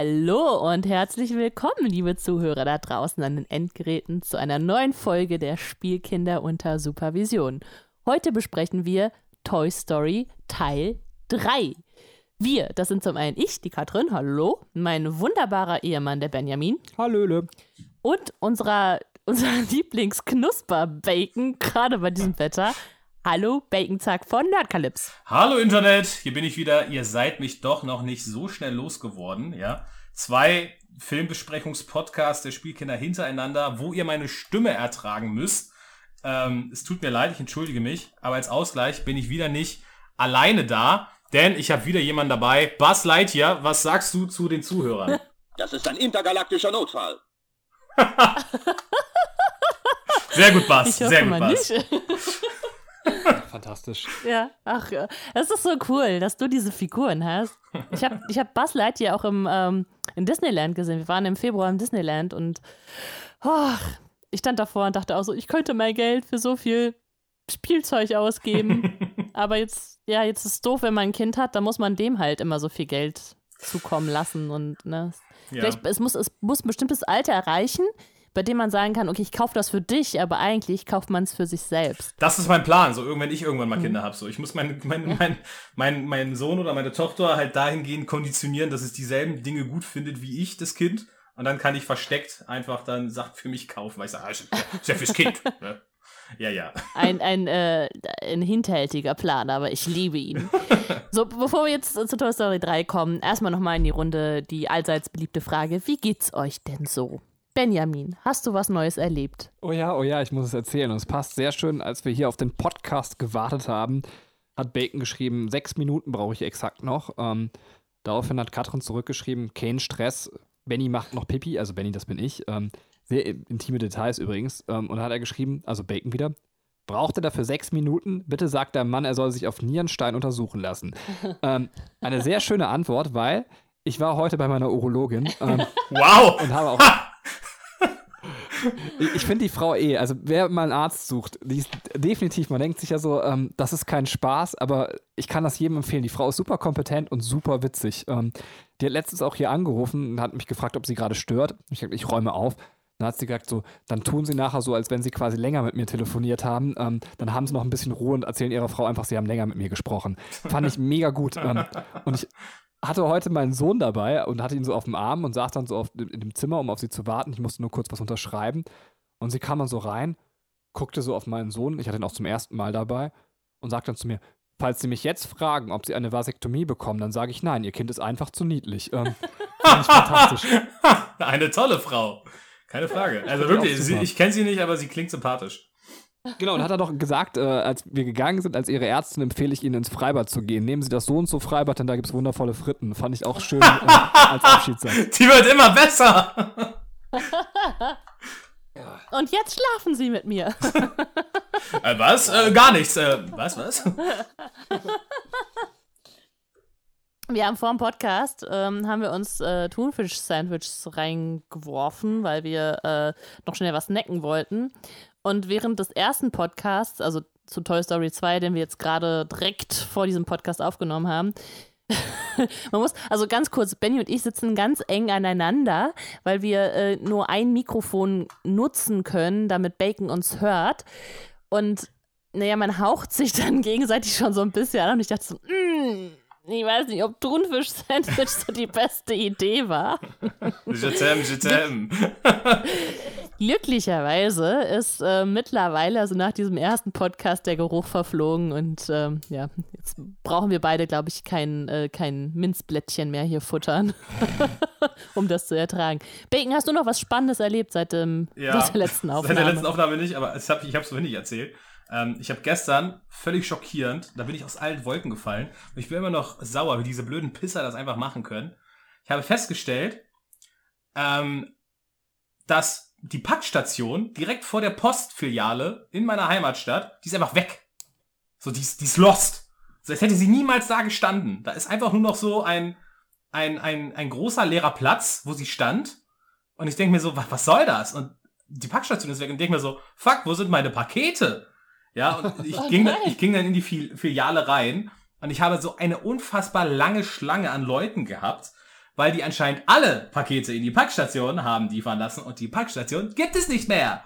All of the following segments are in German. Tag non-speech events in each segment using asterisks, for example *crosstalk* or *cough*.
Hallo und herzlich willkommen, liebe Zuhörer da draußen an den Endgeräten, zu einer neuen Folge der Spielkinder unter Supervision. Heute besprechen wir Toy Story Teil 3. Wir, das sind zum einen ich, die Katrin, hallo, mein wunderbarer Ehemann, der Benjamin. Hallöle. Und unserer, unser *laughs* Lieblingsknusper-Bacon, gerade bei diesem Wetter. Hallo, Baconzack von Nerdcalypse. Hallo Internet, hier bin ich wieder. Ihr seid mich doch noch nicht so schnell losgeworden, ja. Zwei Filmbesprechungspodcasts der Spielkinder hintereinander, wo ihr meine Stimme ertragen müsst. Ähm, es tut mir leid, ich entschuldige mich, aber als Ausgleich bin ich wieder nicht alleine da, denn ich habe wieder jemanden dabei. Buzz Lightyear, was sagst du zu den Zuhörern? *laughs* Das ist ein intergalaktischer Notfall. *laughs* Sehr gut, Buzz. Ich hoffe Sehr gut, mal Buzz. *laughs* Fantastisch. Ja, ach, ja. das ist so cool, dass du diese Figuren hast. Ich habe ich hab Buzz Lightyear auch im, ähm, in Disneyland gesehen. Wir waren im Februar im Disneyland und oh, ich stand davor und dachte auch so, ich könnte mein Geld für so viel Spielzeug ausgeben. *laughs* Aber jetzt, ja, jetzt ist es doof, wenn man ein Kind hat, da muss man dem halt immer so viel Geld zukommen lassen und ne. Ja. Vielleicht, es, muss, es muss ein bestimmtes Alter erreichen, bei dem man sagen kann, okay, ich kaufe das für dich, aber eigentlich kauft man es für sich selbst. Das ist mein Plan, so irgendwann ich irgendwann mal Mhm. Kinder habe. So, ich muss meinen mein, mein, mein, meinen Sohn oder meine Tochter halt dahingehend konditionieren, dass es dieselben Dinge gut findet wie ich, das Kind. Und dann kann ich versteckt einfach dann Sachen für mich kaufen, weil ich sage, ah, ist ja- ist ja fürs Kind. *laughs* Ne? Ja, ja. Ein, ein, äh, ein hinterhältiger Plan, aber ich liebe ihn. *laughs* So, bevor wir jetzt zu Toy Story 3 kommen, erstmal nochmal in die Runde die allseits beliebte Frage: Wie geht's euch denn so? Benjamin, hast du was Neues erlebt? Oh ja, oh ja, ich muss es erzählen. Und es passt sehr schön, als wir hier auf den Podcast gewartet haben, hat Bacon geschrieben, sechs Minuten brauche ich exakt noch. Ähm, daraufhin hat Katrin zurückgeschrieben, kein Stress, Benny macht noch Pipi, also Benny, das bin ich. Ähm, sehr intime Details übrigens. Ähm, und dann hat er geschrieben, also Bacon wieder, braucht er dafür sechs Minuten? Bitte sagt der Mann, er soll sich auf Nierenstein untersuchen lassen. *laughs* ähm, eine sehr schöne Antwort, weil ich war heute bei meiner Urologin ähm, *laughs* Wow! und habe auch ich ich finde die Frau eh, also wer mal einen Arzt sucht, die ist definitiv, man denkt sich ja so, ähm, das ist kein Spaß, aber ich kann das jedem empfehlen. Die Frau ist super kompetent und super witzig. Ähm, die hat letztens auch hier angerufen und hat mich gefragt, ob sie gerade stört. Ich habe ich räume auf. Dann hat sie gesagt, so, dann tun sie nachher so, als wenn sie quasi länger mit mir telefoniert haben. Ähm, dann haben sie noch ein bisschen Ruhe und erzählen ihrer Frau einfach, sie haben länger mit mir gesprochen. Fand ich mega gut. Ähm, und ich hatte heute meinen Sohn dabei und hatte ihn so auf dem Arm und saß dann so auf, in dem Zimmer, um auf sie zu warten. Ich musste nur kurz was unterschreiben. Und sie kam dann so rein, guckte so auf meinen Sohn, ich hatte ihn auch zum ersten Mal dabei, und sagte dann zu mir, falls Sie mich jetzt fragen, ob Sie eine Vasektomie bekommen, dann sage ich nein, Ihr Kind ist einfach zu niedlich. Ähm, *laughs* fand ich fantastisch. *laughs* Eine tolle Frau. Keine Frage. Also wirklich, sie, ich kenne sie nicht, aber sie klingt sympathisch. Genau, und hat er doch gesagt, äh, als wir gegangen sind, als Ihre Ärztin empfehle ich Ihnen ins Freibad zu gehen. Nehmen Sie das so und so Freibad, denn da gibt es wundervolle Fritten. Fand ich auch schön äh, als Abschiedssatz. *laughs* Die wird immer besser. *laughs* Und jetzt schlafen sie mit mir. *laughs* Äh, was? Äh, gar nichts. Äh, was, was? Wir haben vor dem Podcast, ähm, haben wir uns äh, Thunfisch-Sandwiches reingeworfen, weil wir äh, noch schnell was snacken wollten. Und während des ersten Podcasts, also zu Toy Story 2, den wir jetzt gerade direkt vor diesem Podcast aufgenommen haben, *laughs* man muss, also ganz kurz, Benny und ich sitzen ganz eng aneinander, weil wir äh, nur ein Mikrofon nutzen können, damit Bacon uns hört. Und naja, man haucht sich dann *laughs* gegenseitig schon so ein bisschen an und ich dachte so, mm, ich weiß nicht, ob Thunfisch-Sandwich *laughs* so die beste Idee war. Jetem, jetem. Glücklicherweise ist äh, mittlerweile, also nach diesem ersten Podcast, der Geruch verflogen und ähm, ja, jetzt brauchen wir beide, glaube ich, kein, äh, kein Minzblättchen mehr hier futtern, *laughs* *laughs* um das zu ertragen. Bacon, hast du noch was Spannendes erlebt seit, dem, Ja, seit der letzten Aufnahme? *laughs* Seit der letzten Aufnahme nicht, aber ich habe es vorhin nicht erzählt. Ähm, ich habe gestern völlig schockierend, da bin ich aus allen Wolken gefallen. Und ich bin immer noch sauer, wie diese blöden Pisser das einfach machen können. Ich habe festgestellt, ähm, dass die Packstation direkt vor der Postfiliale in meiner Heimatstadt, die ist einfach weg. So, die ist, die ist lost. So, als hätte sie niemals da gestanden. Da ist einfach nur noch so ein, ein, ein, ein großer leerer Platz, wo sie stand. Und ich denke mir so, was, was soll das? Und die Packstation ist weg und denke mir so, fuck, wo sind meine Pakete? Ja, und *laughs* ich, Oh ging, dann, ich ging dann in die Fil Filiale rein und ich habe so eine unfassbar lange Schlange an Leuten gehabt, weil die anscheinend alle Pakete in die Packstation haben liefern lassen und die Packstation gibt es nicht mehr.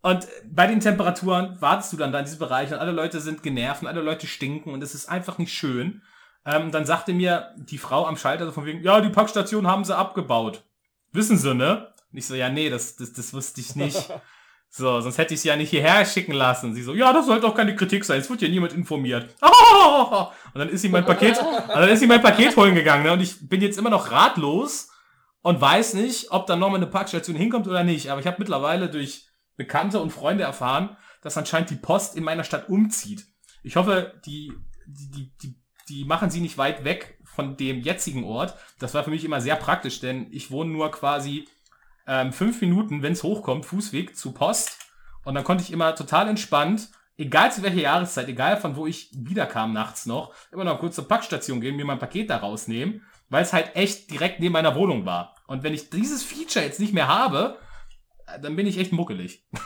Und bei den Temperaturen wartest du dann da in diesem Bereich und alle Leute sind genervt und alle Leute stinken und es ist einfach nicht schön. Ähm, dann sagte mir die Frau am Schalter so von wegen, ja, die Packstation haben sie abgebaut. Wissen sie, ne? Und ich so, ja, nee, das, das, das wusste ich nicht. *laughs* So, sonst hätte ich sie ja nicht hierher schicken lassen. Sie so, ja, das sollte auch keine Kritik sein, es wird ja niemand informiert. *laughs* Und dann ist sie mein Paket, und dann ist sie mein Paket holen gegangen, ne? Und ich bin jetzt immer noch ratlos und weiß nicht, ob da nochmal eine Packstation hinkommt oder nicht. Aber ich habe mittlerweile durch Bekannte und Freunde erfahren, dass anscheinend die Post in meiner Stadt umzieht. Ich hoffe, die, die, die, die, die machen sie nicht weit weg von dem jetzigen Ort. Das war für mich immer sehr praktisch, denn ich wohne nur quasi ähm, fünf Minuten, wenn es hochkommt, Fußweg zu Post. Und dann konnte ich immer total entspannt, egal zu welcher Jahreszeit, egal von wo ich wiederkam nachts noch, immer noch kurz zur Packstation gehen, mir mein Paket da rausnehmen, weil es halt echt direkt neben meiner Wohnung war. Und wenn ich dieses Feature jetzt nicht mehr habe, äh, dann bin ich echt muckelig. *laughs*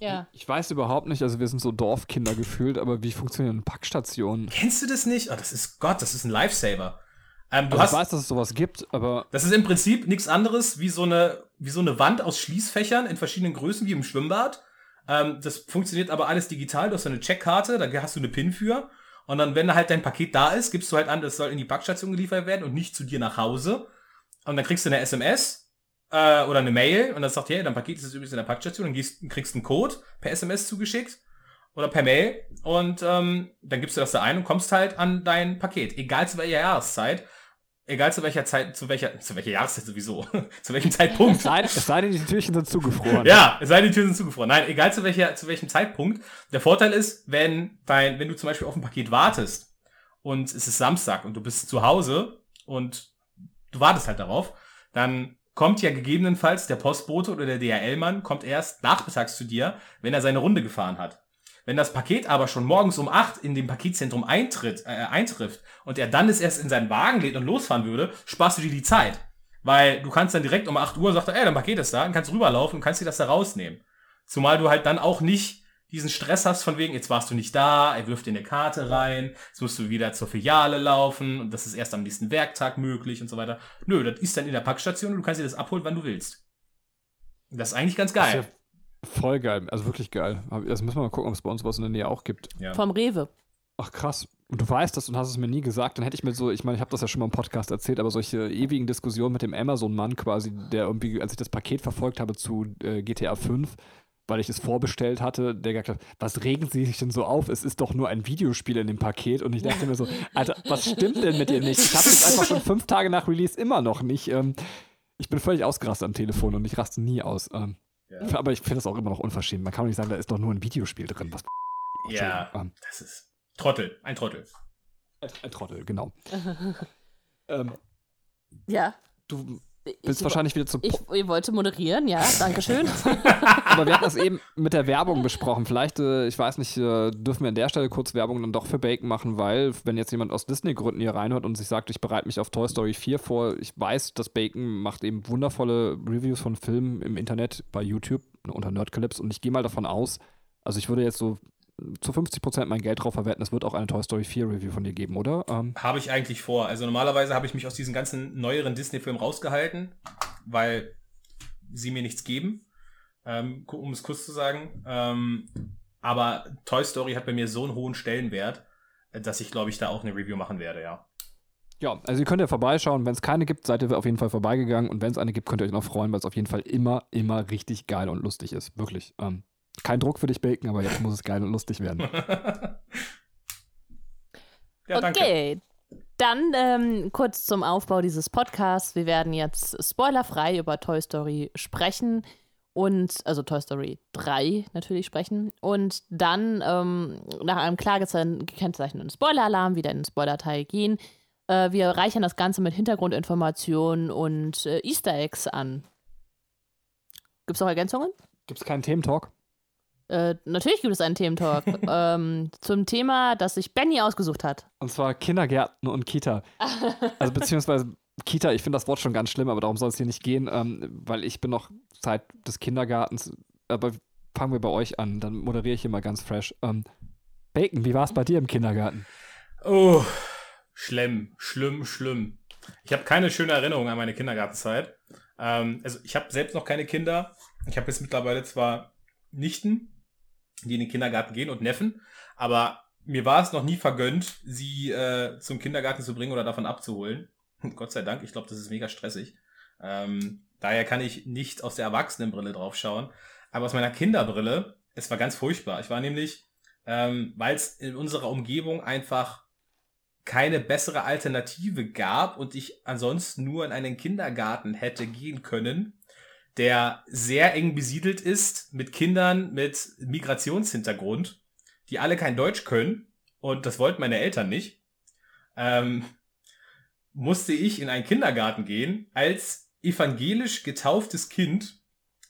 Ja. Ich weiß überhaupt nicht, also wir sind so Dorfkinder gefühlt, aber wie funktionieren Packstationen? Kennst du das nicht? Oh, das ist Gott, das ist ein Lifesaver. Ähm, du Also hast, ich weiß, dass es sowas gibt, aber Das ist im Prinzip nichts anderes wie so eine, wie so eine Wand aus Schließfächern in verschiedenen Größen wie im Schwimmbad. Ähm, das funktioniert aber alles digital. Du hast eine Checkkarte, da hast du eine PIN für. Und dann, wenn halt dein Paket da ist, gibst du halt an, das soll in die Packstation geliefert werden und nicht zu dir nach Hause. Und dann kriegst du eine SMS äh, oder eine Mail und dann sagt, hey, dein Paket ist jetzt übrigens in der Packstation. Dann gehst, kriegst einen Code per SMS zugeschickt oder per Mail und ähm, dann gibst du das da ein und kommst halt an dein Paket, egal zu welcher Jahreszeit. Egal zu welcher Zeit, zu welcher, zu welcher Jahreszeit sowieso, *laughs* zu welchem Zeitpunkt. sei, es sei denn, die Türchen sind zugefroren. Ja, es sei denn, die Türen sind zugefroren. Nein, egal zu welcher, zu welchem Zeitpunkt. Der Vorteil ist, wenn dein, wenn du zum Beispiel auf ein Paket wartest und es ist Samstag und du bist zu Hause und du wartest halt darauf, dann kommt ja gegebenenfalls der Postbote oder der DHL-Mann kommt erst nachmittags zu dir, wenn er seine Runde gefahren hat. Wenn das Paket aber schon morgens um 8 in dem Paketzentrum eintritt, äh, eintrifft und er dann es erst in seinen Wagen lädt und losfahren würde, sparst du dir die Zeit. Weil du kannst dann direkt um 8 Uhr sagt er, ey, dein Paket ist da, dann kannst du rüberlaufen und kannst dir das da rausnehmen. Zumal du halt dann auch nicht diesen Stress hast von wegen, jetzt warst du nicht da, er wirft dir eine Karte rein, jetzt musst du wieder zur Filiale laufen und das ist erst am nächsten Werktag möglich und so weiter. Nö, das ist dann in der Packstation und du kannst dir das abholen, wann du willst. Das ist eigentlich ganz geil. Voll geil, also wirklich geil. Aber Das müssen wir mal gucken, ob es bei uns was in der Nähe auch gibt. Ja. Vom Rewe. Ach krass. Und du weißt das und hast es mir nie gesagt, dann hätte ich mir so, ich meine, ich habe das ja schon mal im Podcast erzählt, aber solche ewigen Diskussionen mit dem Amazon-Mann quasi, der irgendwie, als ich das Paket verfolgt habe zu äh, GTA 5, weil ich es vorbestellt hatte, der gesagt hat, was regen Sie sich denn so auf? Es ist doch nur ein Videospiel in dem Paket. Und ich dachte mir so, Alter, was stimmt denn mit dir nicht? Ich habe es einfach schon fünf Tage nach Release immer noch nicht. Ähm, ich bin völlig ausgerastet am Telefon und ich raste nie aus. Ähm, Ja. *laughs* Aber ich finde das auch immer noch unverschämt. Man kann doch nicht sagen, da ist doch nur ein Videospiel drin. Was Ja, Ähm, das ist Trottel, ein Trottel. ein Trottel, genau. *laughs* ähm, Ja. du Ich, bist wahrscheinlich wieder zu. ich, ich wollte moderieren, ja, danke schön. *laughs* Aber wir hatten das eben mit der Werbung besprochen. Vielleicht, äh, ich weiß nicht, äh, dürfen wir an der Stelle kurz Werbung dann doch für Bacon machen, weil, wenn jetzt jemand aus Disney-Gründen hier reinhört und sich sagt, ich bereite mich auf Toy Story 4 vor, ich weiß, dass Bacon macht eben wundervolle Reviews von Filmen im Internet bei YouTube unter Nerdclips und ich gehe mal davon aus, also ich würde jetzt so zu 50% mein Geld drauf verwerten, es wird auch eine Toy Story 4 Review von dir geben, oder? Ähm, Habe ich eigentlich vor. Also normalerweise habe ich mich aus diesen ganzen neueren Disney-Filmen rausgehalten, weil sie mir nichts geben, ähm, um es kurz zu sagen. Ähm, aber Toy Story hat bei mir so einen hohen Stellenwert, äh, dass ich, glaube ich, da auch eine Review machen werde, ja. Ja, also ihr könnt ja vorbeischauen. Wenn es keine gibt, seid ihr auf jeden Fall vorbeigegangen. Und wenn es eine gibt, könnt ihr euch noch freuen, weil es auf jeden Fall immer, immer richtig geil und lustig ist. Wirklich. Ähm, kein Druck für dich, Bacon, aber jetzt muss es geil und lustig werden. *laughs* ja, danke. okay. Dann ähm, kurz zum Aufbau dieses Podcasts. Wir werden jetzt spoilerfrei über Toy Story sprechen und, also Toy Story 3 natürlich sprechen und dann ähm, nach einem klar gekennzeichneten Spoiler-Alarm wieder in den Spoiler-Teil gehen. Äh, wir reichern das Ganze mit Hintergrundinformationen und äh, Easter Eggs an. Gibt es noch Ergänzungen? Gibt es keinen Thementalk? Äh, natürlich gibt es einen Thementalk *laughs* ähm, zum Thema, das sich Benny ausgesucht hat. Und zwar Kindergärten und Kita. *laughs* Also beziehungsweise Kita, ich finde das Wort schon ganz schlimm, aber darum soll es hier nicht gehen, ähm, weil ich bin noch Zeit des Kindergartens. Aber fangen wir bei euch an, dann moderiere ich hier mal ganz fresh. Ähm, Bacon, wie war es bei dir im Kindergarten? Oh, schlimm, schlimm, schlimm. Ich habe keine schöne Erinnerung an meine Kindergartenzeit. Ähm, also ich habe selbst noch keine Kinder. Ich habe jetzt mittlerweile zwar Nichten, die in den Kindergarten gehen und Neffen, aber mir war es noch nie vergönnt, sie äh, zum Kindergarten zu bringen oder davon abzuholen. *laughs* Gott sei Dank, ich glaube, das ist mega stressig. Ähm, daher kann ich nicht aus der Erwachsenenbrille drauf schauen. Aber aus meiner Kinderbrille, es war ganz furchtbar. Ich war nämlich, ähm, weil es in unserer Umgebung einfach keine bessere Alternative gab und ich ansonsten nur in einen Kindergarten hätte gehen können, der sehr eng besiedelt ist mit Kindern mit Migrationshintergrund, die alle kein Deutsch können und das wollten meine Eltern nicht, ähm, musste ich in einen Kindergarten gehen als evangelisch getauftes Kind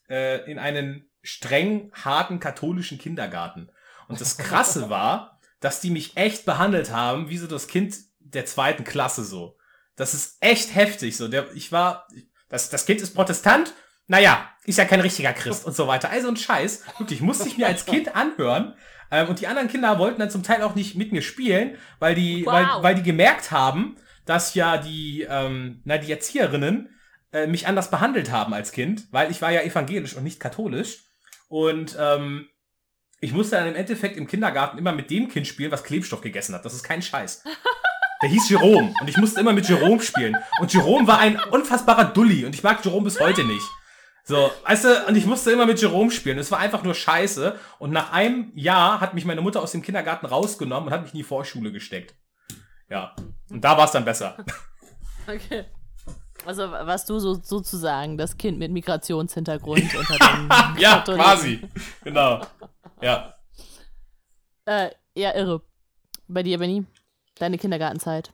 äh, in einen streng harten katholischen Kindergarten. Und das Krasse *laughs* war, dass die mich echt behandelt haben, wie so das Kind der zweiten Klasse so. Das ist echt heftig so. Der, ich war, das, das Kind ist Protestant naja, ist ja kein richtiger Christ und so weiter. Also ein Scheiß. Wirklich, musste ich mir als Kind *laughs* anhören. Ähm, und die anderen Kinder wollten dann zum Teil auch nicht mit mir spielen, weil die, wow. weil, weil die gemerkt haben, dass ja die, ähm, na, die Erzieherinnen äh, mich anders behandelt haben als Kind, weil ich war ja evangelisch und nicht katholisch. Und ähm, ich musste dann im Endeffekt im Kindergarten immer mit dem Kind spielen, was Klebstoff gegessen hat. Das ist kein Scheiß. *laughs* Der hieß Jerome und ich musste immer mit Jerome spielen. Und Jerome war ein unfassbarer Dulli und ich mag Jerome bis heute nicht. So, weißt du, und ich musste immer mit Jerome spielen. Es war einfach nur scheiße. Und nach einem Jahr hat mich meine Mutter aus dem Kindergarten rausgenommen und hat mich in die Vorschule gesteckt. Ja. Und da war es dann besser. *laughs* Okay. Also warst du so, sozusagen das Kind mit Migrationshintergrund unter den *laughs* Ja, quasi. Genau. Ja. Äh, ja, irre. Bei dir, Benny? Deine Kindergartenzeit.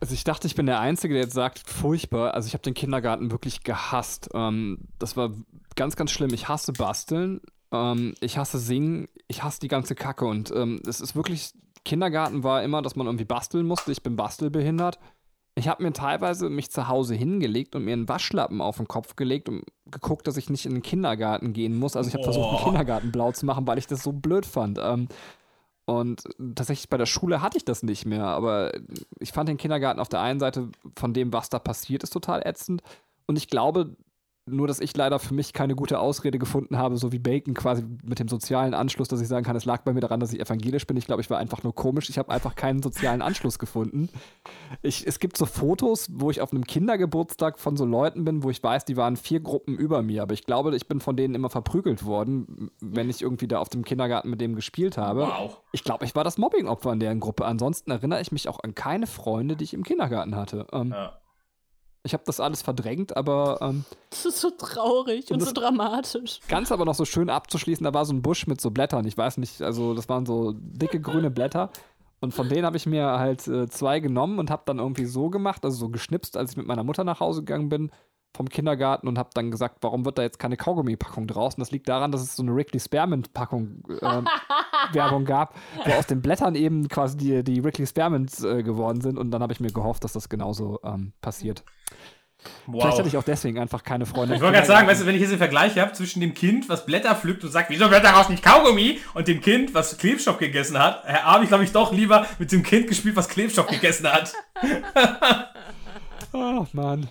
Also ich dachte, ich bin der Einzige, der jetzt sagt, furchtbar. Also ich habe den Kindergarten wirklich gehasst. Ähm, das war ganz, ganz schlimm. Ich hasse Basteln, ähm, ich hasse Singen, ich hasse die ganze Kacke. Und ähm, es ist wirklich, Kindergarten war immer, dass man irgendwie basteln musste. Ich bin bastelbehindert. Ich habe mir teilweise mich zu Hause hingelegt und mir einen Waschlappen auf den Kopf gelegt und geguckt, dass ich nicht in den Kindergarten gehen muss. Also ich habe versucht, einen Kindergarten blau zu machen, weil ich das so blöd fand. Ähm, und tatsächlich bei der Schule hatte ich das nicht mehr, aber ich fand den Kindergarten auf der einen Seite von dem, was da passiert ist, total ätzend. Und ich glaube, nur, dass ich leider für mich keine gute Ausrede gefunden habe, so wie Bacon quasi mit dem sozialen Anschluss, dass ich sagen kann, es lag bei mir daran, dass ich evangelisch bin. Ich glaube, ich war einfach nur komisch. Ich habe einfach keinen sozialen Anschluss gefunden. Ich, es gibt so Fotos, wo ich auf einem Kindergeburtstag von so Leuten bin, wo ich weiß, die waren vier Gruppen über mir. Aber ich glaube, ich bin von denen immer verprügelt worden, wenn ich irgendwie da auf dem Kindergarten mit dem gespielt habe. Wow. Ich glaube, ich war das Mobbingopfer in deren Gruppe. Ansonsten erinnere ich mich auch an keine Freunde, die ich im Kindergarten hatte. Ähm, ja. Ich habe das alles verdrängt, aber. Ähm, das ist so traurig und, und so dramatisch. Ganz aber noch so schön abzuschließen, da war so ein Busch mit so Blättern. Ich weiß nicht, also das waren so dicke grüne Blätter. Und von denen habe ich mir halt äh, zwei genommen und habe dann irgendwie so gemacht, also so geschnipst, als ich mit meiner Mutter nach Hause gegangen bin vom Kindergarten und habe dann gesagt, warum wird da jetzt keine Kaugummi-Packung draus? Und das liegt daran, dass es so eine Wrigley Spearmint-Packung äh, *laughs* Werbung gab, wo aus den Blättern eben quasi die, die Wrigley Spearmints äh, geworden sind. Und dann habe ich mir gehofft, dass das genauso ähm, passiert. Wow. Vielleicht hatte ich auch deswegen einfach keine Freunde. Ich wollte gerade sagen, weißt du, wenn ich jetzt den Vergleich habe zwischen dem Kind, was Blätter pflückt und sagt, wieso wird daraus nicht Kaugummi, und dem Kind, was Klebstoff gegessen hat, habe ich, glaube ich, doch lieber mit dem Kind gespielt, was Klebstoff gegessen hat. *laughs* oh, Mann.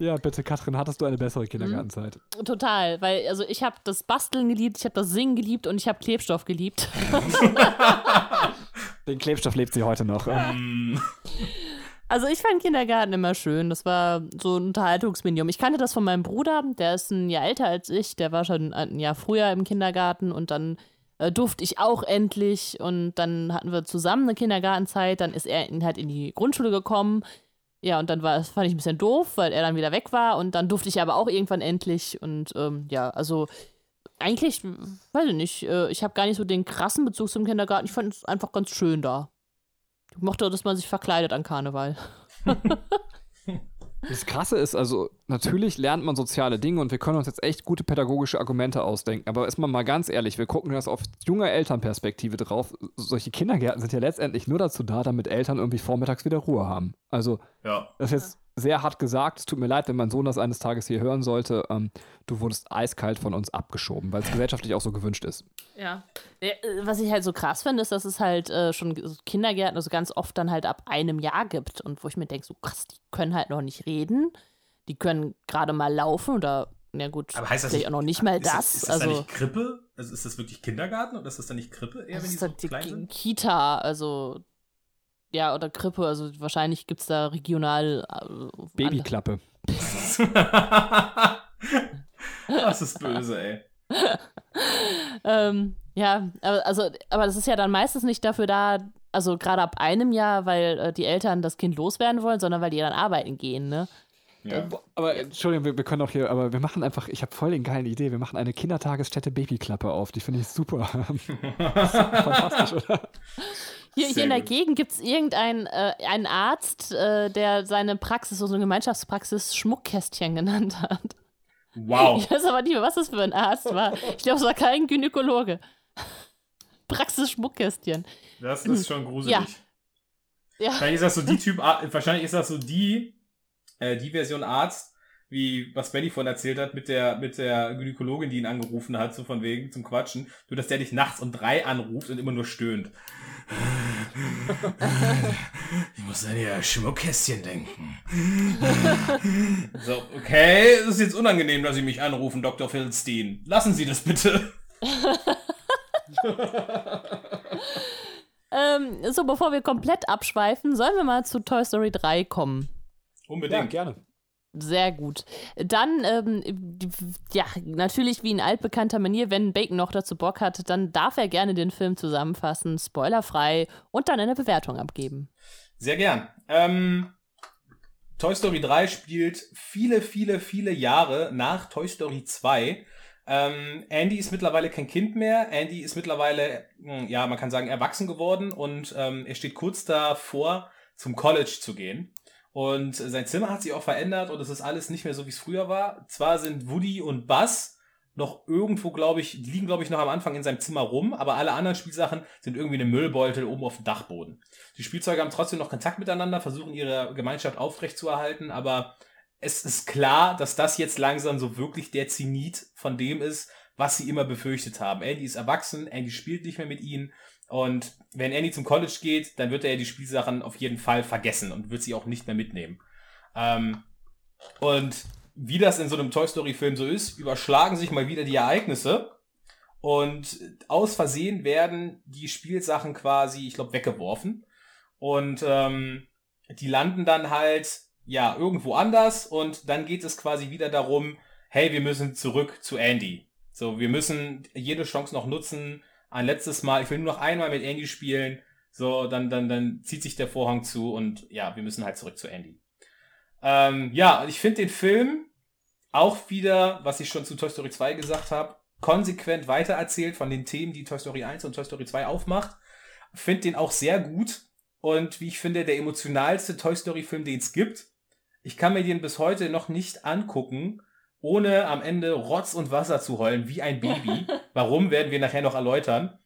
Ja, bitte, Katrin, hattest du eine bessere Kindergartenzeit? Mhm. Total, weil also ich habe das Basteln geliebt, ich habe das Singen geliebt und ich habe Klebstoff geliebt. *laughs* Den Klebstoff lebt sie heute noch. Also ich fand Kindergarten immer schön. Das war so ein Unterhaltungsmedium. Ich kannte das von meinem Bruder, der ist ein Jahr älter als ich, der war schon ein Jahr früher im Kindergarten und dann äh, durfte ich auch endlich und dann hatten wir zusammen eine Kindergartenzeit, dann ist er halt in die Grundschule gekommen ja, und dann war, fand ich ein bisschen doof, weil er dann wieder weg war und dann durfte ich aber auch irgendwann endlich und ähm, ja, also eigentlich, weiß ich nicht, äh, ich habe gar nicht so den krassen Bezug zum Kindergarten. Ich fand es einfach ganz schön da. Ich mochte, dass man sich verkleidet an Karneval. *laughs* Das Krasse ist, also natürlich lernt man soziale Dinge und wir können uns jetzt echt gute pädagogische Argumente ausdenken. Aber ist man mal ganz ehrlich, wir gucken das auf junge Elternperspektive drauf. Solche Kindergärten sind ja letztendlich nur dazu da, damit Eltern irgendwie vormittags wieder Ruhe haben. Also, ja. das ist jetzt sehr hart gesagt, es tut mir leid, wenn mein Sohn das eines Tages hier hören sollte, ähm, du wurdest eiskalt von uns abgeschoben, weil es gesellschaftlich auch so gewünscht ist. Ja. Äh, was ich halt so krass finde, ist, dass es halt äh, schon Kindergärten, also ganz oft dann halt ab einem Jahr gibt und wo ich mir denke, so krass, die können halt noch nicht reden, die können gerade mal laufen oder na gut, Aber heißt das vielleicht nicht, auch noch nicht mal ist das. Ist das also dann nicht Krippe? Also ist das wirklich Kindergarten oder ist das dann nicht Krippe eher, das wenn die ist so halt die klein Ki- sind? Kita, also ja, oder Krippe, also wahrscheinlich gibt es da regional äh, Babyklappe. *laughs* das ist böse, ey. *laughs* Ähm, ja, aber, also, aber das ist ja dann meistens nicht dafür da, also gerade ab einem Jahr, weil äh, die Eltern das Kind loswerden wollen, sondern weil die dann arbeiten gehen, ne? Ja. Aber Entschuldigung, wir, wir können auch hier, aber wir machen einfach, ich habe voll den geilen Idee, wir machen eine Kindertagesstätte Babyklappe auf, die finde ich super. *laughs* Fantastisch, oder? Hier, hier in der. Gegend gibt es irgendeinen äh, einen Arzt, äh, der seine Praxis, so eine Gemeinschaftspraxis Schmuckkästchen genannt hat. Wow. Ich weiß aber nicht mehr, was das für ein Arzt war. Ich glaube, es war kein Gynäkologe. Praxis Schmuckkästchen. Das ist schon gruselig. Ja. Wahrscheinlich ist das so die Typ, wahrscheinlich ist das so die, äh, die Version Arzt, wie was Benny vorhin erzählt hat, mit der, mit der Gynäkologin, die ihn angerufen hat, so von wegen zum Quatschen. Nur, dass der dich nachts um drei anruft und immer nur stöhnt. Ich muss an ihr Schmuckkästchen denken. so, okay, es ist jetzt unangenehm, dass Sie mich anrufen, Dr. Philstein. Lassen Sie das bitte. *laughs* Ähm, so, bevor wir komplett abschweifen, sollen wir mal zu Toy Story 3 kommen. Unbedingt. gerne. Sehr gut. Dann, ähm, ja, natürlich wie in altbekannter Manier, wenn Bacon noch dazu Bock hat, dann darf er gerne den Film zusammenfassen, spoilerfrei und dann eine Bewertung abgeben. Sehr gern. Ähm, Toy Story 3 spielt viele, viele, viele Jahre nach Toy Story 2. Ähm, Andy ist mittlerweile kein Kind mehr. Andy ist mittlerweile, mh, ja, man kann sagen, erwachsen geworden und ähm, er steht kurz davor, zum College zu gehen. Und sein Zimmer hat sich auch verändert und es ist alles nicht mehr so, wie es früher war. Zwar sind Woody und Buzz noch irgendwo, glaube ich, liegen, glaube ich, noch am Anfang in seinem Zimmer rum, aber alle anderen Spielsachen sind irgendwie in einem Müllbeutel oben auf dem Dachboden. Die Spielzeuge haben trotzdem noch Kontakt miteinander, versuchen ihre Gemeinschaft aufrechtzuerhalten, aber es ist klar, dass das jetzt langsam so wirklich der Zenit von dem ist, was sie immer befürchtet haben. Andy ist erwachsen, Andy spielt nicht mehr mit ihnen und wenn Andy zum College geht, dann wird er die Spielsachen auf jeden Fall vergessen und wird sie auch nicht mehr mitnehmen. Ähm, und wie das in so einem Toy Story Film so ist, überschlagen sich mal wieder die Ereignisse und aus Versehen werden die Spielsachen quasi, ich glaube, weggeworfen und ähm, die landen dann halt ja irgendwo anders und dann geht es quasi wieder darum, hey, wir müssen zurück zu Andy. So, wir müssen jede Chance noch nutzen. Ein letztes Mal, ich will nur noch einmal mit Andy spielen. So, dann, dann, dann zieht sich der Vorhang zu und ja, wir müssen halt zurück zu Andy. Ähm, ja, ich finde den Film auch wieder, was ich schon zu Toy Story 2 gesagt habe, konsequent weitererzählt von den Themen, die Toy Story 1 und Toy Story 2 aufmacht. Finde den auch sehr gut und wie ich finde, der emotionalste Toy Story Film, den es gibt. Ich kann mir den bis heute noch nicht angucken, ohne am Ende Rotz und Wasser zu heulen, wie ein Baby. *laughs* Warum, werden wir nachher noch erläutern.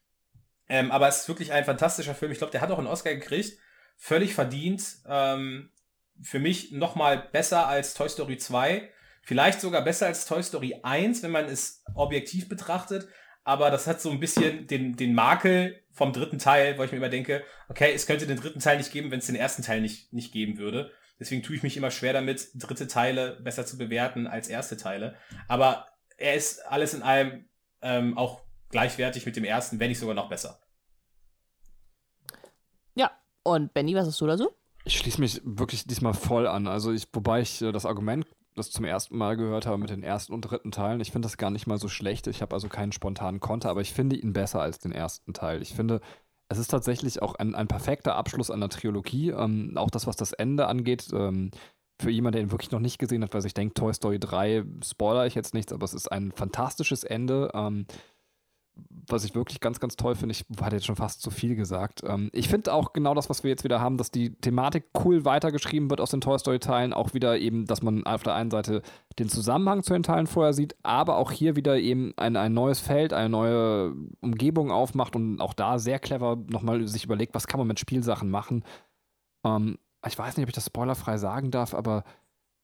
Ähm, aber es ist wirklich ein fantastischer Film. Ich glaube, der hat auch einen Oscar gekriegt. Völlig verdient. Ähm, für mich nochmal besser als Toy Story 2. Vielleicht sogar besser als Toy Story 1, wenn man es objektiv betrachtet. Aber das hat so ein bisschen den, den Makel vom dritten Teil, wo ich mir immer denke, okay, es könnte den dritten Teil nicht geben, wenn es den ersten Teil nicht, nicht geben würde. Deswegen tue ich mich immer schwer damit, dritte Teile besser zu bewerten als erste Teile. Aber er ist alles in allem ähm, auch gleichwertig mit dem ersten, wenn nicht sogar noch besser. Ja, und Benny, was hast du dazu? Ich schließe mich wirklich diesmal voll an. Also ich, wobei ich äh, das Argument, das zum ersten Mal gehört habe mit den ersten und dritten Teilen, ich finde das gar nicht mal so schlecht. Ich habe also keinen spontanen Konter, aber ich finde ihn besser als den ersten Teil. Ich finde, es ist tatsächlich auch ein, ein perfekter Abschluss einer Trilogie. Ähm, auch das, was das Ende angeht. Ähm, für jemanden, der ihn wirklich noch nicht gesehen hat, weil ich denke, Toy Story 3 spoiler ich jetzt nichts, aber es ist ein fantastisches Ende. Ähm, was ich wirklich ganz, ganz toll finde, ich hatte jetzt schon fast zu viel gesagt. Ähm, ich finde auch genau das, was wir jetzt wieder haben, dass die Thematik cool weitergeschrieben wird aus den Toy Story-Teilen. Auch wieder eben, dass man auf der einen Seite den Zusammenhang zu den Teilen vorher sieht, aber auch hier wieder eben ein, ein neues Feld, eine neue Umgebung aufmacht und auch da sehr clever nochmal sich überlegt, was kann man mit Spielsachen machen. Ähm, ich weiß nicht, ob ich das spoilerfrei sagen darf, aber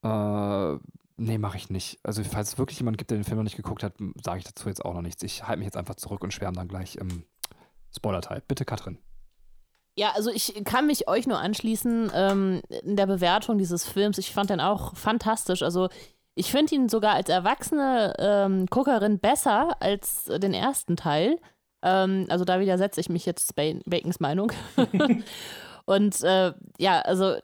Äh, nee, mache ich nicht. Also, falls es wirklich jemand gibt, der den Film noch nicht geguckt hat, sage ich dazu jetzt auch noch nichts. Ich halte mich jetzt einfach zurück und schwärme dann gleich im Spoiler-Teil. Bitte, Katrin. Ja, also ich kann mich euch nur anschließen ähm, in der Bewertung dieses Films. Ich fand den auch fantastisch. Also ich finde ihn sogar als erwachsene ähm, Guckerin besser als den ersten Teil. Ähm, also da widersetze ich mich jetzt Bacons Meinung. *laughs* *laughs* und äh, ja, also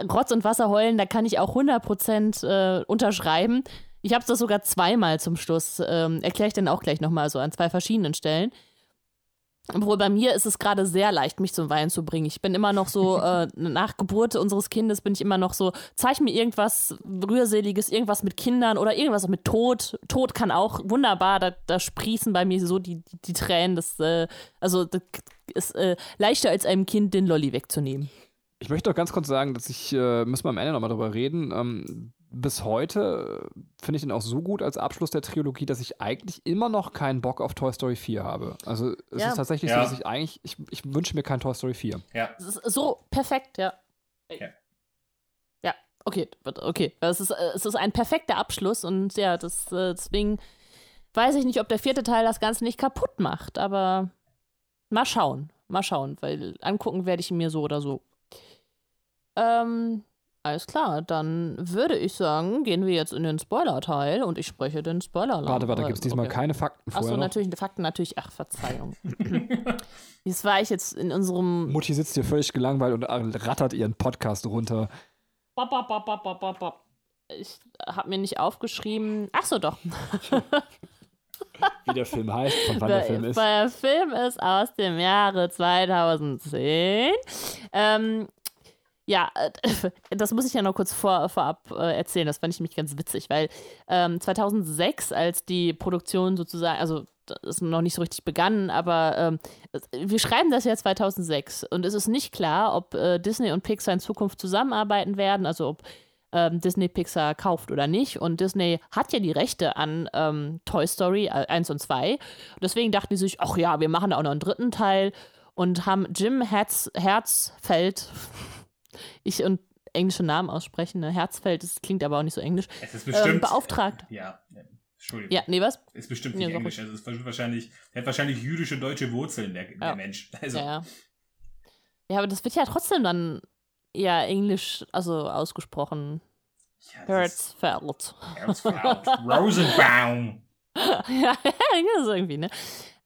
Rotz und Wasser heulen, da kann ich auch 100% äh, unterschreiben. Ich habe das sogar zweimal zum Schluss. Ähm, Erkläre ich dann auch gleich nochmal so an zwei verschiedenen Stellen. Obwohl bei mir ist es gerade sehr leicht, mich zum Weinen zu bringen. Ich bin immer noch so, *laughs* äh, nach Geburt unseres Kindes bin ich immer noch so, zeig mir irgendwas Rührseliges, irgendwas mit Kindern oder irgendwas mit Tod. Tod kann auch wunderbar, da, da sprießen bei mir so die, die, die Tränen. Das, äh, also das ist äh, leichter als einem Kind den Lolli wegzunehmen. Ich möchte auch ganz kurz sagen, dass ich, äh, müssen wir am Ende nochmal drüber reden, ähm, bis heute finde ich den auch so gut als Abschluss der Trilogie, dass ich eigentlich immer noch keinen Bock auf Toy Story 4 habe. Also es ja. ist tatsächlich ja. so, dass ich eigentlich, ich, ich wünsche mir kein Toy Story 4. Ja. So perfekt, ja. Ja, ja okay, okay. Es ist, es ist ein perfekter Abschluss und ja, das, äh, deswegen weiß ich nicht, ob der vierte Teil das Ganze nicht kaputt macht, aber mal schauen. Mal schauen, weil angucken werde ich ihn mir so oder so. Ähm, alles klar, dann würde ich sagen, gehen wir jetzt in den Spoiler-Teil und ich spreche den Spoiler lang. Warte, warte, gibt es diesmal okay. keine Fakten Achso, natürlich, Fakten natürlich, ach, Verzeihung. *laughs* Jetzt war ich jetzt in unserem. Mutti sitzt hier völlig gelangweilt und rattert ihren Podcast runter. Bop, bop, bop, bop, bop, bop. Ich habe mir nicht aufgeschrieben. Ach so, doch. *laughs* Wie der Film heißt, von wann der, der Film ist. Der Film ist aus dem Jahre 2010. Ähm, ja, äh, *laughs* das muss ich ja noch kurz vor, vorab äh, erzählen. Das fand ich nämlich ganz witzig, weil ähm, 2006, als die Produktion sozusagen, also das ist noch nicht so richtig begann, aber ähm, wir schreiben das ja 2006 und es ist nicht klar, ob äh, Disney und Pixar in Zukunft zusammenarbeiten werden, also ob ähm, Disney Pixar kauft oder nicht. Und Disney hat ja die Rechte an ähm, Toy Story 1 und 2. Und deswegen dachten die sich, ach ja, wir machen auch noch einen dritten Teil und haben Jim Herz, Herzfeld ich und englische Namen aussprechen, ne? Herzfeld, das klingt aber auch nicht so englisch. Es ist bestimmt. Ähm, beauftragt. Äh, ja, Entschuldigung. Ja, nee, was? Ist bestimmt nicht ja, Englisch. Also es ist wahrscheinlich, er hat wahrscheinlich jüdische, deutsche Wurzeln, der, ja. der Mensch. *laughs* Also. Ja, ja, aber das wird ja trotzdem dann eher Englisch, also ausgesprochen. Ja, Herzfeld. Herzfeld. Rosenbaum. *laughs* ja, *laughs* das ist irgendwie, ne?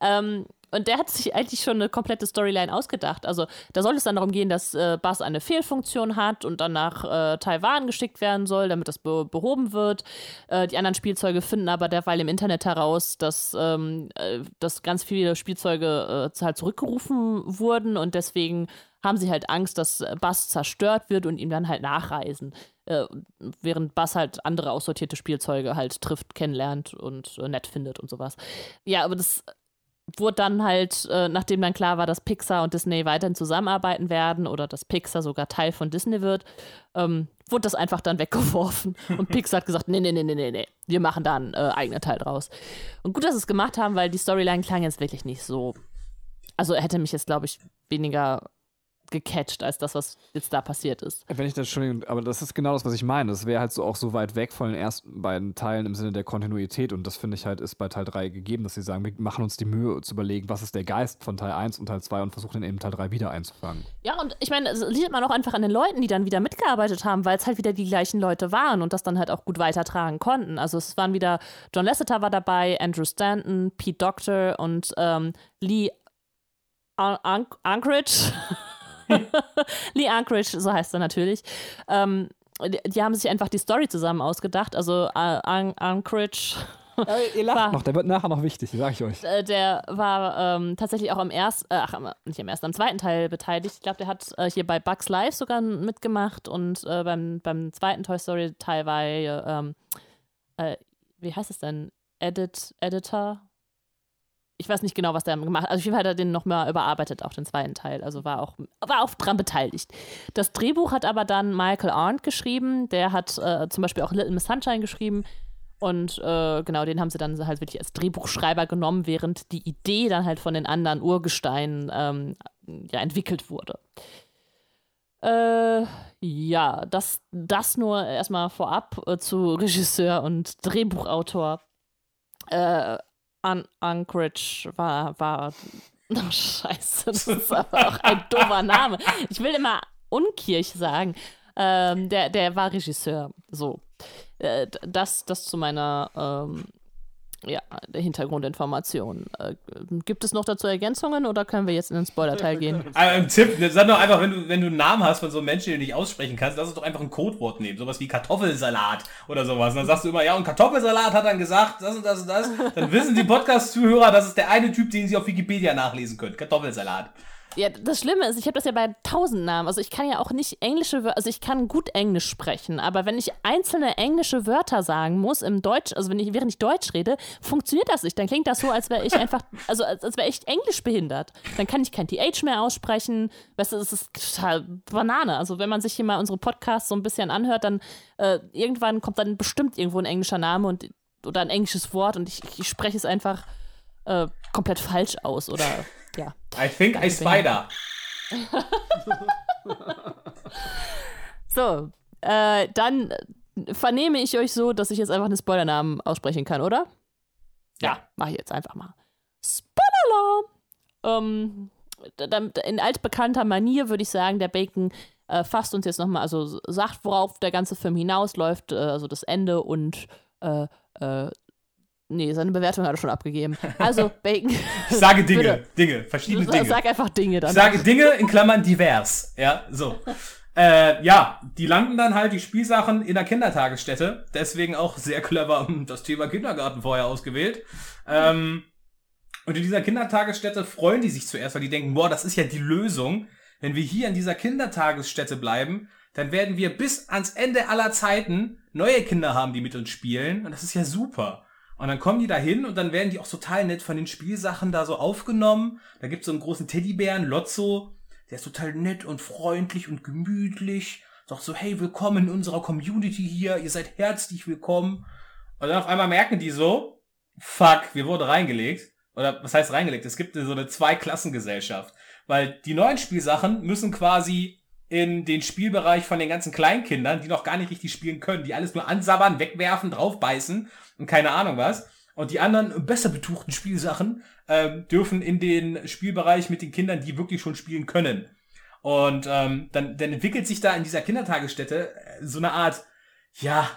Ähm, und der hat sich eigentlich schon eine komplette Storyline ausgedacht. Also da soll es dann darum gehen, dass äh, Bass eine Fehlfunktion hat und dann nach äh, Taiwan geschickt werden soll, damit das be behoben wird. Äh, die anderen Spielzeuge finden aber derweil im Internet heraus, dass, ähm, äh, dass ganz viele Spielzeuge äh, halt zurückgerufen wurden und deswegen haben sie halt Angst, dass Bass zerstört wird und ihm dann halt nachreisen. Äh, während Bass halt andere aussortierte Spielzeuge halt trifft, kennenlernt und nett findet und sowas. Ja, aber das wurde dann halt, äh, nachdem dann klar war, dass Pixar und Disney weiterhin zusammenarbeiten werden oder dass Pixar sogar Teil von Disney wird, ähm, wurde das einfach dann *laughs* weggeworfen. Und Pixar hat gesagt, nee, nee, nee, nee, nee, wir machen da einen äh, eigenen Teil draus. Und gut, dass sie es gemacht haben, weil die Storyline klang jetzt wirklich nicht so. Also hätte mich jetzt, glaube ich, weniger gecatcht als das, was jetzt da passiert ist. Wenn ich das schon, aber das ist genau das, was ich meine. Das wäre halt so auch so weit weg von den ersten beiden Teilen im Sinne der Kontinuität und das finde ich halt ist bei Teil 3 gegeben, dass sie sagen, wir machen uns die Mühe zu überlegen, was ist der Geist von Teil 1 und Teil 2 und versuchen dann eben Teil 3 wieder einzufangen. Ja, und ich meine, das sieht man auch einfach an den Leuten, die dann wieder mitgearbeitet haben, weil es halt wieder die gleichen Leute waren und das dann halt auch gut weitertragen konnten. Also es waren wieder, John Lasseter war dabei, Andrew Stanton, Pete Doctor und ähm, Lee Anchorage. *laughs* *laughs* Lee Anchorage, so heißt er natürlich. Ähm, die, die, haben sich einfach die Story zusammen ausgedacht. Also uh, Anchorage. Ja, *laughs* ihr lacht war, noch, der wird nachher noch wichtig, sag ich euch. Äh, der war ähm, tatsächlich auch am ersten, äh, ach, nicht am ersten, am zweiten Teil beteiligt. Ich glaube, der hat äh, hier bei Bugs Live sogar mitgemacht und äh, beim, beim zweiten Toy Story Teil war ähm, äh, wie heißt es denn? Edit, Editor? Ich weiß nicht genau, was der gemacht hat. Also auf jeden Fall hat er den noch mal überarbeitet, auch den zweiten Teil. Also war auch, war auch dran beteiligt. Das Drehbuch hat aber dann Michael Arndt geschrieben. Der hat äh, zum Beispiel auch Little Miss Sunshine geschrieben. Und äh, genau, den haben sie dann halt wirklich als Drehbuchschreiber genommen, während die Idee dann halt von den anderen Urgesteinen ähm, ja, entwickelt wurde. Äh, ja, das, das nur erstmal vorab äh, zu Regisseur und Drehbuchautor. Äh, An Anchorage war, war. *laughs* Oh, scheiße, das ist aber auch ein doofer Name. Ich will immer Unkirch sagen. Ähm, der, der war Regisseur. So. Äh, das, das zu meiner ähm, ja, Hintergrundinformation. Äh, gibt es noch dazu Ergänzungen oder können wir jetzt in den Spoiler-Teil *laughs* gehen? Aber ein Tipp, sag doch einfach, wenn du, wenn du einen Namen hast von so einem Menschen, den du nicht aussprechen kannst, lass uns doch einfach ein Codewort nehmen. Sowas wie Kartoffelsalat oder sowas. Und dann sagst du immer, ja, und Kartoffelsalat hat dann gesagt, das und das und das. Dann wissen die Podcast-Zuhörer, das ist der eine Typ, den sie auf Wikipedia nachlesen können. Kartoffelsalat. Ja, das Schlimme ist, ich habe das ja bei tausend Namen. Also ich kann ja auch nicht englische Wörter, also ich kann gut Englisch sprechen, aber wenn ich einzelne englische Wörter sagen muss im Deutsch, also wenn ich, während ich Deutsch rede, funktioniert das nicht. Dann klingt das so, als wäre ich *laughs* einfach, also als, als wäre ich Englisch behindert. Dann kann ich kein TH mehr aussprechen. Weißt du, das ist total Banane. Also wenn man sich hier mal unsere Podcasts so ein bisschen anhört, dann äh, irgendwann kommt dann bestimmt irgendwo ein englischer Name und oder ein englisches Wort und ich, ich spreche es einfach äh, komplett falsch aus oder ja. I think I spider. *laughs* so, äh, dann vernehme ich euch so, dass ich jetzt einfach einen Spoilernamen aussprechen kann, oder? Ja, mach ich jetzt einfach mal. Spoiler! Ähm, in altbekannter Manier würde ich sagen, der Bacon äh, fasst uns jetzt nochmal, also sagt, worauf der ganze Film hinausläuft, äh, also das Ende und äh, äh Nee, seine Bewertung hat er schon abgegeben. Also, *laughs* Bacon. Ich sage Dinge, würde, Dinge, verschiedene Dinge. Sag einfach Dinge dann. Ich sage Dinge in Klammern divers. Ja, so. Äh, ja, die landen dann halt die Spielsachen in der Kindertagesstätte. Deswegen auch sehr clever das Thema Kindergarten vorher ausgewählt. Ähm, und in dieser Kindertagesstätte freuen die sich zuerst, weil die denken, boah, das ist ja die Lösung. Wenn wir hier in dieser Kindertagesstätte bleiben, dann werden wir bis ans Ende aller Zeiten neue Kinder haben, die mit uns spielen. Und das ist ja super. Und dann kommen die da hin und dann werden die auch total nett von den Spielsachen da so aufgenommen. Da gibt's so einen großen Teddybären, Lotso. Der ist total nett und freundlich und gemütlich. Sagt so, hey, willkommen in unserer Community hier. Ihr seid herzlich willkommen. Und dann auf einmal merken die so, fuck, wir wurden reingelegt. Oder was heißt reingelegt? Es gibt so eine Zweiklassengesellschaft. Weil die neuen Spielsachen müssen quasi in den Spielbereich von den ganzen Kleinkindern, die noch gar nicht richtig spielen können, die alles nur ansabbern, wegwerfen, draufbeißen und keine Ahnung was. Und die anderen besser betuchten Spielsachen ähm, dürfen in den Spielbereich mit den Kindern, die wirklich schon spielen können. Und ähm, dann, dann entwickelt sich da in dieser Kindertagesstätte äh, so eine Art, ja,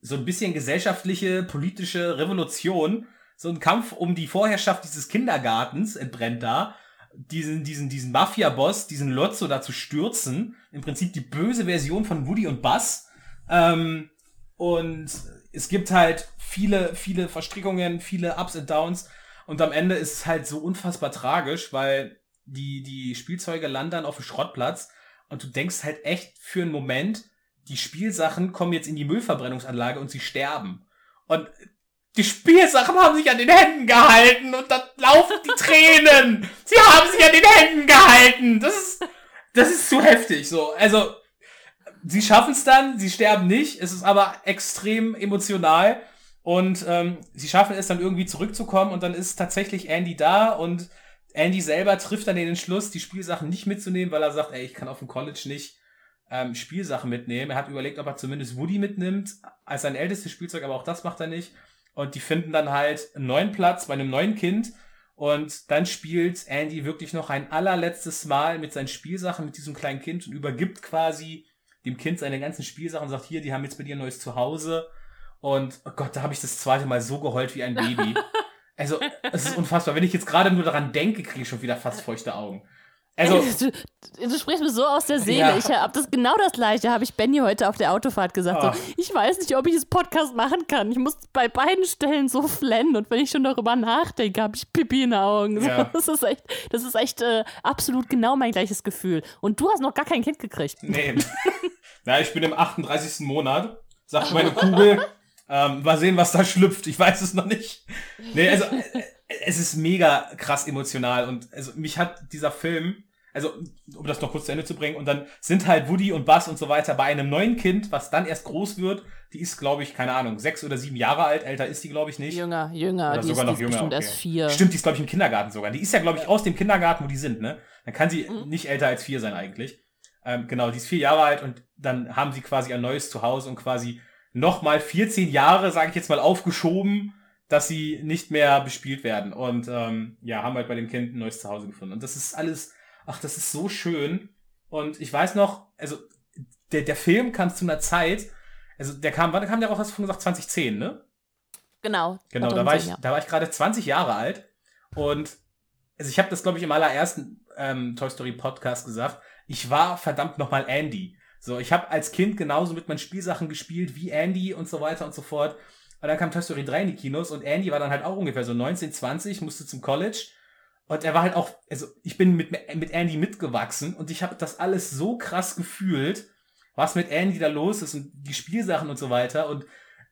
so ein bisschen gesellschaftliche, politische Revolution. So ein Kampf um die Vorherrschaft dieses Kindergartens entbrennt da diesen, diesen, diesen Mafia-Boss, diesen Lotso da zu stürzen. Im Prinzip die böse Version von Woody und Buzz. Ähm, und es gibt halt viele, viele Verstrickungen, viele Ups und Downs. Und am Ende ist es halt so unfassbar tragisch, weil die, die Spielzeuge landen auf dem Schrottplatz und du denkst halt echt für einen Moment, die Spielsachen kommen jetzt in die Müllverbrennungsanlage und sie sterben. Und die Spielsachen haben sich an den Händen gehalten und dann laufen die Tränen. Sie haben sich an den Händen gehalten. Das ist, das ist zu heftig, so. Also, sie schaffen es dann, sie sterben nicht. Es ist aber extrem emotional. Und ähm, sie schaffen es dann irgendwie zurückzukommen und dann ist tatsächlich Andy da und Andy selber trifft dann den Entschluss, die Spielsachen nicht mitzunehmen, weil er sagt, ey, ich kann auf dem College nicht ähm, Spielsachen mitnehmen. Er hat überlegt, ob er zumindest Woody mitnimmt als sein ältestes Spielzeug, aber auch das macht er nicht. Und die finden dann halt einen neuen Platz bei einem neuen Kind. Und dann spielt Andy wirklich noch ein allerletztes Mal mit seinen Spielsachen mit diesem kleinen Kind und übergibt quasi dem Kind seine ganzen Spielsachen und sagt, hier, die haben jetzt bei dir ein neues Zuhause. Und oh Gott, da habe ich das zweite Mal so geheult wie ein Baby. *laughs* Also, es ist unfassbar. Wenn ich jetzt gerade nur daran denke, kriege ich schon wieder fast feuchte Augen. Also, du, du, sprichst mir so aus der Seele. Ja. Ich habe das genau das gleiche, habe ich Benny heute auf der Autofahrt gesagt. Oh. So, ich weiß nicht, ob ich das Podcast machen kann. Ich muss bei beiden Stellen so flennen und wenn ich schon darüber nachdenke, habe ich Pipi in den Augen. So, ja. Das ist echt, das ist echt äh, absolut genau mein gleiches Gefühl. Und du hast noch gar kein Kind gekriegt. Nee. *laughs* Na, ich bin im 38. Monat, sagt meine Kugel. Ähm, mal sehen, was da schlüpft. Ich weiß es noch nicht. Nee, also äh, es ist mega krass emotional und also mich hat dieser Film also um das noch kurz zu Ende zu bringen, und dann sind halt Woody und Buzz und so weiter bei einem neuen Kind, was dann erst groß wird. Die ist, glaube ich, keine Ahnung, sechs oder sieben Jahre alt. Älter ist die, glaube ich, nicht. Jünger, jünger. Oder die sogar ist, noch jünger. Bestimmt okay. erst vier. Stimmt, die ist, glaube ich, im Kindergarten sogar. Die ist ja, glaube ich, aus dem Kindergarten, wo die sind, ne? Dann kann sie mhm. nicht älter als vier sein eigentlich. Ähm, genau, die ist vier Jahre alt und dann haben sie quasi ein neues Zuhause und quasi nochmal 14 Jahre, sage ich jetzt mal, aufgeschoben, dass sie nicht mehr bespielt werden. Und ähm, ja, haben halt bei dem Kind ein neues Zuhause gefunden. Und das ist alles, ach, das ist so schön. Und ich weiß noch, also der, der Film kam zu einer Zeit, also der kam, wann kam der raus, hast du von gesagt, 2010, ne? Genau. Genau, da war ich, da war ich gerade 20 Jahre alt. Und also ich habe das, glaube ich, im allerersten ähm, Toy Story Podcast gesagt. Ich war verdammt nochmal Andy. So, ich habe als Kind genauso mit meinen Spielsachen gespielt wie Andy und so weiter und so fort. Und dann kam Toy Story 3 in die Kinos und Andy war dann halt auch ungefähr so 19, 20, musste zum College. Und er war halt auch, also ich bin mit, mit Andy mitgewachsen und ich habe das alles so krass gefühlt, was mit Andy da los ist und die Spielsachen und so weiter. Und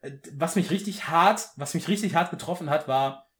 äh, was mich richtig hart, was mich richtig hart getroffen hat, war,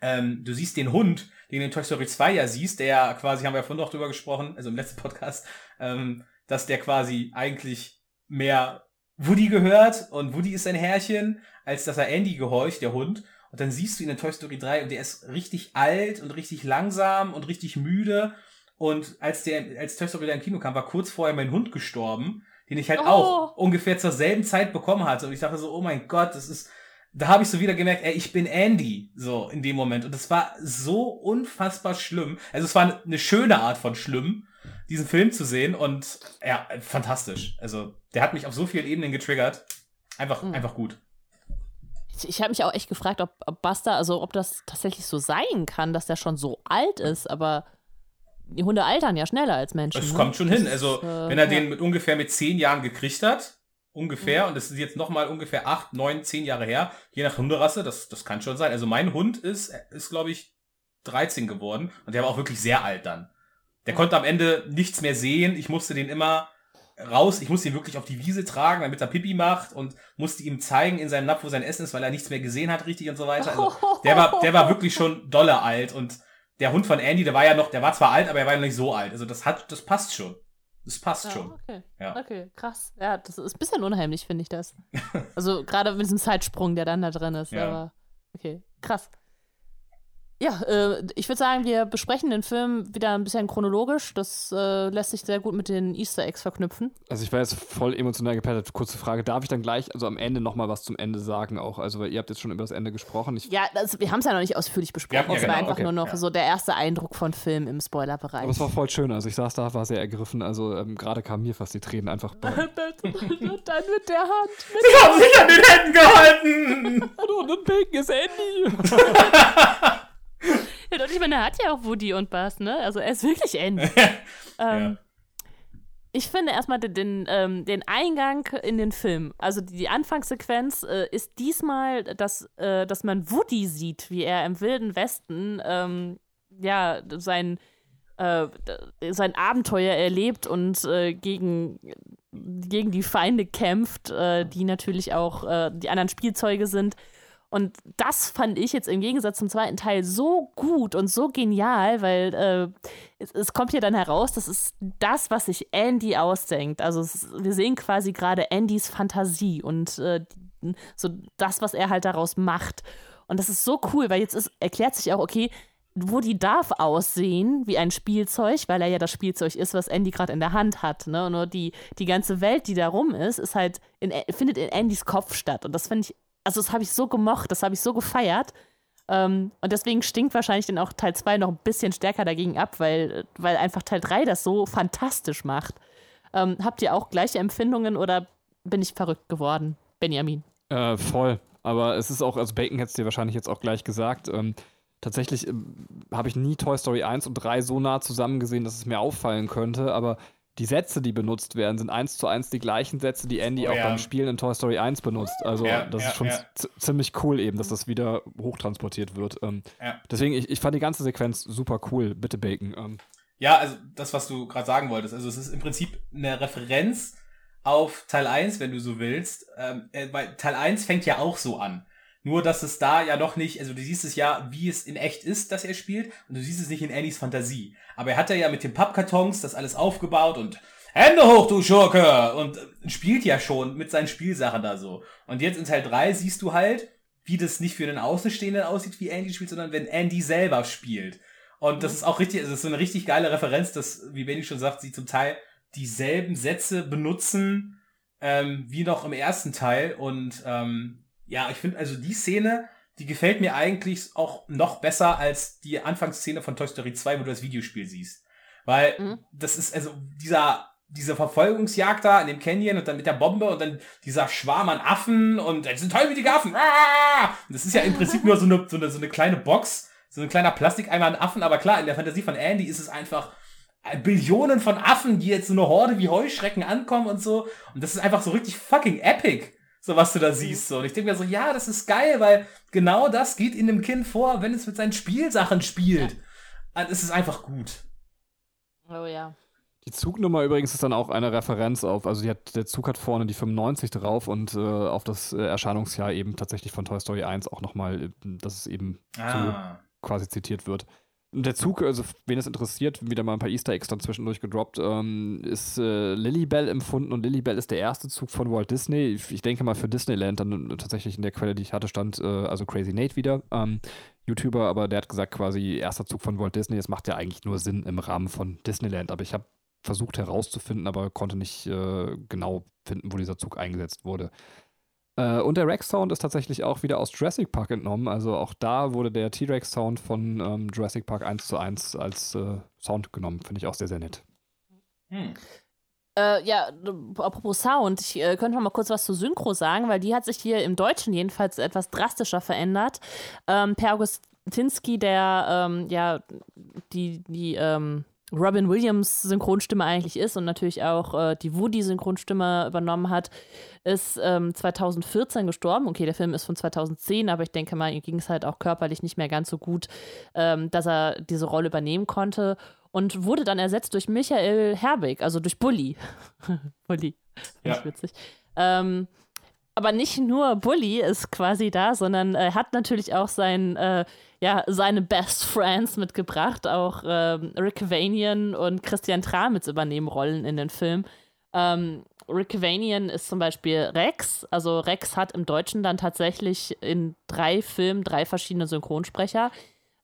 ähm, du siehst den Hund, den du in Toy Story 2 ja siehst, der ja quasi, haben wir ja vorhin noch drüber gesprochen, also im letzten Podcast, ähm, dass der quasi eigentlich mehr Woody gehört und Woody ist sein Herrchen, als dass er Andy gehorcht, der Hund. Und dann siehst du ihn in Toy Story 3 und der ist richtig alt und richtig langsam und richtig müde. Und als der, als Toy Story 3 im Kino kam, war kurz vorher mein Hund gestorben, den ich halt Oh. auch ungefähr zur selben Zeit bekommen hatte. Und ich dachte so, oh mein Gott, das ist, da habe ich so wieder gemerkt, ey, ich bin Andy, so in dem Moment. Und das war so unfassbar schlimm. Also es war eine schöne Art von schlimm, diesen Film zu sehen. Und ja, fantastisch. Also der hat mich auf so vielen Ebenen getriggert. Einfach, Mhm. einfach gut. Ich, ich habe mich auch echt gefragt, ob, ob Buster, also ob das tatsächlich so sein kann, dass der schon so alt ist, aber die Hunde altern ja schneller als Menschen. Es ne? kommt schon hin. Das Also, ist, äh, wenn er ja. den mit ungefähr mit zehn Jahren gekriegt hat, ungefähr, Mhm. und das ist jetzt nochmal ungefähr acht, neun, zehn Jahre her, je nach Hunderasse, das, das kann schon sein. Also mein Hund ist, ist glaube ich, 13 geworden und der war auch wirklich sehr alt dann. Der Ja. konnte am Ende nichts mehr sehen. Ich musste den immer raus, ich musste ihn wirklich auf die Wiese tragen, damit er Pipi macht und musste ihm zeigen in seinem Napf, wo sein Essen ist, weil er nichts mehr gesehen hat richtig und so weiter. Also der war, der war wirklich schon dolle alt und der Hund von Andy, der war ja noch, der war zwar alt, aber er war ja noch nicht so alt. Also das hat, das passt schon. Das passt Ja, schon. okay. Ja. Okay, krass. Ja, das ist ein bisschen unheimlich, finde ich das. Also gerade mit diesem Zeitsprung, der dann da drin ist. Ja. Aber okay, krass. Ja, äh, ich würde sagen, wir besprechen den Film wieder ein bisschen chronologisch. Das äh, lässt sich sehr gut mit den Easter Eggs verknüpfen. Also ich war jetzt voll emotional gepettet. Kurze Frage, darf ich dann gleich, also am Ende nochmal was zum Ende sagen auch? Also weil ihr habt jetzt schon über das Ende gesprochen. Ich, Ja, das, wir haben es ja noch nicht ausführlich besprochen. Ja, ja, es war genau, einfach okay. nur noch Ja. so der erste Eindruck von Film im Spoilerbereich. aber es war voll schön. Also ich saß da, war sehr ergriffen. Also ähm, gerade kamen mir fast die Tränen einfach bei. *laughs* dann mit der Hand. *laughs* Ich hab sich an den Händen gehalten! *laughs* und ein Bacon ist Andy. Ja, und ich meine, er hat ja auch Woody und Buzz, ne? Also er ist wirklich Andy. *laughs* ähm, Ich finde erstmal den, den, ähm, den Eingang in den Film, also die Anfangssequenz äh, ist diesmal, dass, äh, dass man Woody sieht, wie er im Wilden Westen ähm, ja sein, äh, sein Abenteuer erlebt und äh, gegen, gegen die Feinde kämpft, äh, die natürlich auch äh, die anderen Spielzeuge sind. Und das fand ich jetzt im Gegensatz zum zweiten Teil so gut und so genial, weil äh, es, es kommt hier dann heraus, das ist das, was sich Andy ausdenkt. Also es, wir sehen quasi gerade Andys Fantasie und äh, so das, was er halt daraus macht. Und das ist so cool, weil jetzt ist, erklärt sich auch, okay, Woody darf aussehen wie ein Spielzeug, weil er ja das Spielzeug ist, was Andy gerade in der Hand hat. Ne? Nur die, die ganze Welt, die da rum ist, ist halt in, findet in Andys Kopf statt. Und das finde ich, also das habe ich so gemocht, das habe ich so gefeiert. Ähm, und deswegen stinkt wahrscheinlich dann auch Teil 2 noch ein bisschen stärker dagegen ab, weil, weil einfach Teil 3 das so fantastisch macht. Ähm, habt ihr auch gleiche Empfindungen oder bin ich verrückt geworden, Benjamin? Äh, voll. Aber es ist auch, also Bacon hätte es dir wahrscheinlich jetzt auch gleich gesagt. Ähm, tatsächlich ähm, habe ich nie Toy Story 1 und 3 so nah zusammen gesehen, dass es mir auffallen könnte. Aber die Sätze, die benutzt werden, sind eins zu eins die gleichen Sätze, die Andy Oh auch ja. beim Spielen in Toy Story 1 benutzt. Also Ja, das ja, ist schon ziemlich cool eben, dass das wieder hochtransportiert wird. Ähm. Deswegen, ich, ich fand die ganze Sequenz super cool. Bitte Bacon. Ähm, Ja, also das, was du gerade sagen wolltest. Also es ist im Prinzip eine Referenz auf Teil 1, wenn du so willst. Ähm, äh, weil Teil 1 fängt ja auch so an. Nur, dass es da ja noch nicht, also du siehst es ja, wie es in echt ist, dass er spielt, und du siehst es nicht in Annys Fantasie. Aber er hat ja mit den Pappkartons das alles aufgebaut und Hände hoch, du Schurke! Und äh, spielt ja schon mit seinen Spielsachen da so. Und jetzt in Teil 3 siehst du halt, wie das nicht für den Außenstehenden aussieht, wie Andy spielt, sondern wenn Andy selber spielt. Und das ist auch richtig, es ist so eine richtig geile Referenz, dass, wie Benny schon sagt, sie zum Teil dieselben Sätze benutzen ähm, wie noch im ersten Teil. Und ähm, ja, ich finde also die Szene, die gefällt mir eigentlich auch noch besser als die Anfangsszene von Toy Story 2, wo du das Videospiel siehst. Weil Mhm. das ist also dieser diese Verfolgungsjagd da in dem Canyon und dann mit der Bombe und dann dieser Schwarm an Affen und das sind tollwütige Affen. Ah! Das ist ja im Prinzip nur so eine, so eine, so eine kleine Box, so ein kleiner Plastikeimer an Affen, aber klar, in der Fantasie von Andy ist es einfach Billionen von Affen, die jetzt so eine Horde wie Heuschrecken ankommen und so. Und das ist einfach so richtig fucking epic, so was du da siehst. So. Und ich denke mir so, ja, das ist geil, weil genau das geht in dem Kind vor, wenn es mit seinen Spielsachen spielt. Und es ist einfach gut. Oh ja. Die Zugnummer übrigens ist dann auch eine Referenz auf, also die hat, der Zug hat vorne die 95 drauf und äh, auf das äh, Erscheinungsjahr eben tatsächlich von Toy Story 1 auch nochmal, äh, dass es eben Ah. quasi zitiert wird. Der Zug, also wen es interessiert, wieder mal ein paar Easter Eggs dann zwischendurch gedroppt, ähm, ist äh, Lilybell empfunden und Lilybell ist der erste Zug von Walt Disney. Ich, denke mal für Disneyland dann tatsächlich in der Quelle, die ich hatte, stand äh, also Crazy Nate wieder, ähm, YouTuber, aber der hat gesagt quasi erster Zug von Walt Disney. Das macht ja eigentlich nur Sinn im Rahmen von Disneyland, aber ich habe versucht herauszufinden, aber konnte nicht äh, genau finden, wo dieser Zug eingesetzt wurde. Äh, und der Rex-Sound ist tatsächlich auch wieder aus Jurassic Park entnommen. Also auch da wurde der T-Rex-Sound von ähm, Jurassic Park 1 zu 1 als äh, Sound genommen. Finde ich auch sehr, sehr nett. Hm. Äh, ja, apropos Sound, ich äh, könnte noch mal kurz was zu Synchro sagen, weil die hat sich hier im Deutschen jedenfalls etwas drastischer verändert. Ähm, per Augustinski, der ähm, ja die, die ähm, Robin Williams Synchronstimme eigentlich ist und natürlich auch äh, die Woody Synchronstimme übernommen hat, ist ähm, 2014 gestorben. Okay, der Film ist von 2010, aber ich denke mal, ihm ging es halt auch körperlich nicht mehr ganz so gut, ähm, dass er diese Rolle übernehmen konnte und wurde dann ersetzt durch Michael Herbig, also durch Bully. *laughs* Bully, Ja. ich witzig. Ähm, aber nicht nur Bully ist quasi da, sondern er hat natürlich auch sein, äh, ja, seine Best Friends mitgebracht. Auch ähm, Rick Vanian und Christian Tramitz übernehmen Rollen in den Film. Ähm, Rick Vanian ist zum Beispiel Rex. Also Rex hat im Deutschen dann tatsächlich in drei Filmen drei verschiedene Synchronsprecher.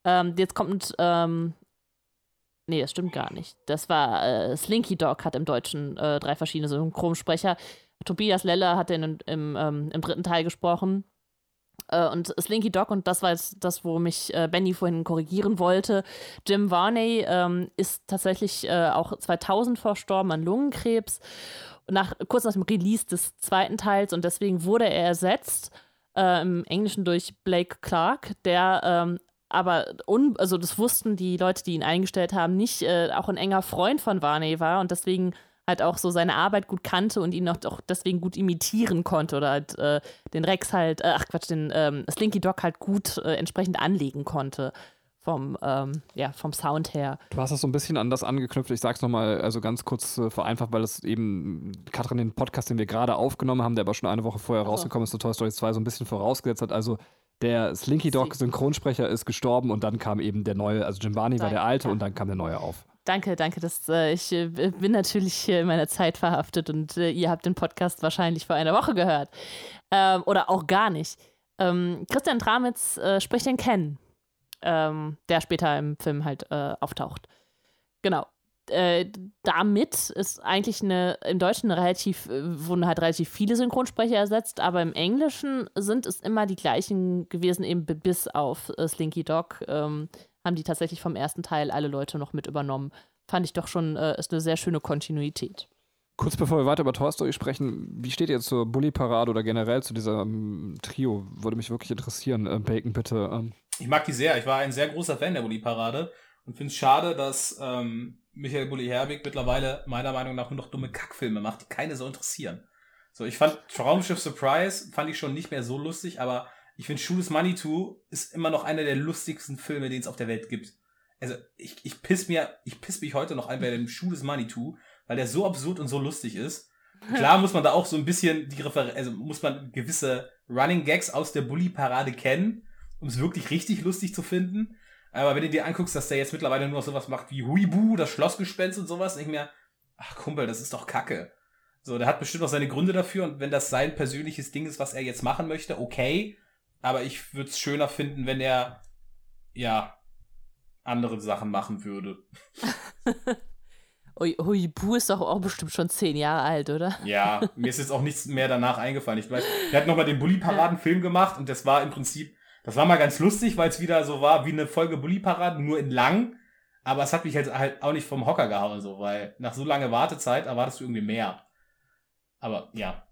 Ähm, jetzt kommt, ähm, nee, das stimmt gar nicht. Das war äh, Slinky Dog hat im Deutschen äh, drei verschiedene Synchronsprecher. Tobias Leller hat den im, im, ähm, im dritten Teil gesprochen. Äh, und Slinky Dog, und das war jetzt das, wo mich äh, Benny vorhin korrigieren wollte. Jim Varney ähm, ist tatsächlich äh, auch 2000 verstorben an Lungenkrebs. Nach, kurz nach dem Release des zweiten Teils und deswegen wurde er ersetzt äh, im Englischen durch Blake Clark, der ähm, aber also das wussten die Leute, die ihn eingestellt haben, nicht äh, auch ein enger Freund von Varney war und deswegen halt auch so seine Arbeit gut kannte und ihn auch, auch deswegen gut imitieren konnte oder halt äh, den Rex halt, äh, ach Quatsch, den ähm, Slinky Dog halt gut äh, entsprechend anlegen konnte vom, ähm, ja, vom Sound her. Du hast es so ein bisschen an das angeknüpft. Ich sag's nochmal, also ganz kurz äh, vereinfacht, weil es eben Katrin den Podcast, den wir gerade aufgenommen haben, der aber schon eine Woche vorher Ach so. rausgekommen ist, zu Toy Story 2, so ein bisschen vorausgesetzt hat. Also der Slinky Dog Synchronsprecher ist gestorben und dann kam eben der neue, also Jim Varney war der alte ja. und dann kam der neue auf. Danke, danke. Das, äh, ich äh, bin natürlich hier in meiner Zeit verhaftet und äh, ihr habt den Podcast wahrscheinlich vor einer Woche gehört. Ähm, oder auch gar nicht. Ähm, Christian Tramitz äh, spricht den Ken, ähm, der später im Film halt äh, auftaucht. Genau. Äh, damit ist eigentlich eine, im Deutschen eine relativ, wurden halt relativ viele Synchronsprecher ersetzt, aber im Englischen sind es immer die gleichen gewesen, eben bi- bis auf Slinky Dog. Ähm, haben die tatsächlich vom ersten Teil alle Leute noch mit übernommen. Fand ich doch schon, äh, ist eine sehr schöne Kontinuität. Kurz bevor wir weiter über Toy Story sprechen, wie steht ihr zur Bully-Parade oder generell zu diesem Trio? Würde mich wirklich interessieren. Äh, Bacon, bitte. Ähm, Ich mag die sehr. Ich war ein sehr großer Fan der Bully-Parade und finde es schade, dass ähm, Michael Bulli-Herbig mittlerweile meiner Meinung nach nur noch dumme Kackfilme macht, die keine so interessieren. So, ich fand Traumschiff Surprise fand ich schon nicht mehr so lustig, aber ich finde Shoot is Money 2 ist immer noch einer der lustigsten Filme, den es auf der Welt gibt. Also, ich, ich piss mir, ich piss mich heute noch ein bei dem Shoot is Money 2, weil der so absurd und so lustig ist. Klar *laughs* muss man da auch so ein bisschen die Refer also muss man gewisse Running Gags aus der Bully-Parade kennen, um es wirklich richtig lustig zu finden. Aber wenn du dir anguckst, dass der jetzt mittlerweile nur noch sowas macht wie Huibu, das Schlossgespenst und sowas, nicht mehr, ach Kumpel, das ist doch Kacke. So, der hat bestimmt auch seine Gründe dafür und wenn das sein persönliches Ding ist, was er jetzt machen möchte, okay. Aber ich würde es schöner finden, wenn er, ja, andere Sachen machen würde. *laughs* Huibu ist doch auch bestimmt schon zehn Jahre alt, oder? Ja, mir ist jetzt auch nichts mehr danach eingefallen. Ich weiß, der hat nochmal den Bully-Paraden-Film gemacht und das war im Prinzip, das war mal ganz lustig, weil es wieder so war wie eine Folge Bully-Paraden, nur in lang. Aber es hat mich halt, halt auch nicht vom Hocker gehauen, so, weil nach so langer Wartezeit erwartest du irgendwie mehr. Aber ja,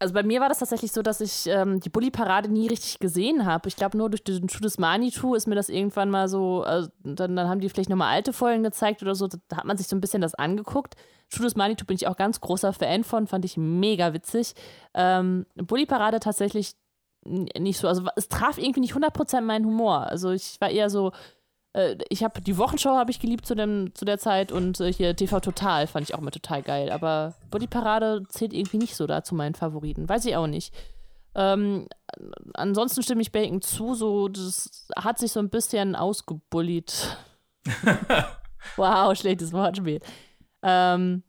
Also bei mir war das tatsächlich so, dass ich ähm, die Bully-Parade nie richtig gesehen habe. Ich glaube, nur durch den Schuh des Manitou ist mir das irgendwann mal so, also dann, dann haben die vielleicht nochmal alte Folgen gezeigt oder so, da hat man sich so ein bisschen das angeguckt. Schuh des Manitou bin ich auch ganz großer Fan von, fand ich mega witzig. Ähm, Bully-Parade tatsächlich nicht so, also es traf irgendwie nicht 100% meinen Humor. Also ich war eher so, äh, ich habe die Wochenschau habe ich geliebt zu, dem, zu der Zeit und äh, hier TV Total fand ich auch immer total geil. Aber Body Parade zählt irgendwie nicht so da zu meinen Favoriten. Weiß ich auch nicht. Ähm, ansonsten stimme ich Bacon zu, so das hat sich so ein bisschen ausgebullied. *laughs* wow, schlechtes Wortspiel. Ähm,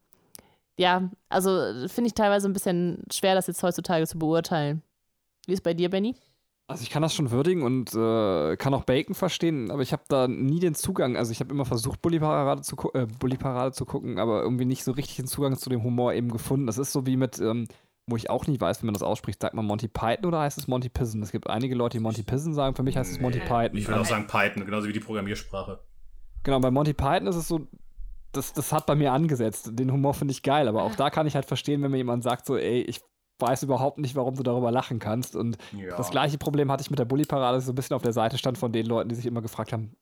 ja, also finde ich teilweise ein bisschen schwer, das jetzt heutzutage zu beurteilen. Wie ist bei dir, Benny? Also ich kann das schon würdigen und äh, kann auch Bacon verstehen, aber ich habe da nie den Zugang. Also ich habe immer versucht, Bully Parade, zu äh, Bully Parade zu gucken, aber irgendwie nicht so richtig den Zugang zu dem Humor eben gefunden. Das ist so wie mit, ähm, wo ich auch nicht weiß, wie man das ausspricht. Sagt man Monty Python oder heißt es Monty Python? Es gibt einige Leute, die Monty Python sagen. Für mich heißt es Monty Nee, Python. Ich würde auch sagen Python, genauso wie die Programmiersprache. Genau, bei Monty Python ist es so, das, das hat bei mir angesetzt. Den Humor finde ich geil, aber auch da kann ich halt verstehen, wenn mir jemand sagt, so, ey, ich weiß überhaupt nicht, warum du darüber lachen kannst. Und Ja. das gleiche Problem hatte ich mit der Bully-Parade, dass ich so ein bisschen auf der Seite stand von den Leuten, die sich immer gefragt haben,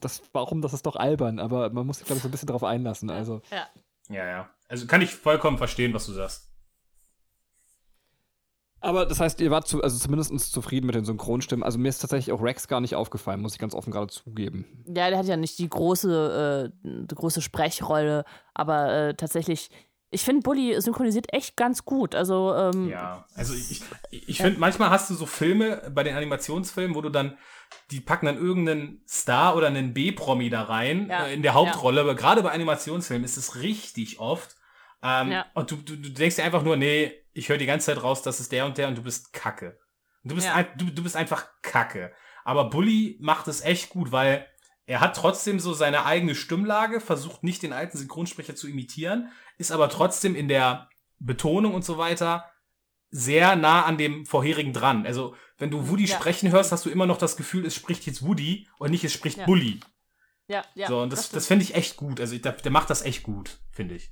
das, warum, das ist doch albern, aber man muss sich, glaube ich, so ein bisschen drauf einlassen. Also, Ja. Ja, ja. Also kann ich vollkommen verstehen, was du sagst. aber das heißt, ihr wart zu, also zumindest zufrieden mit den Synchronstimmen. Also mir ist tatsächlich auch Rex gar nicht aufgefallen, muss ich ganz offen gerade zugeben. Ja, der hat ja nicht die große, äh, die große Sprechrolle, aber äh, tatsächlich, ich finde, Bully synchronisiert echt ganz gut. Also, ähm, Ja, also ich, ich, ich finde, manchmal hast du so Filme bei den Animationsfilmen, wo du dann, die packen dann irgendeinen Star oder einen B-Promi da rein Ja, äh, in der Hauptrolle. Aber gerade bei Animationsfilmen ist es richtig oft. Ähm, Ja. Und du, du, du denkst dir einfach nur, nee, ich höre die ganze Zeit raus, das ist der und der und du bist Kacke. Du bist, Ja. ein, du, du bist einfach Kacke. Aber Bully macht es echt gut, weil er hat trotzdem so seine eigene Stimmlage, versucht nicht den alten Synchronsprecher zu imitieren, ist aber trotzdem in der Betonung und so weiter sehr nah an dem vorherigen dran. Also, wenn du Woody Ja. sprechen hörst, hast du immer noch das Gefühl, es spricht jetzt Woody und nicht es spricht Ja. Bully. ja, ja. so, und das, stimmt. das finde ich echt gut. Also, der, der macht das echt gut, finde ich.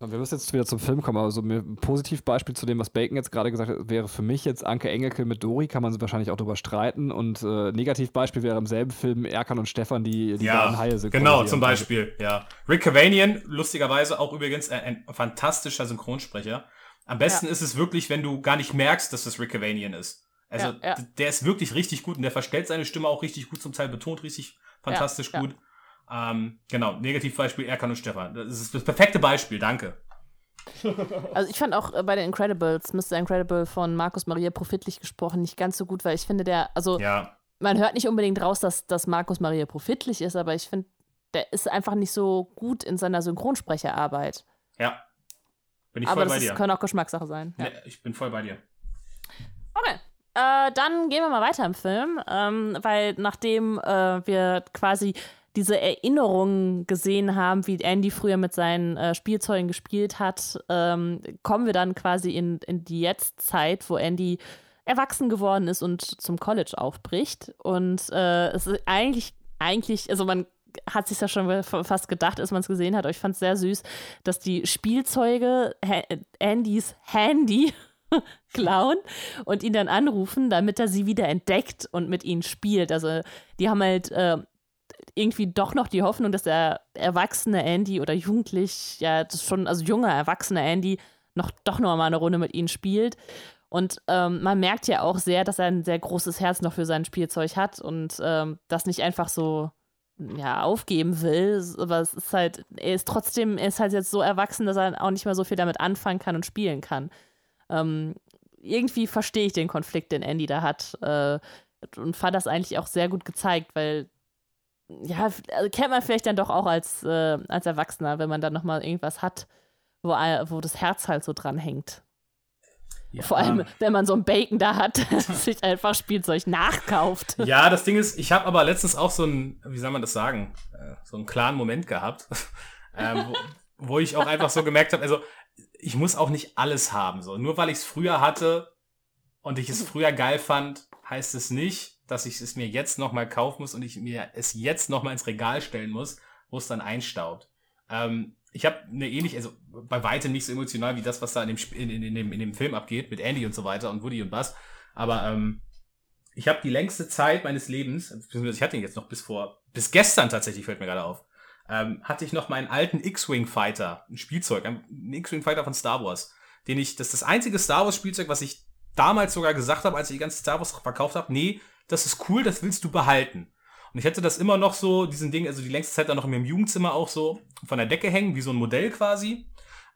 Wir müssen jetzt wieder zum Film kommen, aber so ein Positivbeispiel zu dem, was Bacon jetzt gerade gesagt hat, wäre für mich jetzt Anke Engelke mit Dori, kann man wahrscheinlich auch drüber streiten. Und äh, Negativbeispiel wäre im selben Film Erkan und Stefan, die die beiden Haie genau, synchronisieren. zum Beispiel, ja. Rick Cavanian, lustigerweise auch übrigens ein, ein fantastischer Synchronsprecher. Am besten Ja. ist es wirklich, wenn du gar nicht merkst, dass das Rick Cavanian ist. Also, Ja, ja. der ist wirklich richtig gut und der verstellt seine Stimme auch richtig gut, zum Teil betont richtig fantastisch ja. gut. Ähm, genau, Negativbeispiel Erkan und Stefan. Das ist das perfekte Beispiel, danke. *laughs* Also ich fand auch äh, bei den Incredibles, Mr. Incredible von Markus Maria Profitlich gesprochen, nicht ganz so gut, weil ich finde, der, also Ja, man hört nicht unbedingt raus, dass, dass Markus Maria Profitlich ist, aber ich finde, der ist einfach nicht so gut in seiner Synchronsprecherarbeit. ja. Bin ich aber voll das bei ist, dir. kann auch Geschmackssache sein. Ja. Nee, ich bin voll bei dir. Okay. Äh, dann gehen wir mal weiter im Film, ähm, weil nachdem äh, wir quasi diese Erinnerungen gesehen haben, wie Andy früher mit seinen äh, Spielzeugen gespielt hat, ähm, kommen wir dann quasi in, in die Jetztzeit, wo Andy erwachsen geworden ist und zum College aufbricht. Und äh, es ist eigentlich, eigentlich, also man hat sich ja schon fast gedacht, als man es gesehen hat, ich fand es sehr süß, dass die Spielzeuge ha Andys Handy *laughs* klauen und ihn dann anrufen, damit er sie wieder entdeckt und mit ihnen spielt. Also die haben halt äh, irgendwie doch noch die Hoffnung, dass der erwachsene Andy oder jugendlich, ja, das schon, also junger, erwachsener Andy noch doch noch mal eine Runde mit ihnen spielt. Und ähm, man merkt ja auch sehr, dass er ein sehr großes Herz noch für sein Spielzeug hat und ähm, das nicht einfach so ja, aufgeben will. Aber es ist halt, er ist trotzdem, er ist halt jetzt so erwachsen, dass er auch nicht mehr so viel damit anfangen kann und spielen kann. Ähm, irgendwie verstehe ich den Konflikt, den Andy da hat. Äh, und fand das eigentlich auch sehr gut gezeigt, weil ja, also kennt man vielleicht dann doch auch als, äh, als Erwachsener, wenn man dann nochmal irgendwas hat, wo, wo das Herz halt so dran hängt. Ja. Vor allem, wenn man so ein Bacon da hat, *laughs* sich einfach Spielzeug nachkauft. *laughs* Ja, das Ding ist, ich habe aber letztens auch so ein, wie soll man das sagen, äh, so einen klaren Moment gehabt, *laughs* ähm, wo, wo ich auch einfach so gemerkt habe, also ich muss auch nicht alles haben. So. Nur weil ich es früher hatte und ich es früher geil fand, heißt es nicht, dass ich es mir jetzt nochmal kaufen muss und ich mir es jetzt nochmal ins Regal stellen muss, wo es dann einstaubt. Ähm, ich habe eine ähnliche, also bei weitem nicht so emotional wie das, was da in dem, in, in, in, dem, in dem Film abgeht, mit Andy und so weiter und Woody und Buzz. Aber ähm, ich habe die längste Zeit meines Lebens, beziehungsweise ich hatte ihn jetzt noch bis vor, bis gestern tatsächlich, fällt mir gerade auf, ähm, hatte ich noch meinen alten X-Wing Fighter, ein Spielzeug, ein X-Wing Fighter von Star Wars, den ich, das ist das einzige Star Wars Spielzeug, was ich damals sogar gesagt habe, als ich die ganze Star Wars verkauft habe, nee, das ist cool, das willst du behalten. Und ich hätte das immer noch so, diesen Ding, also die längste Zeit dann noch in meinem Jugendzimmer auch so von der Decke hängen, wie so ein Modell quasi.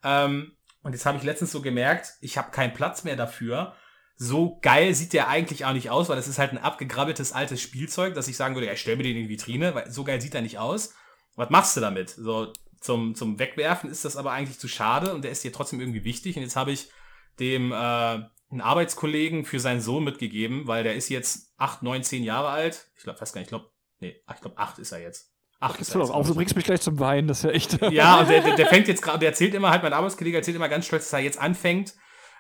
Ähm, und jetzt habe ich letztens so gemerkt, ich habe keinen Platz mehr dafür. So geil sieht der eigentlich auch nicht aus, weil das ist halt ein abgegrabbeltes altes Spielzeug, dass ich sagen würde, ja, stell mir den in die Vitrine, weil so geil sieht er nicht aus. Was machst du damit? So zum, zum Wegwerfen ist das aber eigentlich zu schade und der ist dir trotzdem irgendwie wichtig. Und jetzt habe ich dem äh, einen Arbeitskollegen für seinen Sohn mitgegeben, weil der ist jetzt acht, neun, zehn Jahre alt. Ich glaube, weiß gar nicht, ich glaube, nee, ach, ich glaube, acht ist er jetzt. Acht Jetzt ist er auf, du bringst mich gleich zum Weinen, das ist ja echt. ja, und der, der, fängt jetzt gerade, der erzählt immer halt, mein Arbeitskollege erzählt immer ganz stolz, dass er jetzt anfängt,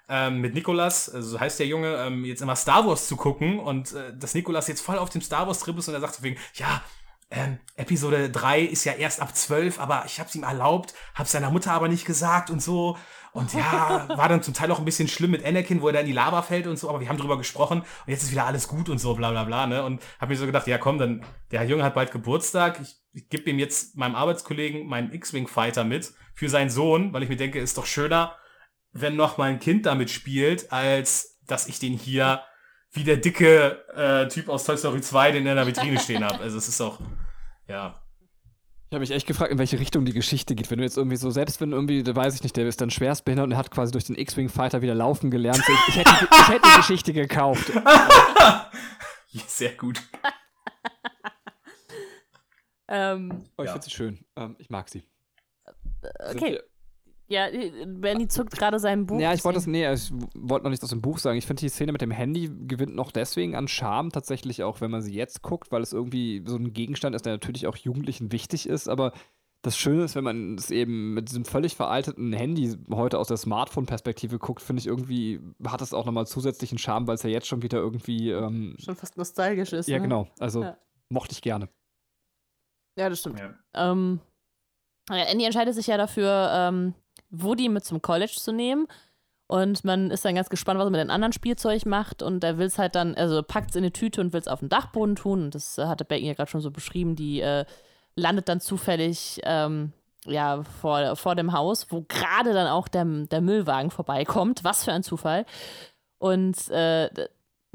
ähm, mit Nikolas, also so heißt der Junge, ähm, jetzt immer Star Wars zu gucken und äh, dass Nikolas jetzt voll auf dem Star Wars Trip ist und er sagt so wegen, ja, ähm, Episode 3 ist ja erst ab 12, aber ich hab's ihm erlaubt, hab's seiner Mutter aber nicht gesagt und so. Und ja, *laughs* war dann zum Teil auch ein bisschen schlimm mit Anakin, wo er da in die Lava fällt und so, aber wir haben drüber gesprochen und jetzt ist wieder alles gut und so, bla bla bla, ne? Und hab mir so gedacht, ja komm, dann, der Junge hat bald Geburtstag, ich, ich gebe ihm jetzt meinem Arbeitskollegen meinen X-Wing Fighter mit für seinen Sohn, weil ich mir denke, ist doch schöner, wenn noch mein Kind damit spielt, als dass ich den hier wie der dicke äh, Typ aus Toy Story 2, den in der Vitrine stehen habe. Also es ist auch, ja. Ich habe mich echt gefragt, in welche Richtung die Geschichte geht. Wenn du jetzt irgendwie so, selbst wenn irgendwie, da weiß ich nicht, der ist dann schwerstbehindert und hat quasi durch den X-Wing Fighter wieder laufen gelernt. So, ich, ich, hätte, ich hätte die Geschichte gekauft. *laughs* ja sehr gut. *laughs* Ähm, Oh, ich Ja. finde sie schön. Ähm, ich mag sie. Sind okay. Ja, Benny zuckt gerade sein Buch. Ja, ich wollte das, nee, ich wollte noch nichts aus dem Buch sagen. Ich finde die Szene mit dem Handy gewinnt noch deswegen an Charme, tatsächlich auch, wenn man sie jetzt guckt, weil es irgendwie so ein Gegenstand ist, der natürlich auch Jugendlichen wichtig ist, aber das Schöne ist, wenn man es eben mit diesem völlig veralteten Handy heute aus der Smartphone-Perspektive guckt, finde ich irgendwie, hat es auch nochmal zusätzlichen Charme, weil es ja jetzt schon wieder irgendwie, ähm, Schon fast nostalgisch ist. ja ne? genau, also Ja. mochte ich gerne. Ja, das stimmt. Ja. Ähm, Andy entscheidet sich ja dafür, ähm, Woody mit zum College zu nehmen. Und man ist dann ganz gespannt, was er mit den anderen Spielzeug macht. Und er will es halt dann, also packt es in eine Tüte und will es auf den Dachboden tun. Und das hatte Becken ja gerade schon so beschrieben. Die äh, landet dann zufällig ähm, ja, vor, vor dem Haus, wo gerade dann auch der, der Müllwagen vorbeikommt. Was für ein Zufall. Und äh,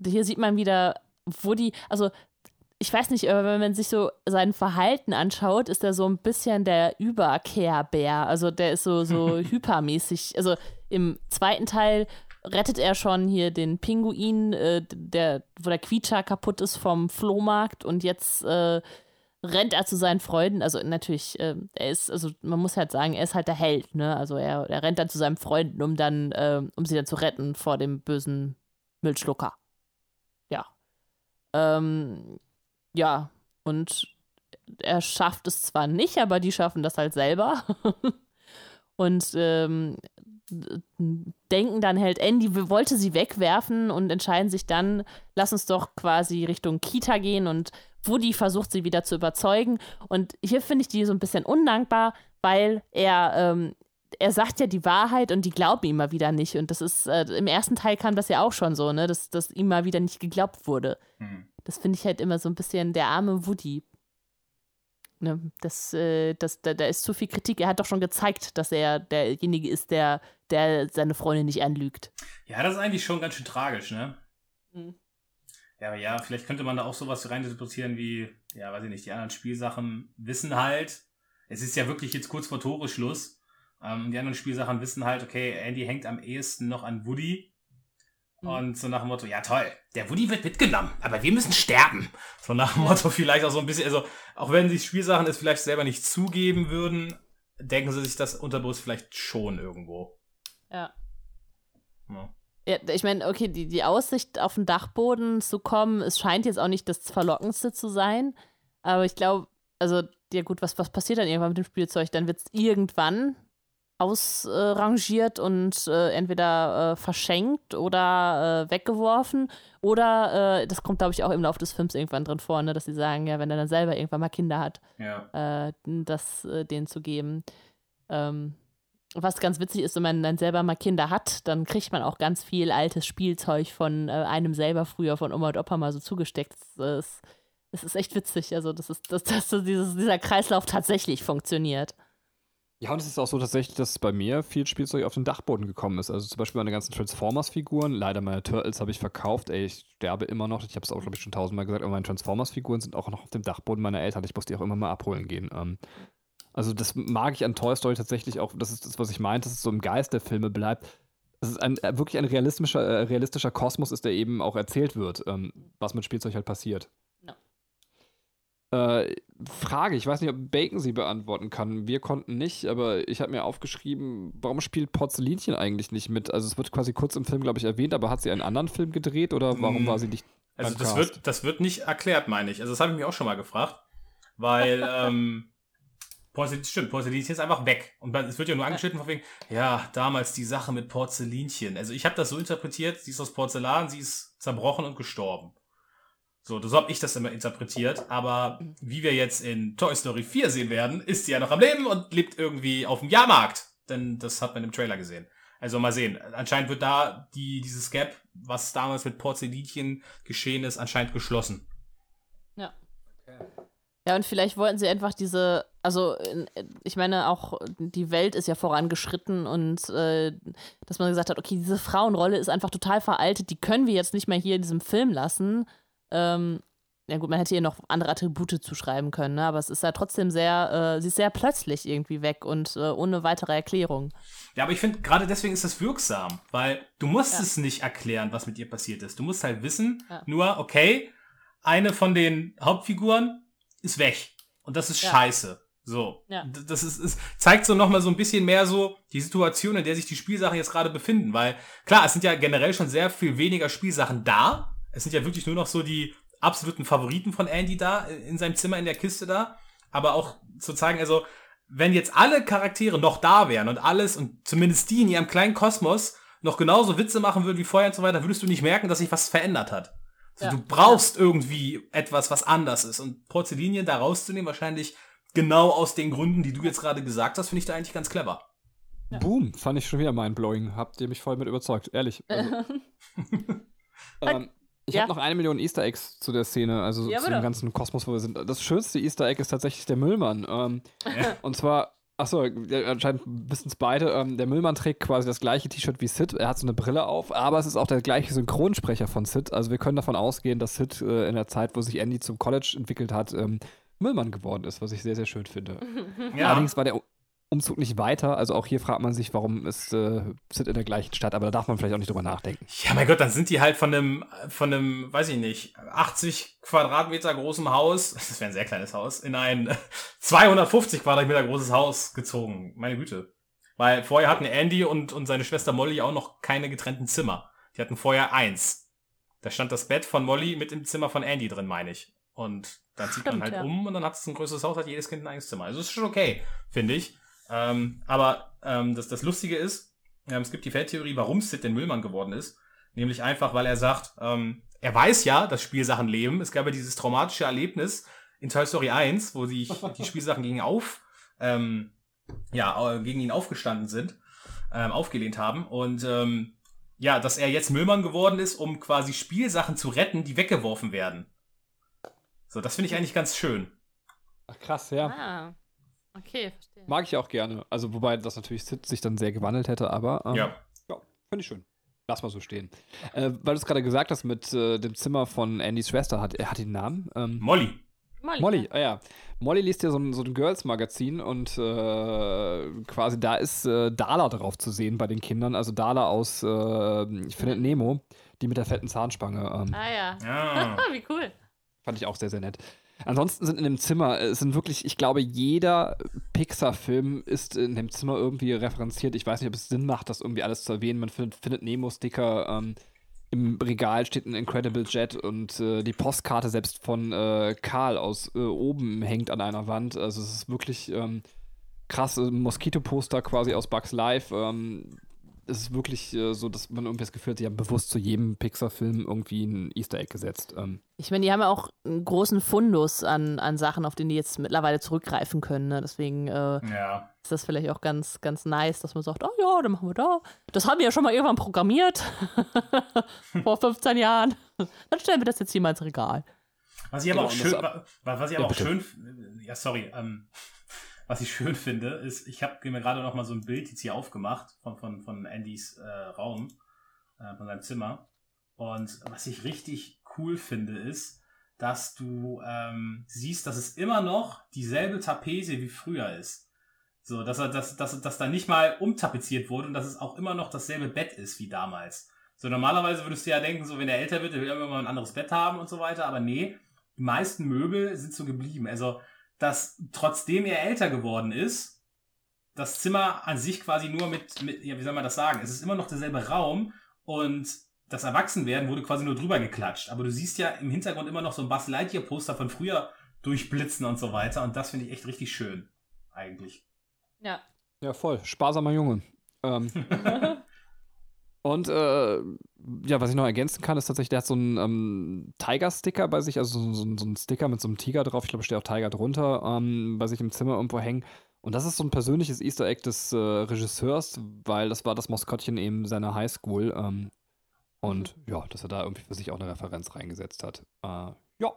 hier sieht man wieder, Woody, also ich weiß nicht, aber wenn man sich so sein Verhalten anschaut, ist er so ein bisschen der Überkehrbär. Also der ist so, so *laughs* hypermäßig. Also im zweiten Teil rettet er schon hier den Pinguin, äh, der, wo der Quietscher kaputt ist vom Flohmarkt und jetzt äh, rennt er zu seinen Freunden. Also natürlich, äh, er ist, also man muss halt sagen, er ist halt der Held, ne? Also er, er rennt dann zu seinen Freunden, um dann, äh, um sie dann zu retten vor dem bösen Müllschlucker. Ja. Ähm, ja, und er schafft es zwar nicht, aber die schaffen das halt selber. *laughs* und ähm, denken dann halt, Andy wollte sie wegwerfen und entscheiden sich dann, lass uns doch quasi Richtung Kita gehen und Woody versucht sie wieder zu überzeugen. Und hier finde ich die so ein bisschen undankbar, weil er, ähm, er sagt ja die Wahrheit und die glauben ihm mal wieder nicht. Und das ist, äh, im ersten Teil kam das ja auch schon so, ne, dass, dass ihm mal wieder nicht geglaubt wurde. Hm. Das finde ich halt immer so ein bisschen der arme Woody. Ne, das, äh, das, da, da ist zu viel Kritik. Er hat doch schon gezeigt, dass er derjenige ist, der, der seine Freundin nicht anlügt. Ja, das ist eigentlich schon ganz schön tragisch, ne? Mhm. Ja, aber ja, vielleicht könnte man da auch sowas reininterpretieren wie, ja, weiß ich nicht, die anderen Spielsachen wissen halt, es ist ja wirklich jetzt kurz vor Toreschluss, ähm, die anderen Spielsachen wissen halt, okay, Andy hängt am ehesten noch an Woody. Mhm. Und so nach dem Motto, ja toll, der Woody wird mitgenommen, aber wir müssen sterben. So nach dem Motto vielleicht auch so ein bisschen, also auch wenn die Spielsachen es vielleicht selber nicht zugeben würden, denken sie sich das unterbewusst vielleicht schon irgendwo. Ja. Ja. Ja, ich meine, okay, die, die Aussicht auf den Dachboden zu kommen, es scheint jetzt auch nicht das Verlockendste zu sein. Aber ich glaube, also, ja gut, was, was passiert dann irgendwann mit dem Spielzeug? Dann wird es irgendwann ausrangiert äh, und äh, entweder äh, verschenkt oder äh, weggeworfen. Oder äh, das kommt, glaube ich, auch im Laufe des Films irgendwann drin vor, ne, dass sie sagen, ja, wenn er dann selber irgendwann mal Kinder hat, Ja. äh, das denen zu geben. Ähm, was ganz witzig ist, wenn man dann selber mal Kinder hat, dann kriegt man auch ganz viel altes Spielzeug von einem selber früher von Oma und Opa mal so zugesteckt. Das ist, das ist echt witzig. Also, das ist, dass, dass dieses, dieser Kreislauf tatsächlich funktioniert. Ja, und es ist auch so tatsächlich, dass bei mir viel Spielzeug auf den Dachboden gekommen ist. Also zum Beispiel meine ganzen Transformers-Figuren. Leider meine Turtles habe ich verkauft. Ey, ich sterbe immer noch. Ich habe es auch, glaube ich, schon tausendmal gesagt. Aber meine Transformers-Figuren sind auch noch auf dem Dachboden meiner Eltern. Ich muss die auch immer mal abholen gehen. Ähm, also das mag ich an Toy Story tatsächlich auch. Das ist das, was ich meinte, dass es so im Geist der Filme bleibt. Dass es ein, äh, wirklich ein realistischer, äh, realistischer Kosmos ist, der eben auch erzählt wird, ähm, was mit Spielzeug halt passiert. Äh, Frage, ich weiß nicht, ob Bacon sie beantworten kann. Wir konnten nicht, aber ich habe mir aufgeschrieben, warum spielt Porzellinchen eigentlich nicht mit? Also es wird quasi kurz im Film, glaube ich, erwähnt, aber hat sie einen anderen Film gedreht oder warum Mm, war sie nicht Also das Cast? wird, das wird nicht erklärt, meine ich. Also das habe ich mich auch schon mal gefragt. Weil, *laughs* ähm, Porzellan, stimmt, Porzellinchen ist einfach weg. Und es wird ja nur angeschnitten von wegen, ja, damals die Sache mit Porzellinchen. Also ich habe das so interpretiert, sie ist aus Porzellan, sie ist zerbrochen und gestorben. So, so habe ich das immer interpretiert. Aber wie wir jetzt in Toy Story 4 sehen werden, ist sie ja noch am Leben und lebt irgendwie auf dem Jahrmarkt. Denn das hat man im Trailer gesehen. Also mal sehen. Anscheinend wird da die, dieses Gap, was damals mit Porzellinchen geschehen ist, anscheinend geschlossen. Ja. Ja, und vielleicht wollten sie einfach diese, also ich meine auch, die Welt ist ja vorangeschritten und äh, dass man gesagt hat, okay, diese Frauenrolle ist einfach total veraltet, die können wir jetzt nicht mehr hier in diesem Film lassen. Ähm, ja gut, man hätte ihr noch andere Attribute zuschreiben können, ne? aber es ist ja trotzdem sehr, äh, sie ist sehr plötzlich irgendwie weg und äh, ohne weitere Erklärung. Ja, aber ich finde, gerade deswegen ist das wirksam, weil du musst Ja. es nicht erklären, was mit ihr passiert ist. Du musst halt wissen, Ja. nur, okay, eine von den Hauptfiguren ist weg. Und das ist Ja. scheiße. So. Das ist, es zeigt so nochmal so ein bisschen mehr so die Situation, in der sich die Spielsachen jetzt gerade befinden. Weil, klar, es sind ja generell schon sehr viel weniger Spielsachen da. Es sind ja wirklich nur noch so die absoluten Favoriten von Andy da, in seinem Zimmer in der Kiste da. Aber auch zu zeigen, also, wenn jetzt alle Charaktere noch da wären und alles und zumindest die in ihrem kleinen Kosmos noch genauso Witze machen würden wie vorher und so weiter, würdest du nicht merken, dass sich was verändert hat. So, Ja. Du brauchst irgendwie etwas, was anders ist. Und Porzellinien da rauszunehmen, wahrscheinlich genau aus den Gründen, die du jetzt gerade gesagt hast, finde ich da eigentlich ganz clever. Boom, fand ich schon wieder mindblowing. Habt ihr mich voll mit überzeugt, ehrlich. Also, *laughs* ähm, ich Ja. habe noch eine Million Easter Eggs zu der Szene, also Ja, zu dem ganzen Kosmos, wo wir sind. Das schönste Easter Egg ist tatsächlich der Müllmann. Ähm, *laughs* und zwar, achso, anscheinend wissen es beide, ähm, der Müllmann trägt quasi das gleiche T-Shirt wie Sid. Er hat so eine Brille auf, aber es ist auch der gleiche Synchronsprecher von Sid. Also wir können davon ausgehen, dass Sid äh, in der Zeit, wo sich Andy zum College entwickelt hat, ähm, Müllmann geworden ist, was ich sehr, sehr schön finde. Ja, Allerdings war der Umzug nicht weiter. Also auch hier fragt man sich, warum ist äh, Sid in der gleichen Stadt, aber da darf man vielleicht auch nicht drüber nachdenken. ja, mein Gott, dann sind die halt von einem, von einem, weiß ich nicht, 80 Quadratmeter großem Haus, *laughs* das wäre ein sehr kleines Haus, in ein *laughs* 250 Quadratmeter großes Haus gezogen. Meine Güte. Weil vorher hatten Andy und, und seine Schwester Molly auch noch keine getrennten Zimmer. Die hatten vorher eins. Da stand das Bett von Molly mit im Zimmer von Andy drin, meine ich. Und dann zieht man Stimmt, halt ja. um und dann hat es ein größeres Haus, hat jedes Kind ein eigenes Zimmer. Also ist schon okay, finde ich. Ähm, aber ähm, das, das Lustige ist, ähm, es gibt die Feldtheorie, warum Sid den Müllmann geworden ist. Nämlich einfach, weil er sagt, ähm, er weiß ja, dass Spielsachen leben. Es gab ja dieses traumatische Erlebnis in Toy Story 1, wo sich die *laughs* Spielsachen gegen auf, ähm, ja, gegen ihn aufgestanden sind, ähm, aufgelehnt haben. Und ähm, ja, dass er jetzt Müllmann geworden ist, um quasi Spielsachen zu retten, die weggeworfen werden. So, das finde ich eigentlich ganz schön. Ach krass, ja. Ah, okay, verstehe. Mag ich auch gerne. Also wobei das natürlich sich dann sehr gewandelt hätte, aber ähm, Ja. ja finde ich schön. Lass mal so stehen. Äh, weil du es gerade gesagt hast mit äh, dem Zimmer von Andys Schwester, hat er hat den Namen? Ähm, Molly. Molly. Molly, ah ja. Molly liest ja so ein, so ein Girls-Magazin und äh, quasi da ist äh, Dala drauf zu sehen bei den Kindern. Also Dala aus äh, Ich finde Nemo, die mit der fetten Zahnspange. Ähm, Ah ja. Ja. *laughs* Wie cool. Fand ich auch sehr, sehr nett. Ansonsten sind in dem Zimmer, es sind wirklich, ich glaube, jeder Pixar-Film ist in dem Zimmer irgendwie referenziert. Ich weiß nicht, ob es Sinn macht, das irgendwie alles zu erwähnen. Man findet, findet Nemo-Sticker, ähm, im Regal steht ein Incredible Jet und äh, die Postkarte selbst von äh, Karl aus äh, oben hängt an einer Wand. Also es ist wirklich ähm, krass, Moskito-Poster quasi aus Bugs Life. Ähm, es ist wirklich äh, so, dass man irgendwie das Gefühl hat, die haben bewusst zu jedem Pixar-Film irgendwie ein Easter Egg gesetzt. Ähm. Ich meine, die haben ja auch einen großen Fundus an, an Sachen, auf den die jetzt mittlerweile zurückgreifen können. Ne? Deswegen äh, Ja. ist das vielleicht auch ganz, ganz nice, dass man sagt, oh ja, dann machen wir da. Das haben wir ja schon mal irgendwann programmiert. *laughs* Vor 15 Jahren. Dann stellen wir das jetzt hier mal ins Regal. Was ich aber Genau, auch schön, was ich Ja, aber auch bitte. schön, ja sorry, ähm, was ich schön finde, ist, ich habe mir gerade noch mal so ein Bild jetzt hier aufgemacht von von von Andys äh, Raum, äh, von seinem Zimmer. Und was ich richtig cool finde, ist, dass du ähm, siehst, dass es immer noch dieselbe Tapete wie früher ist. So, dass er, dass, dass, dass da nicht mal umtapeziert wurde und dass es auch immer noch dasselbe Bett ist wie damals. So, normalerweise würdest du ja denken, so, wenn er älter wird, der will irgendwann mal ein anderes Bett haben und so weiter, aber nee, die meisten Möbel sind so geblieben. Also, dass trotzdem er älter geworden ist, das Zimmer an sich quasi nur mit, mit, ja, wie soll man das sagen? Es ist immer noch derselbe Raum und das Erwachsenwerden wurde quasi nur drüber geklatscht. Aber du siehst ja im Hintergrund immer noch so ein Buzz Lightyear Poster von früher durchblitzen und so weiter und das finde ich echt richtig schön. Eigentlich. Ja. Ja, voll. Sparsamer Junge. Ähm, *laughs* *laughs* und äh, ja, was ich noch ergänzen kann, ist tatsächlich, der hat so einen ähm, Tiger-Sticker bei sich, also so, so, so einen Sticker mit so einem Tiger drauf. Ich glaube, steht auch Tiger drunter, ähm, bei sich im Zimmer irgendwo hängen. Und das ist so ein persönliches Easter Egg des äh, Regisseurs, weil das war das Maskottchen eben seiner Highschool. Ähm, und ja, dass er da irgendwie für sich auch eine Referenz reingesetzt hat. Äh, ja,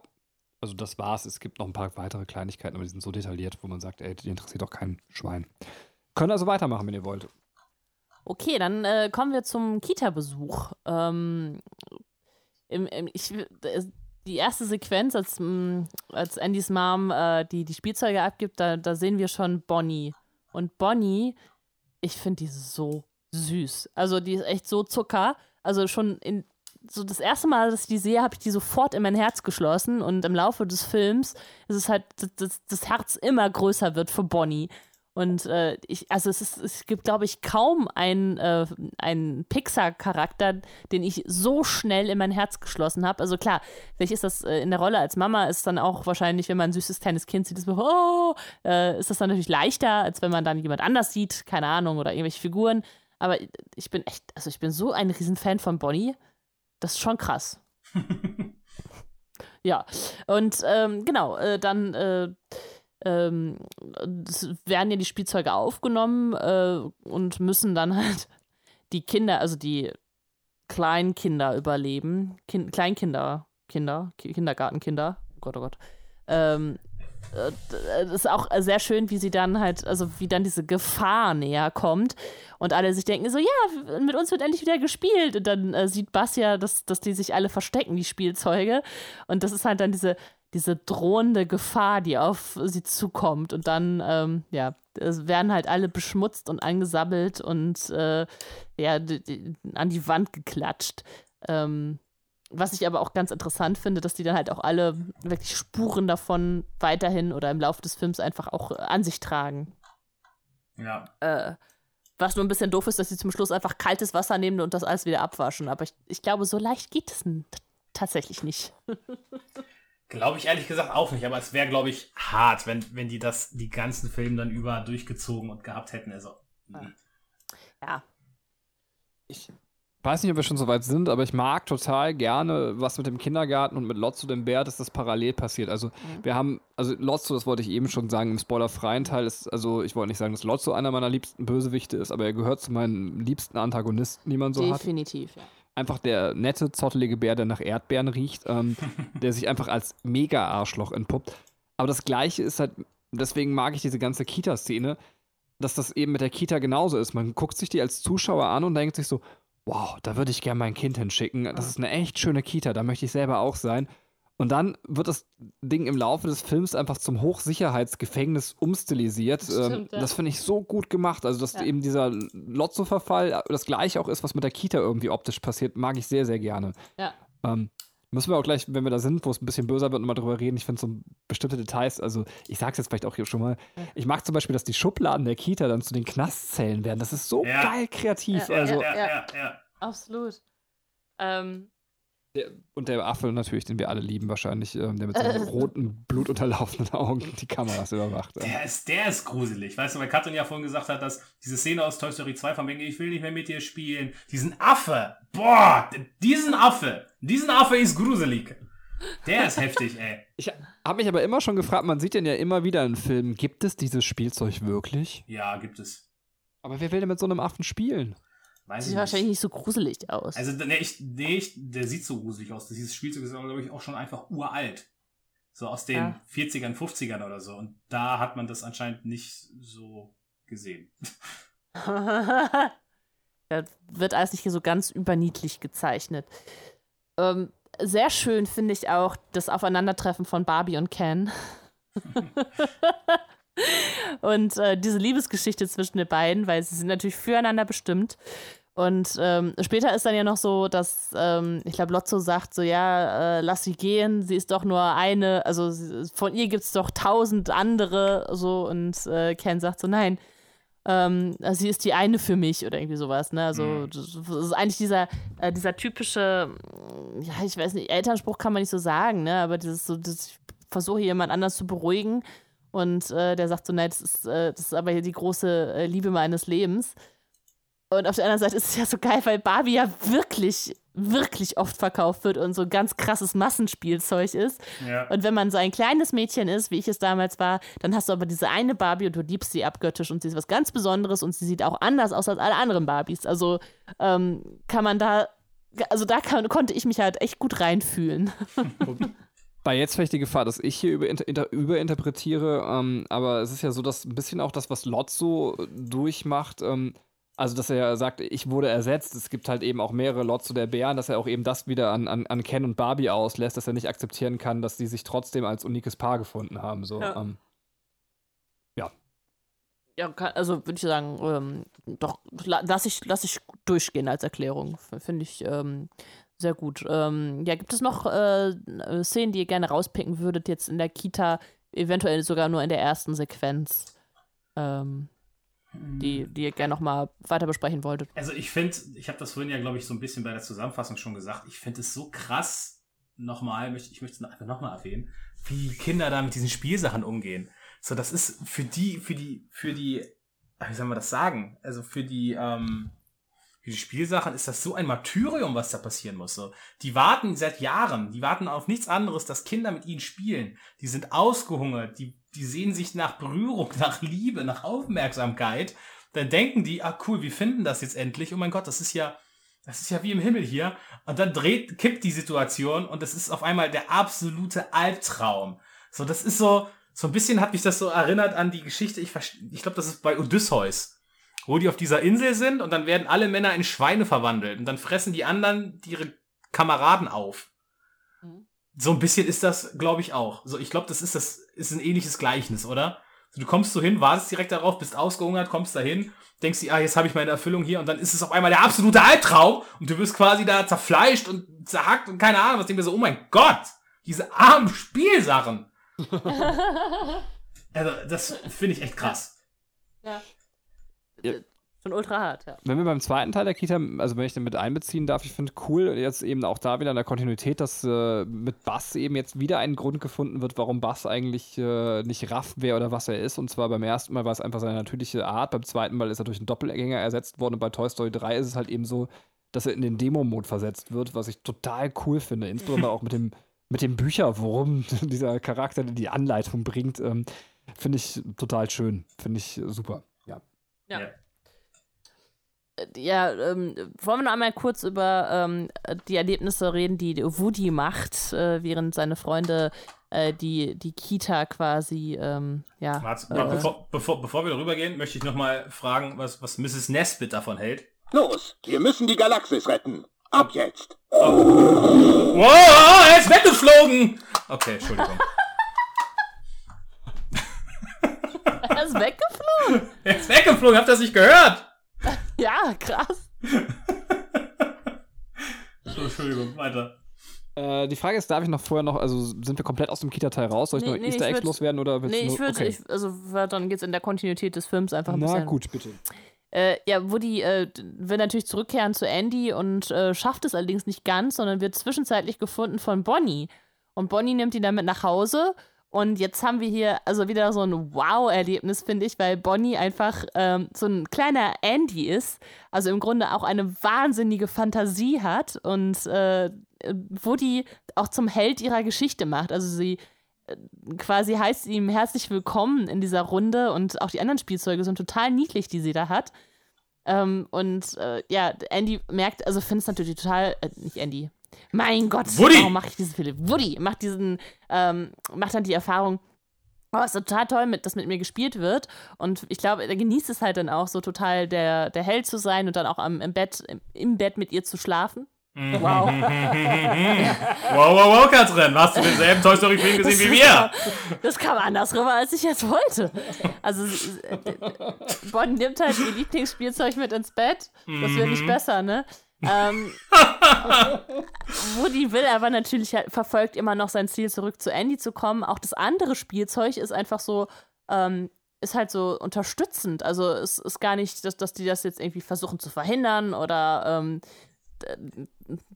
also das war's. Es gibt noch ein paar weitere Kleinigkeiten, aber die sind so detailliert, wo man sagt, ey, die interessiert doch kein Schwein. Können also weitermachen, wenn ihr wollt. Okay, dann äh, kommen wir zum Kita-Besuch. Ähm, im, im, ich, äh, die erste Sequenz, als, als Andys Mom äh, die, die Spielzeuge abgibt, da, da sehen wir schon Bonnie. Und Bonnie, ich finde die so süß. Also die ist echt so Zucker. Also schon in so das erste Mal, dass ich die sehe, habe ich die sofort in mein Herz geschlossen und im Laufe des Films ist es halt, dass das, das Herz immer größer wird für Bonnie. Und äh, ich, also es, ist, es gibt, glaube ich, kaum einen, äh, einen Pixar-Charakter, den ich so schnell in mein Herz geschlossen habe. Also klar, vielleicht ist das äh, in der Rolle als Mama, ist dann auch wahrscheinlich, wenn man ein süßes kleines Kind sieht, ist, oh, äh, ist das dann natürlich leichter, als wenn man dann jemand anders sieht, keine Ahnung, oder irgendwelche Figuren. Aber ich bin echt, also ich bin so ein Riesenfan von Bonnie. Das ist schon krass. *laughs* ja, und ähm, genau, äh, dann äh, ähm, werden ja die Spielzeuge aufgenommen äh, und müssen dann halt die Kinder, also die Kleinkinder überleben. Kind, Kleinkinder, Kinder, Ki- Kindergartenkinder, oh Gott, oh Gott. Ähm, äh, das ist auch sehr schön, wie sie dann halt, also wie dann diese Gefahr näher kommt und alle sich denken so, ja, mit uns wird endlich wieder gespielt und dann äh, sieht Bass ja, dass, dass die sich alle verstecken, die Spielzeuge und das ist halt dann diese, diese drohende Gefahr, die auf sie zukommt und dann, ähm, ja, es werden halt alle beschmutzt und angesammelt und äh, ja, an die Wand geklatscht. Ähm, was ich aber auch ganz interessant finde, dass die dann halt auch alle wirklich Spuren davon weiterhin oder im Laufe des Films einfach auch an sich tragen. Ja. Äh, was nur ein bisschen doof ist, dass sie zum Schluss einfach kaltes Wasser nehmen und das alles wieder abwaschen. Aber ich, ich glaube, so leicht geht es tatsächlich nicht. *laughs* Glaube ich ehrlich gesagt auch nicht, aber es wäre, glaube ich, hart, wenn, wenn die das die ganzen Filme dann über durchgezogen und gehabt hätten. Also, Ja. Ja, Ich weiß nicht, ob wir schon so weit sind, aber ich mag total gerne, was mit dem Kindergarten und mit Lotso dem Bär, dass das parallel passiert. Also wir haben, also Lotso, das wollte ich eben schon sagen, im spoilerfreien Teil ist, also ich wollte nicht sagen, dass Lotso einer meiner liebsten Bösewichte ist, aber er gehört zu meinen liebsten Antagonisten, die man so hat. definitiv. Ja. Einfach der nette, zottelige Bär, der nach Erdbeeren riecht, ähm, *laughs* der sich einfach als Mega-Arschloch entpuppt. Aber das Gleiche ist halt, deswegen mag ich diese ganze Kita-Szene, dass das eben mit der Kita genauso ist. Man guckt sich die als Zuschauer an und denkt sich so, wow, da würde ich gerne mein Kind hinschicken. Das ist eine echt schöne Kita, da möchte ich selber auch sein. Und dann wird das Ding im Laufe des Films einfach zum Hochsicherheitsgefängnis umstilisiert. Das ähm, ja. Das finde ich so gut gemacht. Also, dass Ja. eben dieser Lotso-Verfall das gleiche auch ist, was mit der Kita irgendwie optisch passiert, mag ich sehr, sehr gerne. Ja. Ähm, Müssen wir auch gleich, wenn wir da sind, wo es ein bisschen böser wird, nochmal drüber reden. Ich finde so bestimmte Details, also ich sag's jetzt vielleicht auch hier schon mal. Ich mag zum Beispiel, dass die Schubladen der Kita dann zu den Knastzellen werden. Das ist so Ja. geil kreativ. Ja, also, ja, ja. ja, ja. Absolut. Ähm, der, und der Affe natürlich, den wir alle lieben wahrscheinlich, ähm, der mit seinen *laughs* roten, blutunterlaufenden Augen die Kameras überwacht. Ja. Der ist, der ist gruselig. Weißt du, weil Katrin ja vorhin gesagt hat, dass diese Szene aus Toy Story 2 von wegen, ich will nicht mehr mit dir spielen. Diesen Affe. Boah, diesen Affe. Diesen Affe ist gruselig. Der ist heftig, ey. *laughs* Ich habe mich aber immer schon gefragt, man sieht den ja immer wieder in Filmen, gibt es dieses Spielzeug wirklich? Ja, gibt es. Aber wer will denn mit so einem Affen spielen? Weiß sieht ich wahrscheinlich nicht. so gruselig aus. Also, nee, ich, nee, ich, der sieht so gruselig aus. Dieses Spielzeug ist, glaube ich, auch schon einfach uralt. So aus den Ja. 40ern, 50ern oder so. Und da hat man das anscheinend nicht so gesehen. *laughs* da wird alles nicht so ganz überniedlich gezeichnet. Ähm, sehr schön finde ich auch das Aufeinandertreffen von Barbie und Ken. *laughs* und äh, diese Liebesgeschichte zwischen den beiden, weil sie sind natürlich füreinander bestimmt. Und ähm, später ist dann ja noch so, dass ähm, ich glaube, Lotso sagt so, ja, äh, lass sie gehen, sie ist doch nur eine, also sie, von ihr gibt es doch tausend andere, so und äh, Ken sagt so, nein, ähm, sie ist die eine für mich oder irgendwie sowas, ne? Also Mhm. das ist eigentlich dieser, äh, dieser typische, mm, ja, ich weiß nicht, Elternspruch kann man nicht so sagen, ne? Aber dieses so, das, ich versuche jemand anders zu beruhigen und äh, der sagt so, nein, das ist, äh, das ist aber hier die große äh, Liebe meines Lebens. Und auf der anderen Seite ist es ja so geil, weil Barbie ja wirklich, wirklich oft verkauft wird und so ganz krasses Massenspielzeug ist. Ja. Und wenn man so ein kleines Mädchen ist, wie ich es damals war, dann hast du aber diese eine Barbie und du liebst sie abgöttisch und sie ist was ganz Besonderes und sie sieht auch anders aus als alle anderen Barbies. Also ähm, kann man da, also da kann, konnte ich mich halt echt gut reinfühlen. *laughs* Bei jetzt vielleicht die Gefahr, dass ich hier über, inter, überinterpretiere, ähm, aber es ist ja so, dass ein bisschen auch das, was Lotso durchmacht, ähm, also dass er ja sagt, ich wurde ersetzt, es gibt halt eben auch mehrere Lotso der Bären, dass er auch eben das wieder an, an, an Ken und Barbie auslässt, dass er nicht akzeptieren kann, dass die sich trotzdem als unikes Paar gefunden haben. So. Ja. Ähm, Ja, kann, also würde ich sagen, ähm, doch, la, lass ich, lass ich durchgehen als Erklärung. Finde ich ähm, sehr gut. Ähm, ja, gibt es noch äh, Szenen, die ihr gerne rauspicken würdet, jetzt in der Kita, eventuell sogar nur in der ersten Sequenz, ähm, die, die ihr gerne nochmal weiter besprechen wolltet? Also ich finde, ich habe das vorhin ja, glaube ich, so ein bisschen bei der Zusammenfassung schon gesagt, ich finde es so krass, nochmal, ich möchte es einfach nochmal erwähnen, wie Kinder da mit diesen Spielsachen umgehen. So, das ist für die, für die, für die, wie soll man das sagen? Also für die, ähm, für die Spielsachen ist das so ein Martyrium, was da passieren muss. So, die warten seit Jahren, die warten auf nichts anderes, dass Kinder mit ihnen spielen. Die sind ausgehungert, die, die sehen sich nach Berührung, *laughs* nach Liebe, nach Aufmerksamkeit. Dann denken die, ah cool, wir finden das jetzt endlich. Oh mein Gott, das ist ja, das ist ja wie im Himmel hier. Und dann dreht, kippt die Situation und es ist auf einmal der absolute Albtraum. So, das ist so, so ein bisschen hat mich das so erinnert an die Geschichte, ich, ich glaube, das ist bei Odysseus, wo die auf dieser Insel sind und dann werden alle Männer in Schweine verwandelt und dann fressen die anderen ihre Kameraden auf. So ein bisschen ist das, glaube ich, auch. So, ich glaube, das ist das, ist ein ähnliches Gleichnis, oder? So, du kommst so hin, wartest direkt darauf, bist ausgehungert, kommst dahin, denkst dir, ah, jetzt habe ich meine Erfüllung hier und dann ist es auf einmal der absolute Albtraum und du wirst quasi da zerfleischt und zerhackt und keine Ahnung, was denkst du so, oh mein Gott, diese armen Spielsachen. *laughs* Also, das finde ich echt krass. Ja. Ja. Schon ultra hart, ja. Wenn wir beim zweiten Teil der Kita, also wenn ich den mit einbeziehen darf, ich finde cool, jetzt eben auch da wieder in der Kontinuität, dass äh, mit Bass eben jetzt wieder ein Grund gefunden wird, warum Bass eigentlich äh, nicht Raff wäre oder was er ist. Und zwar beim ersten Mal war es einfach seine natürliche Art, beim zweiten Mal ist er durch einen Doppelgänger ersetzt worden und bei Toy Story 3 ist es halt eben so, dass er in den Demo-Mode versetzt wird, was ich total cool finde. Insbesondere auch mit dem, mit dem Bücherwurm, *laughs* dieser Charakter, der die Anleitung bringt, ähm, finde ich total schön. Finde ich super. Ja. Ja. Ja. Ähm, wollen wir noch einmal kurz über ähm, die Erlebnisse reden, die Woody macht, äh, während seine Freunde äh, die, die Kita quasi, ähm, ja. Warte, äh, bevor, bevor, bevor wir darüber gehen, möchte ich nochmal fragen, was, was Mrs. Nesbit davon hält. Los, wir müssen die Galaxis retten. Ab jetzt. Wow, er ist weggeflogen! Okay, Entschuldigung. *laughs* Er ist weggeflogen. *laughs* Er ist weggeflogen, habt ihr das nicht gehört? Ja, krass. So, Entschuldigung, weiter. Äh, die Frage ist, darf ich noch vorher noch, also sind wir komplett aus dem Kita-Teil raus? Soll ich Nee, noch nee, Easter Eggs würd- loswerden oder willst Nee, du ich nur- würde, okay. ich, also dann geht es in der Kontinuität des Films einfach ein Na bisschen. gut, bitte. Äh, ja, Woody äh, will natürlich zurückkehren zu Andy und äh, schafft es allerdings nicht ganz, sondern wird zwischenzeitlich gefunden von Bonnie. Und Bonnie nimmt ihn damit nach Hause. Und jetzt haben wir hier also wieder so ein Wow-Erlebnis, finde ich, weil Bonnie einfach ähm, so ein kleiner Andy ist. Also im Grunde auch eine wahnsinnige Fantasie hat und äh, Woody auch zum Held ihrer Geschichte macht. Also sie äh, quasi heißt ihm herzlich willkommen in dieser Runde und auch die anderen Spielzeuge sind total niedlich, die sie da hat. Ähm, und äh, ja, Andy merkt, also findet es natürlich total, äh, nicht Andy. Mein Gott, Woody! warum mache ich diese Fehler? Woody macht diesen, ähm, macht dann die Erfahrung, oh, ist total toll, mit, dass mit mir gespielt wird. Und ich glaube, er genießt es halt dann auch so total, der, der Held zu sein und dann auch am, im Bett, im, im Bett mit ihr zu schlafen. Mhm. Wow. *laughs* Wow, wow, wow, Katrin, hast du denselben Toy Story Film gesehen wie wir? *laughs* Das kam anders rüber, als ich jetzt wollte. Also, sie- äh, Bonnie nimmt halt ihr Lieblingsspielzeug mit ins Bett. Das wird nicht besser, ne? Ähm, *laughs* Woody will aber natürlich, halt, verfolgt immer noch sein Ziel, zurück zu Andy zu kommen. Auch das andere Spielzeug ist einfach so, ähm, ist halt so unterstützend. Also es ist gar nicht, dass, dass die das jetzt irgendwie versuchen zu verhindern oder ähm,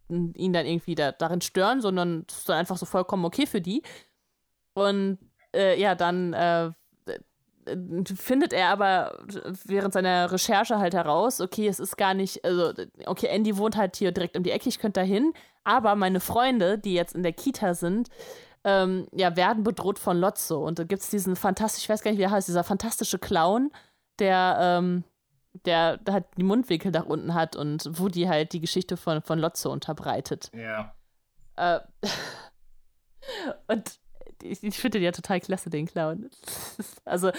ihn dann irgendwie da, darin stören, sondern es ist dann einfach so vollkommen okay für die. Und äh, ja, dann äh, findet er aber während seiner Recherche halt heraus, okay, es ist gar nicht, also, okay, Andy wohnt halt hier direkt um die Ecke, ich könnte da hin, aber meine Freunde, die jetzt in der Kita sind, ähm, ja, werden bedroht von Lotso. Und da gibt es diesen fantastisch, ich weiß gar nicht, wie er heißt, dieser fantastische Clown, der, ähm, der halt die Mundwinkel nach unten hat und Woody halt die Geschichte von, von Lotso unterbreitet. Ja. Äh, *laughs* und ich, ich finde den ja total klasse, den Clown. *laughs* Also, äh,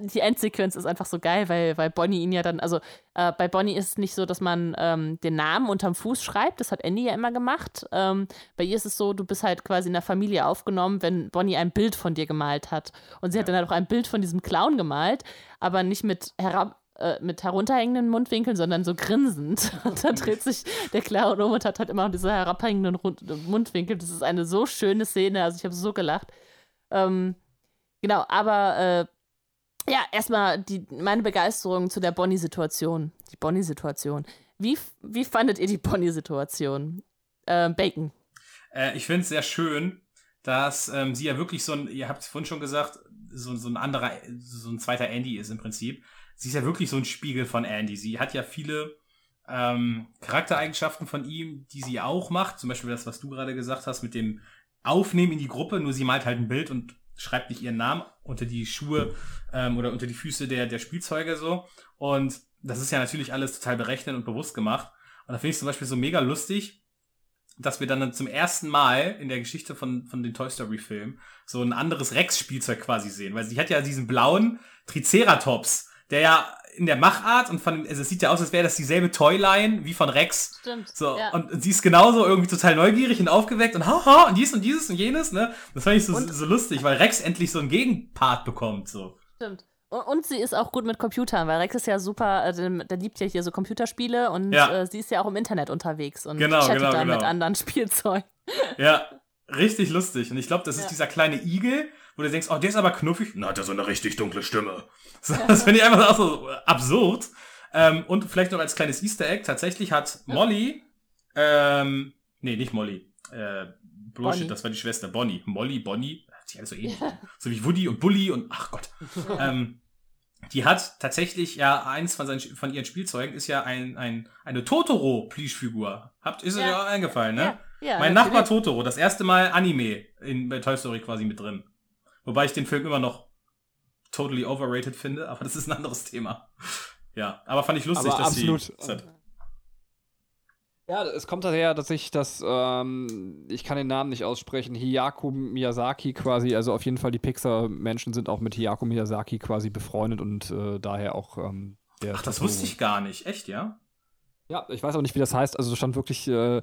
die Endsequenz ist einfach so geil, weil, weil Bonnie ihn ja dann, also äh, bei Bonnie ist es nicht so, dass man ähm, den Namen unterm Fuß schreibt, das hat Andy ja immer gemacht. Ähm, bei ihr ist es so, du bist halt quasi in der Familie aufgenommen, wenn Bonnie ein Bild von dir gemalt hat. Und sie hat dann halt auch ein Bild von diesem Clown gemalt, aber nicht mit herab äh, mit herunterhängenden Mundwinkeln, sondern so grinsend. *laughs* Und dann dreht sich der Clown um und hat halt immer diese herabhängenden Mundwinkel. Das ist eine so schöne Szene, also ich habe so gelacht. Ähm, genau, aber äh, ja, erstmal meine Begeisterung zu der Bonnie-Situation. Die Bonnie-Situation. Wie, wie fandet ihr die Bonnie-Situation? Ähm, Bacon. Äh, ich finde es sehr schön, dass ähm, sie ja wirklich so ein, ihr habt es vorhin schon gesagt, so, so ein anderer, so ein zweiter Andy ist im Prinzip. Sie ist ja wirklich so ein Spiegel von Andy. Sie hat ja viele ähm, Charaktereigenschaften von ihm, die sie auch macht. Zum Beispiel das, was du gerade gesagt hast mit dem Aufnehmen in die Gruppe. Nur sie malt halt ein Bild und schreibt nicht ihren Namen unter die Schuhe ähm, oder unter die Füße der, der Spielzeuge so. Und das ist ja natürlich alles total berechnet und bewusst gemacht. Und da finde ich zum Beispiel so mega lustig, dass wir dann zum ersten Mal in der Geschichte von, von den Toy Story Filmen so ein anderes Rex-Spielzeug quasi sehen. Weil sie hat ja diesen blauen Triceratops, der ja in der Machart und von, also es sieht ja aus, als wäre das dieselbe Toyline wie von Rex. Stimmt. So, ja. und sie ist genauso irgendwie total neugierig und aufgeweckt und haha, und dies und dieses und jenes, ne? Das fand ich so, Und- so lustig, weil Rex endlich so einen Gegenpart bekommt, so. Stimmt. Und, und sie ist auch gut mit Computern, weil Rex ist ja super, äh, der, liebt ja hier so Computerspiele und Ja. äh, sie ist ja auch im Internet unterwegs und Genau, chattet genau, da mit genau. anderen *laughs* Spielzeugen. Ja, richtig lustig. Und ich glaube, das ist Ja. dieser kleine Igel, wo du denkst, oh, der ist aber knuffig. Na, hat er so eine richtig dunkle Stimme. *laughs* So, das finde ich einfach auch so absurd. Ähm, und vielleicht noch als kleines Easter Egg, tatsächlich hat Molly, ähm, nee, nicht Molly, äh, Bullshit, Bonnie. das war die Schwester, Bonnie. Molly, Bonnie, hat sich alles so ähnlich. So wie Woody und Bully und, ach Gott. *laughs* ähm, die hat tatsächlich ja eins von, seinen, von ihren Spielzeugen ist ja ein, ein, eine Totoro-Plüschfigur. Habt, ist euch Ja. ja eingefallen, ne? Ja, ja, mein natürlich. Nachbar Totoro, das erste Mal Anime in, bei Toy Story quasi mit drin. Wobei ich den Film immer noch totally overrated finde, aber das ist ein anderes Thema. Ja, aber fand ich lustig, Aber dass absolut. sie. hat- Ja, es kommt daher, dass ich das, ähm, ich kann den Namen nicht aussprechen, Hiyako Miyazaki quasi, also auf jeden Fall die Pixar-Menschen sind auch mit Hiyako Miyazaki quasi befreundet und äh, daher auch ähm, der. Ach, das Totoro. wusste ich gar nicht. Echt, ja? Ja, ich weiß auch nicht, wie das heißt. Also es stand wirklich, äh,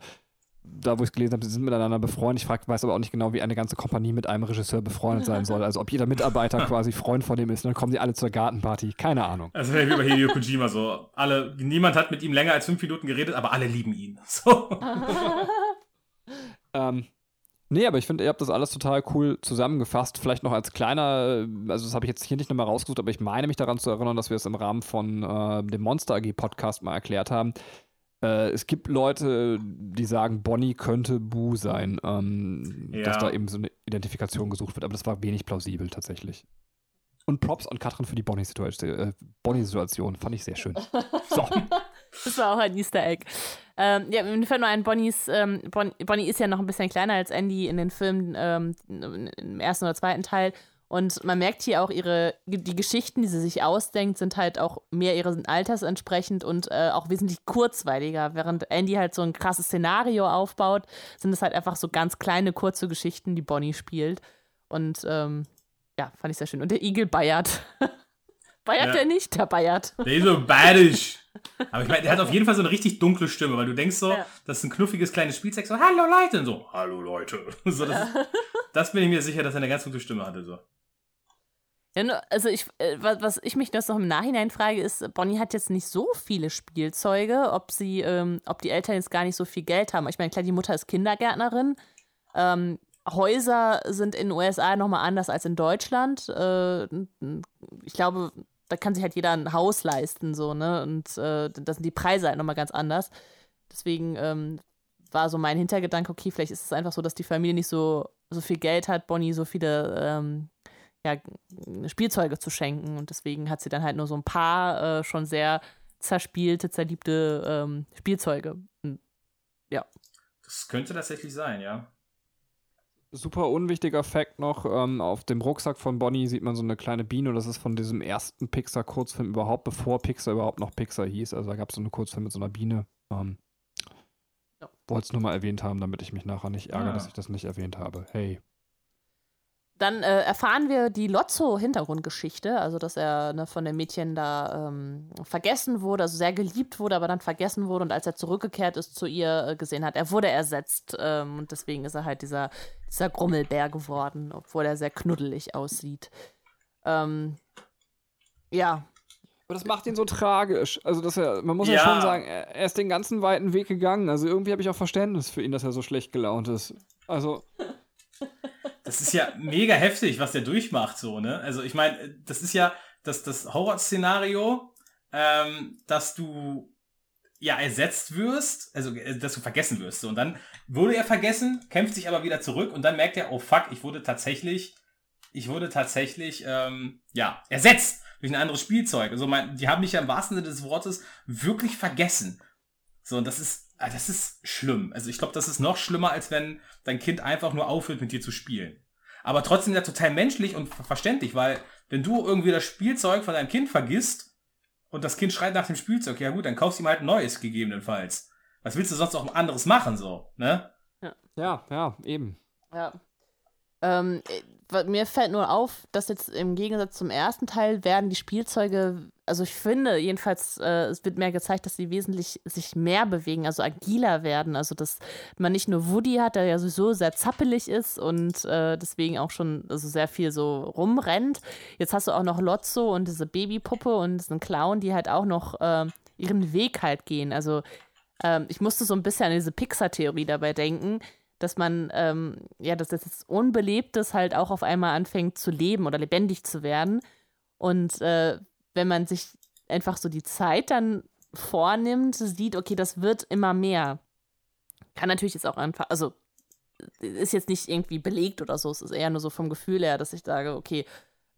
da wo ich es gelesen habe, sie sind miteinander befreundet. Ich frag, weiß aber auch nicht genau, wie eine ganze Kompanie mit einem Regisseur befreundet sein soll. Also ob jeder Mitarbeiter *laughs* quasi Freund von dem ist und dann kommen die alle zur Gartenparty. Keine Ahnung. Also wie bei Hideo Kojima so. Alle, niemand hat mit ihm länger als fünf Minuten geredet, aber alle lieben ihn. *laughs* So. *laughs* Ähm, nee, aber ich finde, ihr habt das alles total cool zusammengefasst. Vielleicht noch als kleiner, also das habe ich jetzt hier nicht nochmal rausgesucht, aber ich meine mich daran zu erinnern, dass wir es im Rahmen von äh, dem Monster AG Podcast mal erklärt haben. Äh, es gibt Leute, die sagen, Bonnie könnte Bu sein, ähm, Ja. dass da eben so eine Identifikation gesucht wird, aber das war wenig plausibel tatsächlich. Und Props an Katrin für die Bonnie-Situation. Äh, Bonnie-Situation. Fand ich sehr schön. So. *laughs* Das war auch ein Easter Egg. Ähm, ja, mir fällt nur ein, Bonnies, ähm, Bon, Bonnie ist ja noch ein bisschen kleiner als Andy in den Filmen ähm, im ersten oder zweiten Teil. Und man merkt hier auch ihre, die Geschichten, die sie sich ausdenkt, sind halt auch mehr ihres Alters entsprechend und äh, auch wesentlich kurzweiliger. Während Andy halt so ein krasses Szenario aufbaut, sind es halt einfach so ganz kleine, kurze Geschichten, die Bonnie spielt. Und ähm, ja, fand ich sehr schön. Und der Igel bayert. *laughs* bayert Ja. der nicht? Der bayert. Der ist so badisch. *laughs* Aber ich meine, der hat auf jeden Fall so eine richtig dunkle Stimme, weil du denkst so, Ja. das ist ein knuffiges kleines Spielzeug, so, hallo Leute, und so, hallo Leute. *laughs* So, das, das bin ich mir sicher, dass er eine ganz gute Stimme hatte, so. Also ich, äh, was, was ich mich das noch im Nachhinein frage, ist, Bonnie hat jetzt nicht so viele Spielzeuge, ob sie, ähm, ob die Eltern jetzt gar nicht so viel Geld haben. Ich meine, klar, die Mutter ist Kindergärtnerin. Ähm, Häuser sind in den USA nochmal anders als in Deutschland. Äh, ich glaube, da kann sich halt jeder ein Haus leisten, so, ne? Und äh, da sind die Preise halt nochmal ganz anders. Deswegen ähm, war so mein Hintergedanke, okay, vielleicht ist es einfach so, dass die Familie nicht so, so viel Geld hat, Bonnie so viele ähm, ja, Spielzeuge zu schenken. Und deswegen hat sie dann halt nur so ein paar äh, schon sehr zerspielte, zerliebte ähm, Spielzeuge. Und Das könnte tatsächlich sein, ja. Super unwichtiger Fact noch: ähm, Auf dem Rucksack von Bonnie sieht man so eine kleine Biene. Das ist von diesem ersten Pixar-Kurzfilm überhaupt, bevor Pixar überhaupt noch Pixar hieß. Also da gab es so eine Kurzfilm mit so einer Biene. Ähm, Ja. Wollte es nur mal erwähnt haben, damit ich mich nachher nicht ärgere, Ah. dass ich das nicht erwähnt habe. Hey. Dann äh, erfahren wir die Lotso-Hintergrundgeschichte, also dass er ne, von dem Mädchen da ähm, vergessen wurde, also sehr geliebt wurde, aber dann vergessen wurde und als er zurückgekehrt ist zu ihr äh, gesehen hat, er wurde ersetzt ähm, und deswegen ist er halt dieser, dieser Grummelbär geworden, obwohl er sehr knuddelig aussieht. Ähm, ja, Aber das macht ihn so tragisch. Also, dass er, man muss ja, Ja. schon sagen, er, er ist den ganzen weiten Weg gegangen. Also, irgendwie habe ich auch Verständnis für ihn, dass er so schlecht gelaunt ist. Also, Das ist ja mega heftig, was der durchmacht, so, ne? Also, ich meine, das ist ja das, das Horrorszenario, ähm, dass du ja ersetzt wirst, also äh, dass du vergessen wirst. So. Und dann wurde er vergessen, kämpft sich aber wieder zurück und dann merkt er, oh fuck, ich wurde tatsächlich, ich wurde tatsächlich, ähm, ja, ersetzt durch ein anderes Spielzeug. Also mein, die haben mich ja im wahrsten Sinne des Wortes wirklich vergessen. So, und das ist, das ist schlimm. Also ich glaube, das ist noch schlimmer, als wenn dein Kind einfach nur aufhört, mit dir zu spielen. Aber trotzdem ja total menschlich und ver- verständlich, weil wenn du irgendwie das Spielzeug von deinem Kind vergisst und das Kind schreit nach dem Spielzeug, ja gut, dann kaufst du ihm halt ein neues gegebenenfalls. Was willst du sonst noch anderes machen, so, ne? ja, ja, eben. Ja. Ähm, äh, mir fällt nur auf, dass jetzt im Gegensatz zum ersten Teil werden die Spielzeuge, also ich finde jedenfalls, äh, es wird mehr gezeigt, dass sie wesentlich sich mehr bewegen, also agiler werden. Also dass man nicht nur Woody hat, der ja sowieso sehr zappelig ist und äh, deswegen auch schon also sehr viel so rumrennt. Jetzt hast du auch noch Lotso und diese Babypuppe und diesen Clown, die halt auch noch äh, ihren Weg halt gehen. Also ähm, ich musste so ein bisschen an diese Pixar-Theorie dabei denken, dass man, ähm, ja, dass das Unbelebtes halt auch auf einmal anfängt zu leben oder lebendig zu werden. Und äh, wenn man sich einfach so die Zeit dann vornimmt, sieht, okay, das wird immer mehr. Kann natürlich jetzt auch einfach, also ist jetzt nicht irgendwie belegt oder so, es ist eher nur so vom Gefühl her, dass ich sage, okay,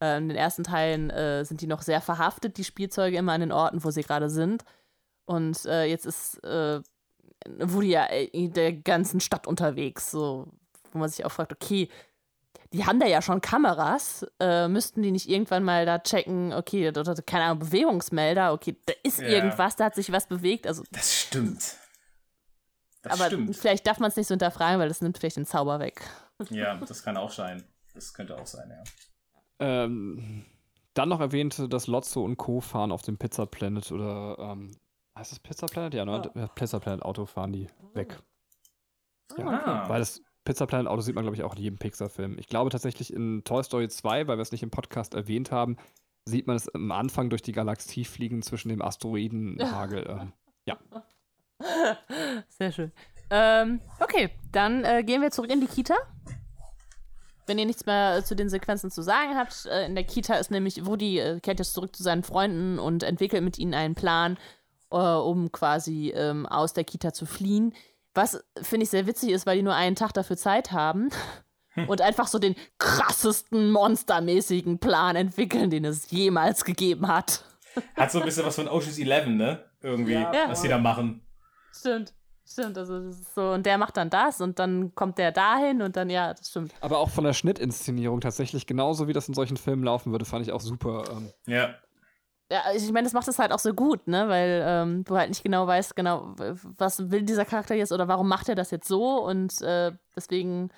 äh, in den ersten Teilen äh, sind die noch sehr verhaftet, die Spielzeuge immer an den Orten, wo sie gerade sind. Und äh, jetzt ist äh, Woody ja in der ganzen Stadt unterwegs, so, wo man sich auch fragt, okay, die haben da ja schon Kameras, äh, müssten die nicht irgendwann mal da checken, okay, da, da, keine Ahnung, Bewegungsmelder, okay, da ist Ja. irgendwas, da hat sich was bewegt, also, Das stimmt. Das aber stimmt. vielleicht darf man es nicht so hinterfragen, weil das nimmt vielleicht den Zauber weg. Ja, das kann auch sein. Das könnte auch sein, ja. Ähm, dann noch erwähnte, dass Lotso und Co. fahren auf dem Pizza Planet oder, ähm, heißt das Pizza Planet? Ja, ne? Ja. Pizza Planet Auto fahren die weg. Ja, Ah. Weil das Pizza Planet Auto sieht man, glaube ich, auch in jedem Pixar-Film. Ich glaube tatsächlich in Toy Story 2, weil wir es nicht im Podcast erwähnt haben, sieht man es am Anfang durch die Galaxie fliegen zwischen dem Asteroidenhagel. *laughs* ähm, Sehr schön. Ähm, okay, dann äh, gehen wir zurück in die Kita. Wenn ihr nichts mehr zu den Sequenzen zu sagen habt, äh, in der Kita ist nämlich Woody äh, kehrt jetzt zurück zu seinen Freunden und entwickelt mit ihnen einen Plan, äh, um quasi ähm, aus der Kita zu fliehen. Was finde ich sehr witzig ist, weil die nur einen Tag dafür Zeit haben und einfach so den krassesten monstermäßigen Plan entwickeln, den es jemals gegeben hat. Hat so ein bisschen was von Ocean's Eleven, ne? Irgendwie, Ja. was die da machen. Stimmt. Stimmt, also das ist so, und der macht dann das und dann kommt der dahin und dann, ja, das stimmt. Aber auch von der Schnittinszenierung tatsächlich genauso wie das in solchen Filmen laufen würde, fand ich auch super. Ähm, Ja. Ja, ich meine, das macht es halt auch so gut, ne? Weil ähm, du halt nicht genau weißt, genau, was will dieser Charakter jetzt oder warum macht er das jetzt so und äh, deswegen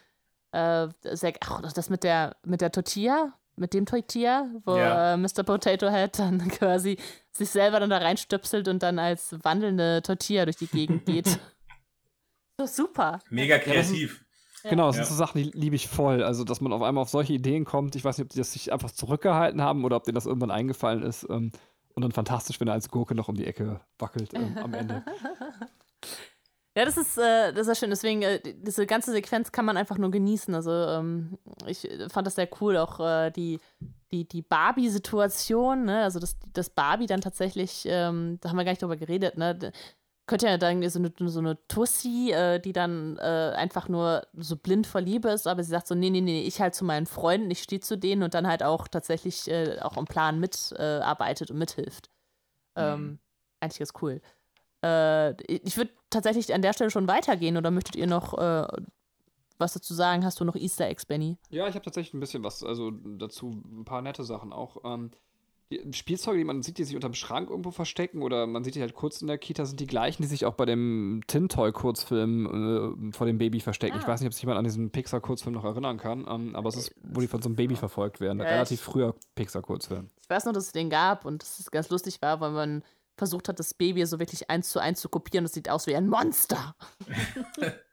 äh, sehr, ach, das mit der mit der Tortilla, mit dem Tortilla, wo Ja. äh, Mr. Potato Head dann *laughs* quasi sich selber dann da reinstöpselt und dann als wandelnde Tortilla durch die Gegend geht. *laughs* so super. Mega kreativ. Genau, das Ja. sind so Sachen, die liebe ich voll. Also, dass man auf einmal auf solche Ideen kommt. Ich weiß nicht, ob die das sich einfach zurückgehalten haben oder ob denen das irgendwann eingefallen ist. Ähm, und dann fantastisch, wenn er als Gurke noch um die Ecke wackelt ähm, am Ende. *laughs* Ja, das ist, äh, das ist ja schön. Deswegen, äh, die- diese ganze Sequenz kann man einfach nur genießen. Also, ähm, ich äh, fand das sehr cool. Auch äh, die, die, die Barbie-Situation, ne? Also, dass, dass Barbie dann tatsächlich, ähm, da haben wir gar nicht drüber geredet, ne? Könnte ja dann so eine, so eine Tussi, äh, die dann äh, einfach nur so blind vor Liebe ist, aber sie sagt so: Nee, nee, nee, ich halt zu meinen Freunden, ich stehe zu denen und dann halt auch tatsächlich äh, auch im Plan mitarbeitet äh, arbeitet und mithilft. Ähm, Mhm. Eigentlich ganz cool. Äh, ich würde tatsächlich an der Stelle schon weitergehen oder möchtet ihr noch äh, was dazu sagen? Hast du noch Easter Eggs, Benny? Ja, ich habe tatsächlich ein bisschen was, also dazu ein paar nette Sachen auch. Ähm, Spielzeuge, die man sieht, die sich unterm Schrank irgendwo verstecken oder man sieht die halt kurz in der Kita, sind die gleichen, die sich auch bei dem Tintoy-Kurzfilm äh, vor dem Baby verstecken. Ich Ah. weiß nicht, ob sich jemand an diesen Pixar-Kurzfilm noch erinnern kann, ähm, aber es ist, wo die von so einem Baby verfolgt werden. Ja, Relativ ich- früher Pixar-Kurzfilm. Ich weiß noch, dass es den gab und dass es ganz lustig war, weil man versucht hat, das Baby so wirklich eins zu eins zu kopieren. Das sieht aus wie ein Monster. *laughs* *laughs*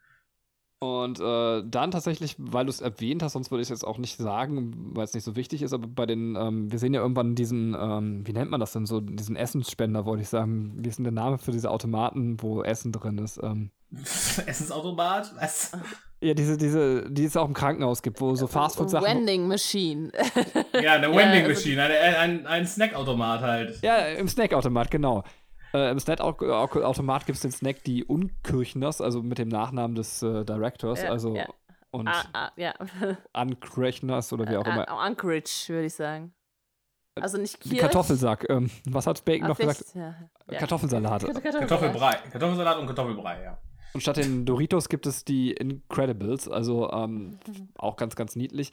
Und äh, dann tatsächlich, weil du es erwähnt hast, sonst würde ich es jetzt auch nicht sagen, weil es nicht so wichtig ist, aber bei den, ähm, wir sehen ja irgendwann diesen, ähm, wie nennt man das denn so, diesen Essensspender, wollte ich sagen. Wie ist denn der Name für diese Automaten, wo Essen drin ist? Ähm, *laughs* Essensautomat? Was? ja, diese, diese, die es auch im Krankenhaus gibt, wo so Fastfood-Sachen. Vending Machine. Ja, eine *laughs* Ja, Wending also- Machine, eine, ein, ein Snackautomat halt. Ja, im Snackautomat, genau. Äh, Im Snackautomat gibt es den Snack die Unkirchners, also mit dem Nachnamen des äh, Directors, Ja, also ja. und ah, ah, ja. *laughs* Unkirchners oder wie auch immer. Ah, Anchorage, würde ich sagen. Also nicht Kirch. Kartoffelsack. Ähm, was hat Bacon Ah, noch gesagt? Ja, ja. Kartoffelsalat. Kartoffelbrei. Kartoffelsalat und Kartoffelbrei, ja. Und statt den Doritos gibt es die Incredibles, also ähm, auch ganz, ganz niedlich.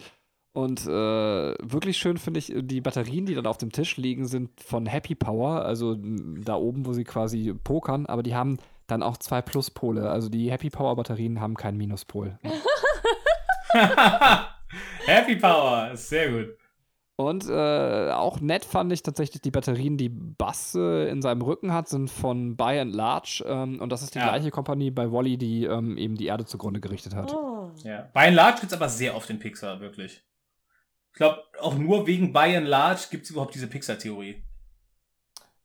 Und äh, wirklich schön finde ich, die Batterien, die dann auf dem Tisch liegen, sind von Happy Power, also da oben, wo sie quasi pokern, aber die haben dann auch zwei Pluspole. Also die Happy Power Batterien haben keinen Minuspol. *laughs* Happy Power, ist sehr gut. Und äh, auch nett fand ich tatsächlich die Batterien, die Bass äh, in seinem Rücken hat, sind von By and Large. Ähm, und das ist die Ja. gleiche Kompanie bei Wally, die ähm, eben die Erde zugrunde gerichtet hat. Oh. Ja. By and Large gibt's aber sehr oft in Pixar, wirklich. Ich glaube, auch nur wegen By and Large gibt's überhaupt diese Pixar-Theorie.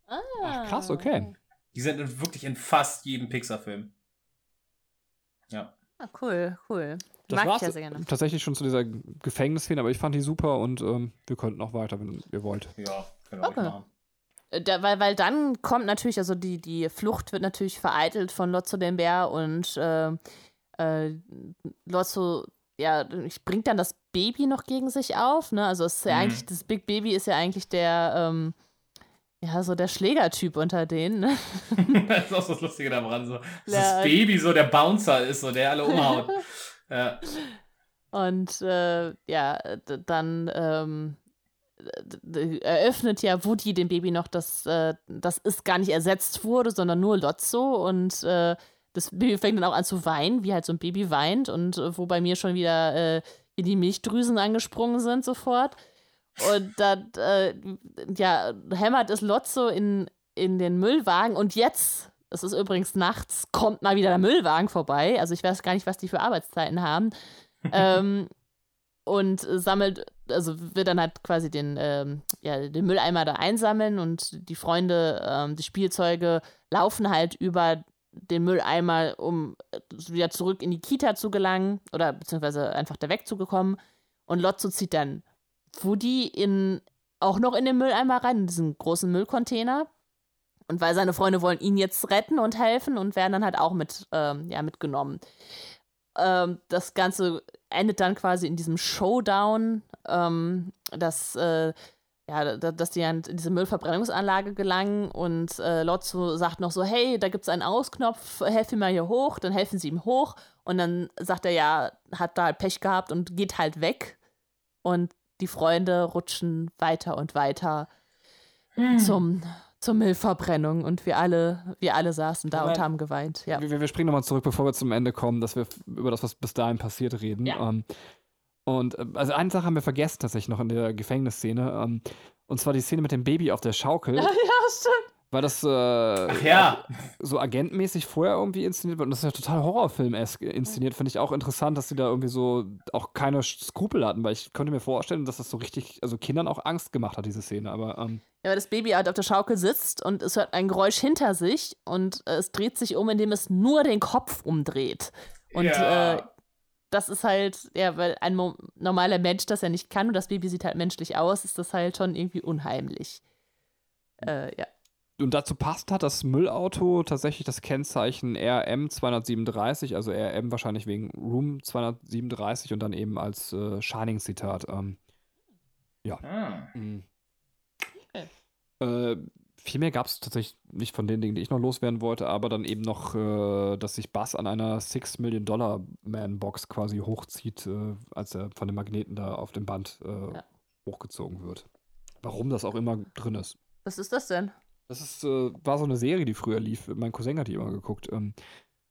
Ach, krass, okay. Die sind in- wirklich in fast jedem Pixar-Film. Ja. Ah, cool, cool. Das Mag war's ich ja sehr gerne. tatsächlich schon zu dieser Gefängnisszene, aber ich fand die super und ähm, wir könnten auch weiter, wenn ihr wollt. Ja, können wir Okay. machen. Äh, Da, weil, weil dann kommt natürlich, also die, die Flucht wird natürlich vereitelt von Lotso den Bär und äh, äh, Lotso, ja, ich- bringt dann das Baby noch gegen sich auf, ne? Also es ist ja Mhm. eigentlich, das Big Baby ist ja eigentlich der, ähm, ja, so der Schlägertyp unter denen, ne? *laughs* das ist auch so das Lustige daran. So, dass Ja. das Baby so der Bouncer ist, so der alle umhaut. *laughs* ja. Und äh, ja, dann ähm, eröffnet ja Woody dem Baby noch, dass äh, das ist gar nicht ersetzt wurde, sondern nur Lotso. Und äh, das Baby fängt dann auch an zu weinen, wie halt so ein Baby weint. Und äh, wo bei mir schon wieder äh, die Milchdrüsen angesprungen sind sofort. Und *laughs* dann, äh, ja, hämmert es Lotso in, in den Müllwagen. Und jetzt, es ist übrigens nachts, kommt mal wieder der Müllwagen vorbei. Also ich weiß gar nicht, was die für Arbeitszeiten haben. *laughs* ähm, und sammelt, also wird dann halt quasi den, ähm, ja, den Mülleimer da einsammeln und die Freunde, ähm, die Spielzeuge laufen halt über den Mülleimer, um äh, wieder zurück in die Kita zu gelangen oder beziehungsweise einfach da wegzugekommen. Und Lotso zieht dann Woody in, auch noch in den Mülleimer rein, in diesen großen Müllcontainer. Und weil seine Freunde wollen ihn jetzt retten und helfen und werden dann halt auch mit, ähm, ja, mitgenommen. Ähm, das Ganze endet dann quasi in diesem Showdown, ähm, dass, äh, ja, dass die in diese Müllverbrennungsanlage gelangen und äh, Lotso sagt noch so, hey, da gibt es einen Ausknopf, helf mir mal hier hoch, dann helfen sie ihm hoch und dann sagt er, ja, hat da halt Pech gehabt und geht halt weg und die Freunde rutschen weiter und weiter hm. zum zur Müllverbrennung und wir alle, wir alle saßen da und haben geweint. Ja. Wir, wir springen nochmal zurück, bevor wir zum Ende kommen, dass wir über das, was bis dahin passiert, reden. Ja. Ähm, und äh, also eine Sache haben wir vergessen tatsächlich noch in der Gefängnisszene. Ähm, und zwar die Szene mit dem Baby auf der Schaukel. *laughs* ja, stimmt. Weil das äh, ja. so agentmäßig vorher irgendwie inszeniert wird. Und das ist ja total Horrorfilm-esk inszeniert. Finde ich auch interessant, dass sie da irgendwie so auch keine Skrupel hatten, weil ich könnte mir vorstellen, dass das so richtig, also Kindern auch Angst gemacht hat, diese Szene. Aber ähm, ja, weil das Baby halt auf der Schaukel sitzt und es hört ein Geräusch hinter sich und äh, es dreht sich um, indem es nur den Kopf umdreht. Und ja. äh, das ist halt, ja, weil ein normaler Mensch das ja nicht kann und das Baby sieht halt menschlich aus, ist das halt schon irgendwie unheimlich. Äh, ja. Und dazu passt hat das Müllauto tatsächlich das Kennzeichen RM 237, also RM wahrscheinlich wegen Room 237 und dann eben als äh, Shining-Zitat. Ähm, ja. Ah. Mhm. Äh, viel mehr gab es tatsächlich nicht von den Dingen, die ich noch loswerden wollte, aber dann eben noch, äh, dass sich Bass an einer 6 Million Dollar Man Box quasi hochzieht, äh, als er von den Magneten da auf dem Band äh, ja. hochgezogen wird. Warum das auch immer drin ist. Was ist das denn? Das ist, äh, war so eine Serie, die früher lief. Mein Cousin hat die immer geguckt. Ähm,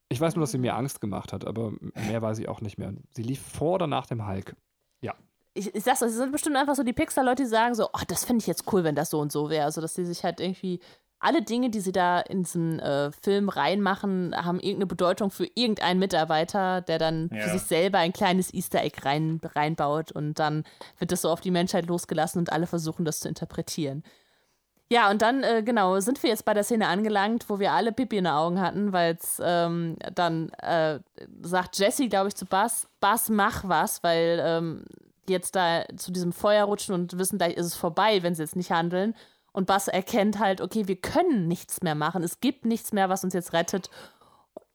ich weiß nur, dass sie mir Angst gemacht hat, aber mehr weiß ich auch nicht mehr. Sie lief vor oder nach dem Hulk ich, ich sag's euch, es sind bestimmt einfach so die Pixar-Leute, die sagen so, oh, das fände ich jetzt cool, wenn das so und so wäre. Also, dass sie sich halt irgendwie alle Dinge, die sie da in diesen äh, Film reinmachen, haben irgendeine Bedeutung für irgendeinen Mitarbeiter, der dann ja. für sich selber ein kleines Easter Egg rein, reinbaut und dann wird das so auf die Menschheit losgelassen und alle versuchen, das zu interpretieren. Ja, und dann, äh, genau, sind wir jetzt bei der Szene angelangt, wo wir alle Pipi in den Augen hatten, weil es ähm, dann äh, sagt Jesse, glaube ich, zu Bass, Bass, mach was, weil ähm, jetzt da zu diesem Feuer rutschen und wissen, gleich ist es vorbei, wenn sie jetzt nicht handeln. Und Bass erkennt halt, okay, wir können nichts mehr machen. Es gibt nichts mehr, was uns jetzt rettet.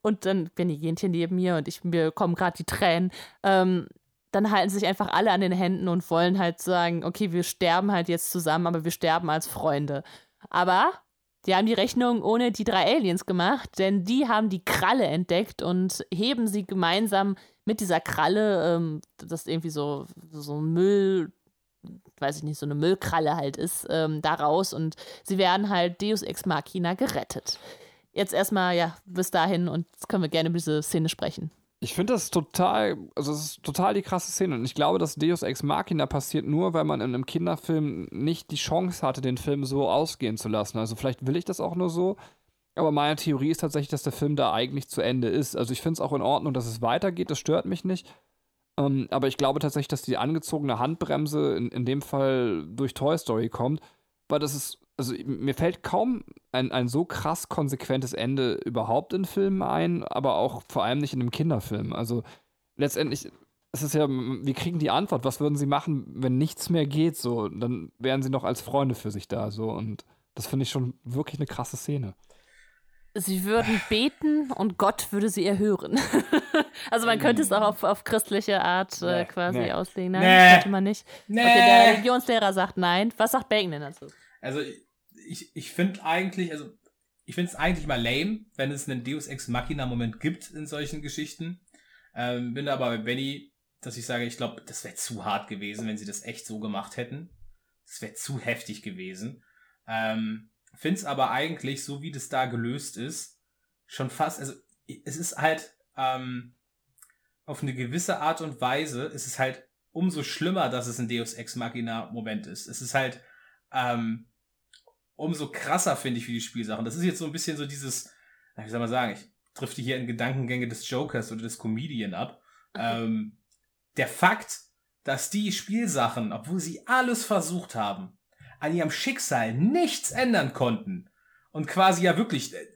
Und dann bin ich hier neben mir und ich, mir kommen gerade die Tränen. Ähm, dann halten sich einfach alle an den Händen und wollen halt sagen, okay, wir sterben halt jetzt zusammen, aber wir sterben als Freunde. Aber die haben die Rechnung ohne die drei Aliens gemacht, denn die haben die Kralle entdeckt und heben sie gemeinsam mit dieser Kralle, ähm, das irgendwie so, so Müll, weiß ich nicht, so eine Müllkralle halt ist, ähm, da raus und sie werden halt Deus Ex Machina gerettet. Jetzt erstmal, ja, bis dahin und jetzt können wir gerne über diese Szene sprechen. Ich finde das total, also es ist total die krasse Szene. Und ich glaube, dass Deus Ex Machina passiert nur, weil man in einem Kinderfilm nicht die Chance hatte, den Film so ausgehen zu lassen. Also vielleicht will ich das auch nur so. Aber meine Theorie ist tatsächlich, dass der Film da eigentlich zu Ende ist. Also ich finde es auch in Ordnung, dass es weitergeht, das stört mich nicht. Ähm, aber ich glaube tatsächlich, dass die angezogene Handbremse in, in dem Fall durch Toy Story kommt, weil das ist, also mir fällt kaum ein, ein so krass konsequentes Ende überhaupt in Filmen ein, aber auch vor allem nicht in einem Kinderfilm. Also letztendlich es ist ja, wir kriegen die Antwort, was würden sie machen, wenn nichts mehr geht, so, dann wären sie noch als Freunde für sich da, so, und das finde ich schon wirklich eine krasse Szene sie würden beten und Gott würde sie erhören. *laughs* also man könnte es auch auf, auf christliche Art äh, quasi nee. auslegen. Nein, nee. das könnte man nicht. Nee. Okay, der Religionslehrer sagt nein. Was sagt Bacon denn dazu? Also ich, ich finde eigentlich, also ich finde es eigentlich mal lame, wenn es einen Deus Ex Machina Moment gibt in solchen Geschichten. Ähm, bin aber bei Benny, dass ich sage, ich glaube, das wäre zu hart gewesen, wenn sie das echt so gemacht hätten. Das wäre zu heftig gewesen. Ähm, Finde es aber eigentlich, so wie das da gelöst ist, schon fast, also es ist halt ähm, auf eine gewisse Art und Weise, ist es halt umso schlimmer, dass es ein Deus Ex Machina Moment ist. Es ist halt ähm, umso krasser, finde ich, für die Spielsachen. Das ist jetzt so ein bisschen so dieses, wie soll man sagen, ich drifte hier in Gedankengänge des Jokers oder des Comedian ab. *laughs* Ähm, der Fakt, dass die Spielsachen, obwohl sie alles versucht haben, an ihrem Schicksal nichts ändern konnten und quasi ja wirklich äh,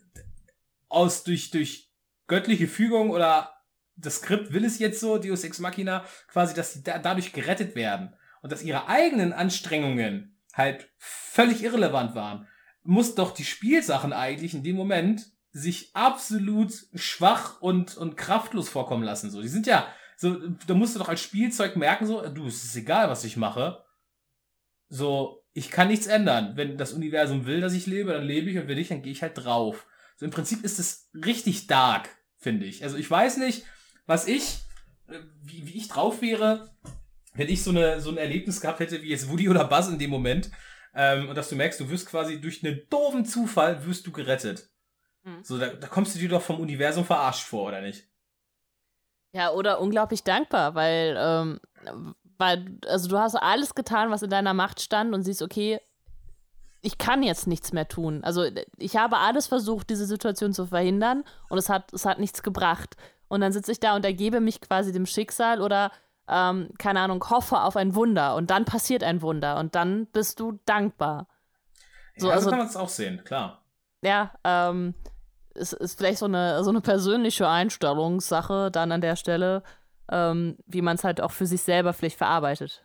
aus durch, durch göttliche Fügung oder das Skript will es jetzt so, Deus Ex Machina, quasi, dass sie da, dadurch gerettet werden und dass ihre eigenen Anstrengungen halt völlig irrelevant waren, muss doch die Spielsachen eigentlich in dem Moment sich absolut schwach und, und kraftlos vorkommen lassen. So, die sind ja, so, da musst du doch als Spielzeug merken, so, du, es ist egal, was ich mache. So, ich kann nichts ändern. Wenn das Universum will, dass ich lebe, dann lebe ich und wenn nicht, dann gehe ich halt drauf. So, im Prinzip ist es richtig dark, finde ich. Also, ich weiß nicht, was ich, äh, wie, wie ich drauf wäre, wenn ich so, eine, so ein Erlebnis gehabt hätte, wie jetzt Woody oder Buzz in dem Moment, ähm, und dass du merkst, du wirst quasi durch einen doofen Zufall wirst du gerettet. Hm. So, da, da kommst du dir doch vom Universum verarscht vor, oder nicht? Ja, oder unglaublich dankbar, weil, ähm, weil, also du hast alles getan, was in deiner Macht stand und siehst, okay, ich kann jetzt nichts mehr tun. Also ich habe alles versucht, diese Situation zu verhindern und es hat, es hat nichts gebracht. Und dann sitze ich da und ergebe mich quasi dem Schicksal oder, ähm, keine Ahnung, hoffe auf ein Wunder und dann passiert ein Wunder und dann bist du dankbar. So, ja, also, so kann man es auch sehen, klar. Ja, ähm, es ist vielleicht so eine, so eine persönliche Einstellungssache dann an der Stelle, ähm, wie man es halt auch für sich selber vielleicht verarbeitet.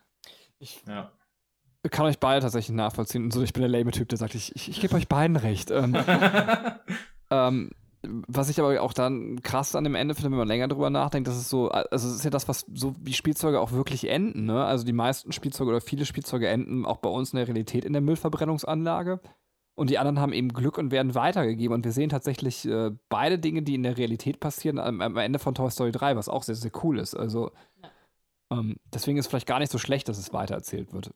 Ich ja. kann euch beide tatsächlich nachvollziehen. Und so, ich bin der lame Typ, der sagt, ich, ich, ich gebe euch beiden recht. Ähm, *laughs* ähm, was ich aber auch dann krass an dem Ende finde, wenn man länger drüber nachdenkt, das ist so, also es ist ja das, was so wie Spielzeuge auch wirklich enden, ne? Also die meisten Spielzeuge oder viele Spielzeuge enden auch bei uns in der Realität in der Müllverbrennungsanlage. Und die anderen haben eben Glück und werden weitergegeben. Und wir sehen tatsächlich äh, beide Dinge, die in der Realität passieren, am, am, Ende von Toy Story 3, was auch sehr, sehr cool ist. Also ja. ähm, deswegen ist es vielleicht gar nicht so schlecht, dass es weitererzählt wird.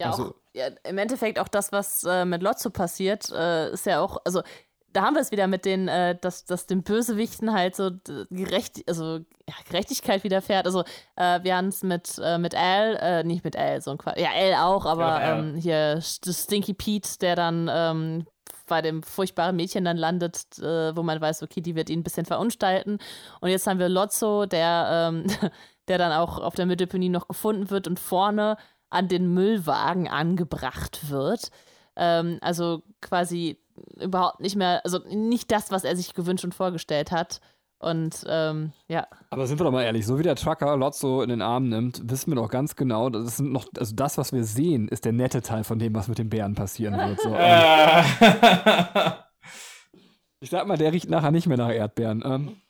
Ja, also, auch, ja, im Endeffekt auch das, was äh, mit Lotso passiert, äh, ist ja auch, also da haben wir es wieder mit den, äh, dass, dass den Bösewichten halt so gerecht, also ja, Gerechtigkeit widerfährt. Also äh, wir haben es mit, äh, mit Al, äh, nicht mit Al, so ein Quatsch. Ja, Al auch, aber ja, ähm, hier Stinky Pete, der dann ähm, bei dem furchtbaren Mädchen dann landet, wo man weiß, okay, die wird ihn ein bisschen verunstalten. Und jetzt haben wir Lotso, der, ähm, *laughs* der dann auch auf der Mittelpenie noch gefunden wird und vorne an den Müllwagen angebracht wird. Ähm, also quasi überhaupt nicht mehr, also nicht das, was er sich gewünscht und vorgestellt hat. Und ähm, ja. Aber sind wir doch mal ehrlich, so wie der Trucker Lotso in den Arm nimmt, wissen wir doch ganz genau, das sind noch, also das, was wir sehen, ist der nette Teil von dem, was mit den Bären passieren wird. So. *laughs* ich sag mal, der riecht nachher nicht mehr nach Erdbeeren. Ähm.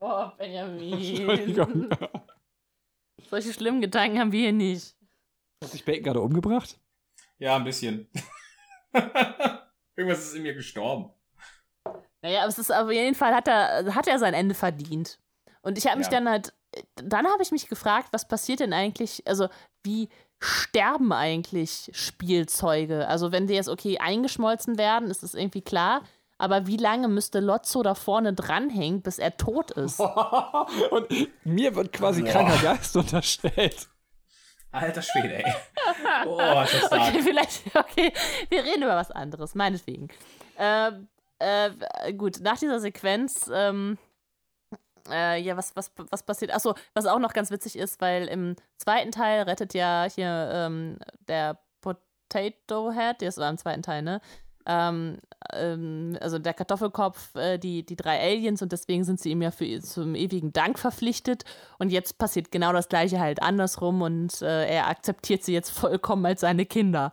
Boah, Benjamin. *laughs* Entschuldigung. Solche schlimmen Gedanken haben wir hier nicht. Hat sich Bacon gerade umgebracht? Ja, ein bisschen. *laughs* Irgendwas ist in mir gestorben. Naja, aber es ist auf jeden Fall hat er, hat er sein Ende verdient. Und ich habe mich ja. dann halt, dann habe ich mich gefragt, was passiert denn eigentlich, also wie sterben eigentlich Spielzeuge? Also wenn die jetzt okay eingeschmolzen werden, ist das irgendwie klar. Aber wie lange müsste Lotso da vorne dranhängen, bis er tot ist? *laughs* Und mir wird quasi Boah. kranker Geist unterstellt. Alter Schwede, ey. *laughs* Oh, ist das stark. Okay, vielleicht, okay, wir reden über was anderes, meinetwegen. Ähm, äh, gut, nach dieser Sequenz, ähm, äh, ja, was, was, was passiert? Achso, was auch noch ganz witzig ist, weil im zweiten Teil rettet ja hier ähm, der Potato Head, das war im zweiten Teil, ne? Ähm, ähm, also der Kartoffelkopf, äh, die, die drei Aliens und deswegen sind sie ihm ja für zum ewigen Dank verpflichtet. Und jetzt passiert genau das gleiche halt andersrum und äh, er akzeptiert sie jetzt *laughs* vollkommen als seine Kinder.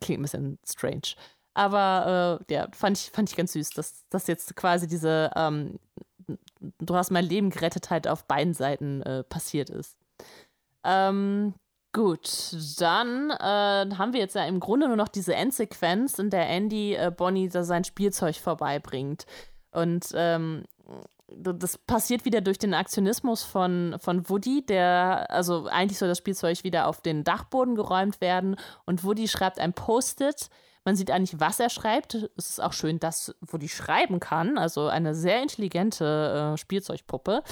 Klingt ein bisschen strange. Aber äh, ja, fand ich, fand ich ganz süß, dass das jetzt quasi diese ähm, Du hast mein Leben gerettet halt auf beiden Seiten äh, passiert ist. Ähm, Gut, dann äh, haben wir jetzt ja im Grunde nur noch diese Endsequenz, in der Andy äh, Bonnie da sein Spielzeug vorbeibringt. Und ähm, das passiert wieder durch den Aktionismus von, von Woody, der, also eigentlich soll das Spielzeug wieder auf den Dachboden geräumt werden und Woody schreibt ein Post-it. Man sieht eigentlich, was er schreibt. Es ist auch schön, dass Woody schreiben kann. Also eine sehr intelligente äh, Spielzeugpuppe.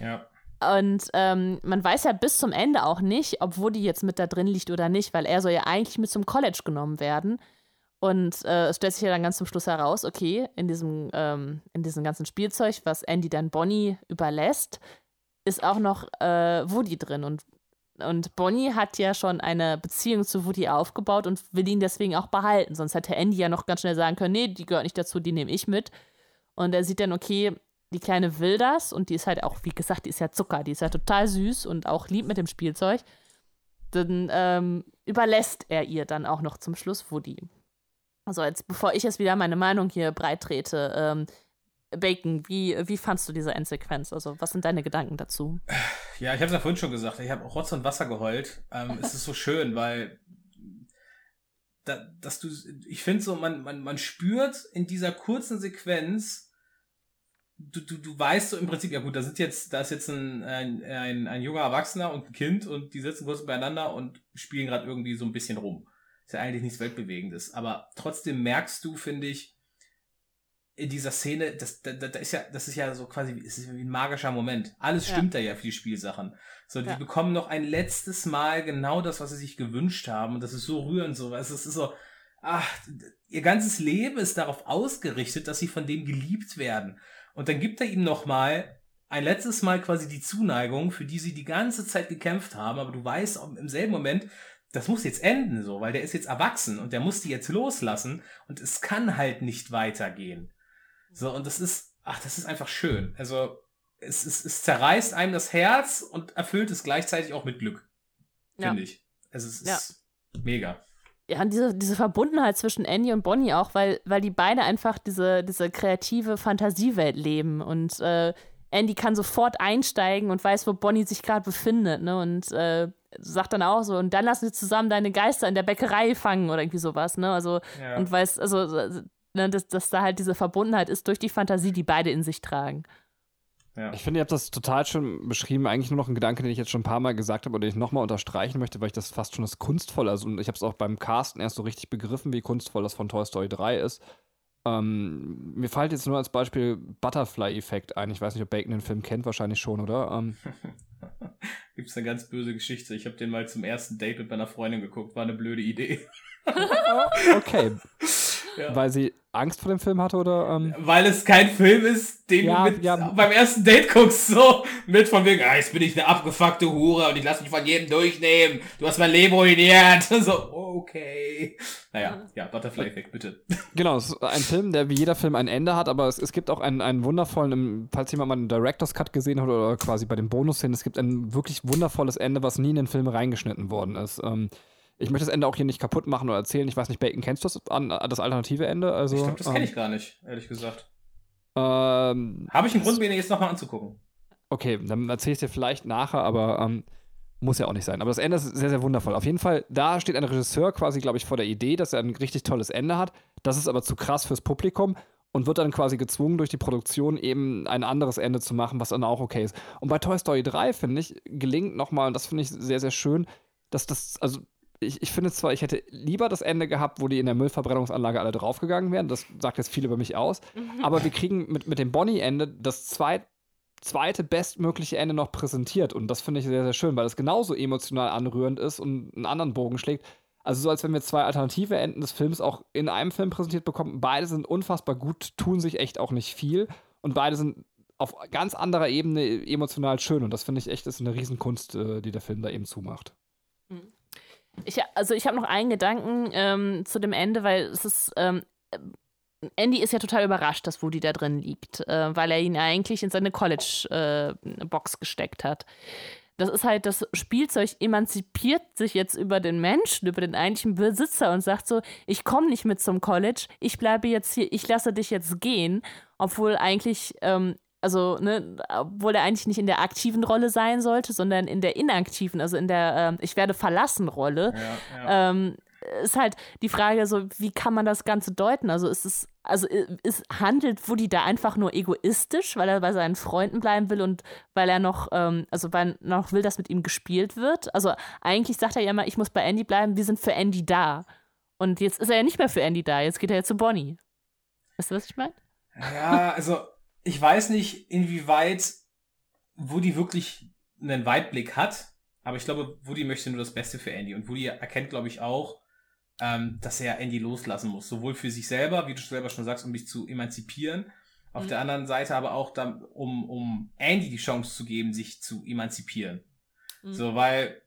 Ja. Und ähm, man weiß ja bis zum Ende auch nicht, ob Woody jetzt mit da drin liegt oder nicht, weil er soll ja eigentlich mit zum College genommen werden. Und äh, es stellt sich ja dann ganz zum Schluss heraus, okay, in diesem, ähm, in diesem ganzen Spielzeug, was Andy dann Bonnie überlässt, ist auch noch äh, Woody drin. Und, und Bonnie hat ja schon eine Beziehung zu Woody aufgebaut und will ihn deswegen auch behalten. Sonst hätte Andy ja noch ganz schnell sagen können, nee, die gehört nicht dazu, die nehme ich mit. Und er sieht dann, okay, die Kleine will das und die ist halt auch, wie gesagt, die ist ja Zucker, die ist ja total süß und auch lieb mit dem Spielzeug. Dann ähm, überlässt er ihr dann auch noch zum Schluss Woody. Also jetzt, bevor ich jetzt wieder meine Meinung hier breit trete, ähm, Bacon, wie, wie fandst du diese Endsequenz? Also, was sind deine Gedanken dazu? Ja, ich habe es ja vorhin schon gesagt. Ich habe Rotz und Wasser geheult. Ähm, es ist so schön, weil da, dass du, ich finde so, man, man, man spürt in dieser kurzen Sequenz, du, du, du weißt so im Prinzip, ja gut, da sind jetzt, da ist jetzt ein, ein, ein, ein junger Erwachsener und ein Kind und die sitzen kurz beieinander und spielen gerade irgendwie so ein bisschen rum. Ist ja eigentlich nichts Weltbewegendes. Aber trotzdem merkst du, finde ich, in dieser Szene, das, da, da ist ja, das ist ja so quasi, es ist wie ein magischer Moment. Alles stimmt ja. da ja für die Spielsachen. So, die ja. bekommen noch ein letztes Mal genau das, was sie sich gewünscht haben. Und das ist so rührend so. Es ist so, ach, ihr ganzes Leben ist darauf ausgerichtet, dass sie von dem geliebt werden. Und dann gibt er ihm noch mal ein letztes Mal quasi die Zuneigung, für die sie die ganze Zeit gekämpft haben. Aber du weißt im selben Moment, das muss jetzt enden so, weil der ist jetzt erwachsen und der muss die jetzt loslassen und es kann halt nicht weitergehen. So, und das ist, ach, das ist einfach schön. Also, es, es, es zerreißt einem das Herz und erfüllt es gleichzeitig auch mit Glück. Finde ja. ich. Also, es ist ja. mega. Ja, diese, diese Verbundenheit zwischen Andy und Bonnie auch, weil, weil die beide einfach diese, diese kreative Fantasiewelt leben und äh, Andy kann sofort einsteigen und weiß, wo Bonnie sich gerade befindet, ne? Und äh, sagt dann auch so, und dann lassen wir zusammen deine Geister in der Bäckerei fangen oder irgendwie sowas, ne? Also, ja. und weiß, also ne, dass, dass da halt diese Verbundenheit ist durch die Fantasie, die beide in sich tragen. Ja. Ich finde, ihr habt das total schön beschrieben. Eigentlich nur noch ein Gedanke, den ich jetzt schon ein paar Mal gesagt habe und den ich nochmal unterstreichen möchte, weil ich das fast schon das kunstvoll, also und ich habe es auch beim Casten erst so richtig begriffen, wie kunstvoll das von Toy Story 3 ist. Ähm, mir fällt jetzt nur als Beispiel Butterfly-Effekt ein. Ich weiß nicht, ob Bacon den Film kennt, wahrscheinlich schon, oder? Ähm. *laughs* Gibt es eine ganz böse Geschichte. Ich habe den mal zum ersten Date mit meiner Freundin geguckt. War eine blöde Idee. *laughs* okay. Ja. Weil sie Angst vor dem Film hatte oder? Ähm? Weil es kein Film ist, den ja, du mit, ja. beim ersten Date guckst, so mit von wegen, ah, jetzt bin ich eine abgefuckte Hure und ich lasse mich von jedem durchnehmen. Du hast mein Leben ruiniert. *laughs* So, okay. Naja, ja, Butterfly Effect, bitte. *laughs* Genau, es ist ein Film, der wie jeder Film ein Ende hat, aber es, es gibt auch einen, einen wundervollen, falls jemand mal einen Director's Cut gesehen hat oder quasi bei den Bonus-Szenen, es gibt ein wirklich wundervolles Ende, was nie in den Film reingeschnitten worden ist. Ähm, ich möchte das Ende auch hier nicht kaputt machen oder erzählen. Ich weiß nicht, Bacon, kennst du das, das alternative Ende? Also, ich glaube, das kenne ich ähm, gar nicht, ehrlich gesagt. Ähm, Habe ich einen Grund, mir jetzt nochmal anzugucken. Okay, dann erzähle ich dir vielleicht nachher, aber ähm, muss ja auch nicht sein. Aber das Ende ist sehr, sehr wundervoll. Auf jeden Fall, da steht ein Regisseur quasi, glaube ich, vor der Idee, dass er ein richtig tolles Ende hat. Das ist aber zu krass fürs Publikum und wird dann quasi gezwungen, durch die Produktion eben ein anderes Ende zu machen, was dann auch okay ist. Und bei Toy Story 3, finde ich, gelingt nochmal, und das finde ich sehr, sehr schön, dass das, also ich, ich finde zwar, ich hätte lieber das Ende gehabt, wo die in der Müllverbrennungsanlage alle draufgegangen wären. Das sagt jetzt viel über mich aus. Mhm. Aber wir kriegen mit, mit dem Bonnie-Ende das zweit, zweite bestmögliche Ende noch präsentiert. Und das finde ich sehr, sehr schön, weil es genauso emotional anrührend ist und einen anderen Bogen schlägt. Also so, als wenn wir zwei alternative Enden des Films auch in einem Film präsentiert bekommen. Beide sind unfassbar gut, tun sich echt auch nicht viel. Und beide sind auf ganz anderer Ebene emotional schön. Und das finde ich echt ist eine Riesenkunst, äh, die der Film da eben zumacht. Ich, also ich habe noch einen Gedanken ähm, zu dem Ende, weil es ist. Ähm, Andy ist ja total überrascht, dass Woody da drin liegt, äh, weil er ihn eigentlich in seine College-Box äh, gesteckt hat. Das ist halt, das Spielzeug emanzipiert sich jetzt über den Menschen, über den eigentlichen Besitzer und sagt so, ich komme nicht mit zum College, ich bleibe jetzt hier, ich lasse dich jetzt gehen, obwohl eigentlich ähm, also, ne, obwohl er eigentlich nicht in der aktiven Rolle sein sollte, sondern in der inaktiven, also in der äh, Ich werde verlassen Rolle, ja, ja. Ähm, ist halt die Frage so, wie kann man das Ganze deuten? Also ist es, also ist, handelt Woody da einfach nur egoistisch, weil er bei seinen Freunden bleiben will und weil er noch, ähm, also weil er noch will, dass mit ihm gespielt wird? Also eigentlich sagt er ja immer, ich muss bei Andy bleiben, wir sind für Andy da. Und jetzt ist er ja nicht mehr für Andy da, jetzt geht er ja zu Bonnie. Weißt du, was ich meine? Ja, also ich weiß nicht, inwieweit Woody wirklich einen Weitblick hat, aber ich glaube, Woody möchte nur das Beste für Andy. Und Woody erkennt, glaube ich, auch, ähm, dass er Andy loslassen muss. Sowohl für sich selber, wie du selber schon sagst, um dich zu emanzipieren. Auf mhm. der anderen Seite aber auch, dann, um, um Andy die Chance zu geben, sich zu emanzipieren. Mhm. So, weil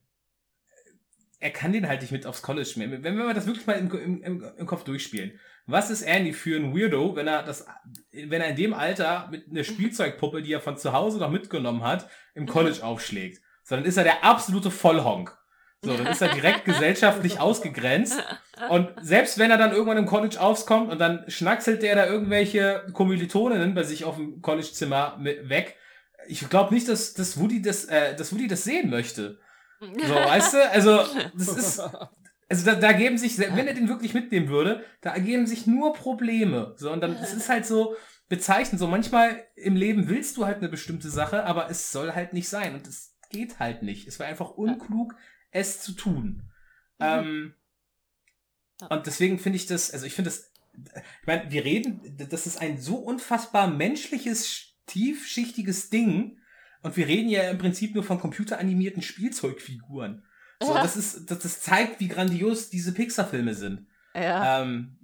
er kann den halt nicht mit aufs College nehmen. Wenn, wenn wir das wirklich mal im, im, im, im Kopf durchspielen. Was ist Andy für ein Weirdo, wenn er das, wenn er in dem Alter mit einer Spielzeugpuppe, die er von zu Hause noch mitgenommen hat, im College aufschlägt? So, dann ist er der absolute Vollhonk. So, dann ist er direkt *laughs* gesellschaftlich ausgegrenzt. Und selbst wenn er dann irgendwann im College aufkommt und dann schnackselt der da irgendwelche Kommilitoninnen bei sich auf dem Collegezimmer weg, ich glaube nicht, dass, dass, Woody das, äh, dass Woody das sehen möchte. So, weißt du? Also, das ist. Also da, da geben sich, wenn er den wirklich mitnehmen würde, da ergeben sich nur Probleme. So, und dann, es ist halt so bezeichnend. So, manchmal im Leben willst du halt eine bestimmte Sache, aber es soll halt nicht sein. Und es geht halt nicht. Es war einfach unklug, es zu tun. Mhm. Ähm, und deswegen finde ich das, also ich finde das, ich meine, wir reden, das ist ein so unfassbar menschliches, tiefschichtiges Ding. Und wir reden ja im Prinzip nur von computeranimierten Spielzeugfiguren. So, das ist, das, das zeigt, wie grandios diese Pixar-Filme sind. Ja. Ähm,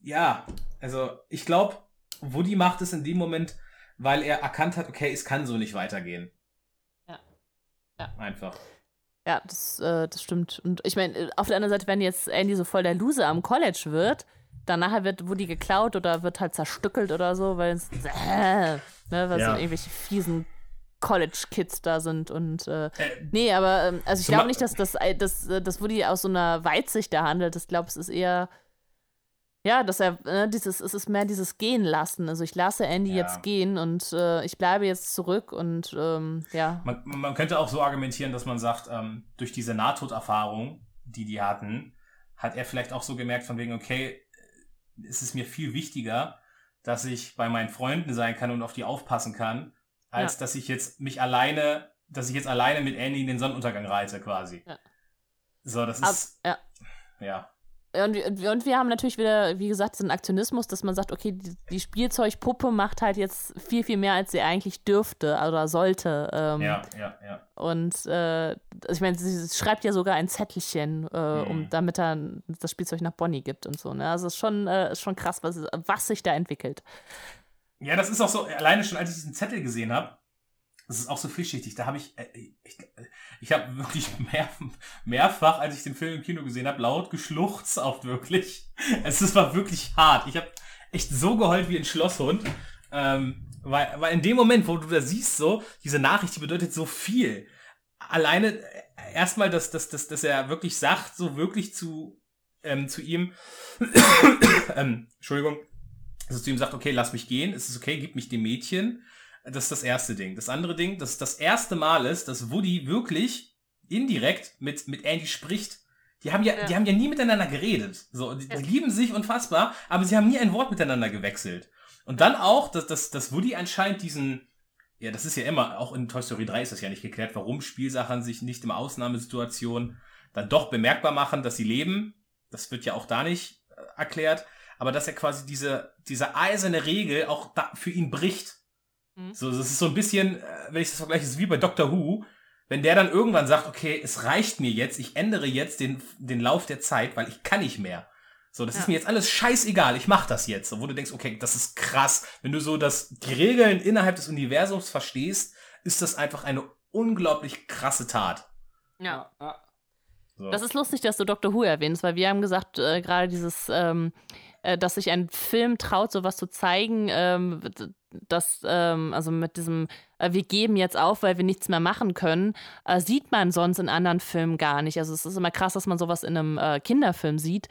ja, also ich glaube, Woody macht es in dem Moment, weil er erkannt hat, okay, es kann so nicht weitergehen. Ja. Ja. Einfach. Ja, das, äh, das stimmt. Und ich meine, auf der anderen Seite, wenn jetzt Andy so voll der Loser am College wird, dann nachher wird Woody geklaut oder wird halt zerstückelt oder so, weil es, äh, *laughs* ne, weil Ja. so irgendwelche fiesen College-Kids da sind und äh, Äh, nee, aber ähm, also ich glaube nicht, dass das, äh, dass, äh, Woody aus so einer Weitsicht da handelt. Ich glaube, es ist eher ja, dass er äh, dieses, es ist mehr dieses Gehen lassen. Also ich lasse Andy Ja. jetzt gehen und äh, ich bleibe jetzt zurück und ähm, ja. Man, man könnte auch so argumentieren, dass man sagt, ähm, durch diese Nahtoderfahrung, die die hatten, hat er vielleicht auch so gemerkt von wegen, okay, es ist mir viel wichtiger, dass ich bei meinen Freunden sein kann und auf die aufpassen kann, als Ja. dass ich jetzt mich alleine, dass ich jetzt alleine mit Andy in den Sonnenuntergang reite quasi. Ja. So, das Ab, ist, ja. ja. Und wir, und wir haben natürlich wieder, wie gesagt, diesen Aktionismus, dass man sagt, okay, die, die Spielzeugpuppe macht halt jetzt viel, viel mehr, als sie eigentlich dürfte oder sollte. Ähm, Ja, ja, ja. Und äh, also ich meine, sie schreibt ja sogar ein Zettelchen, äh, um, Mhm. damit er das Spielzeug nach Bonnie gibt und so. Ne? Also es ist schon, äh, ist schon krass, was, was sich da entwickelt. Ja, das ist auch so, alleine schon, als ich diesen Zettel gesehen habe, das ist auch so vielschichtig. Da habe ich, äh, ich, ich habe *laughs* wirklich mehr, mehrfach, als ich den Film im Kino gesehen habe, laut geschluchzt, auch wirklich. Es ist, war wirklich hart. Ich habe echt so geheult wie ein Schlosshund. Ähm, weil, weil in dem Moment, wo du da siehst, so, diese Nachricht, die bedeutet so viel. Alleine äh, erstmal, dass, dass, dass, dass er wirklich sagt, so wirklich zu, ähm, zu ihm, *coughs* ähm, Entschuldigung, dass zu ihm sagt, okay, lass mich gehen, es ist okay, gib mich dem Mädchen. Das ist das erste Ding. Das andere Ding, dass das erste Mal ist, dass Woody wirklich indirekt mit, mit Andy spricht. Die haben ja, Ja. die haben ja nie miteinander geredet. So, die, die lieben sich unfassbar, aber sie haben nie ein Wort miteinander gewechselt. Und dann auch, dass, dass, dass Woody anscheinend diesen, ja, das ist ja immer, auch in Toy Story 3 ist das ja nicht geklärt, warum Spielsachen sich nicht in Ausnahmesituationen dann doch bemerkbar machen, dass sie leben. Das wird ja auch da nicht äh, erklärt. Aber dass er quasi diese, diese eiserne Regel auch da für ihn bricht. Mhm. So, das ist so ein bisschen, äh, wenn ich das vergleiche, ist wie bei Doctor Who. Wenn der dann irgendwann sagt, okay, es reicht mir jetzt, ich ändere jetzt den, den Lauf der Zeit, weil ich kann nicht mehr. So, das Ja. ist mir jetzt alles scheißegal, ich mach das jetzt. So, wo du denkst, okay, das ist krass. Wenn du so das, die Regeln innerhalb des Universums verstehst, ist das einfach eine unglaublich krasse Tat. Ja. So. Das ist lustig, dass du Dr. Who erwähnst, weil wir haben gesagt, äh, gerade dieses, ähm, äh, dass sich ein Film traut, sowas zu zeigen, ähm, d- dass, ähm, also mit diesem, äh, wir geben jetzt auf, weil wir nichts mehr machen können, äh, sieht man sonst in anderen Filmen gar nicht. Also es ist immer krass, dass man sowas in einem äh, Kinderfilm sieht.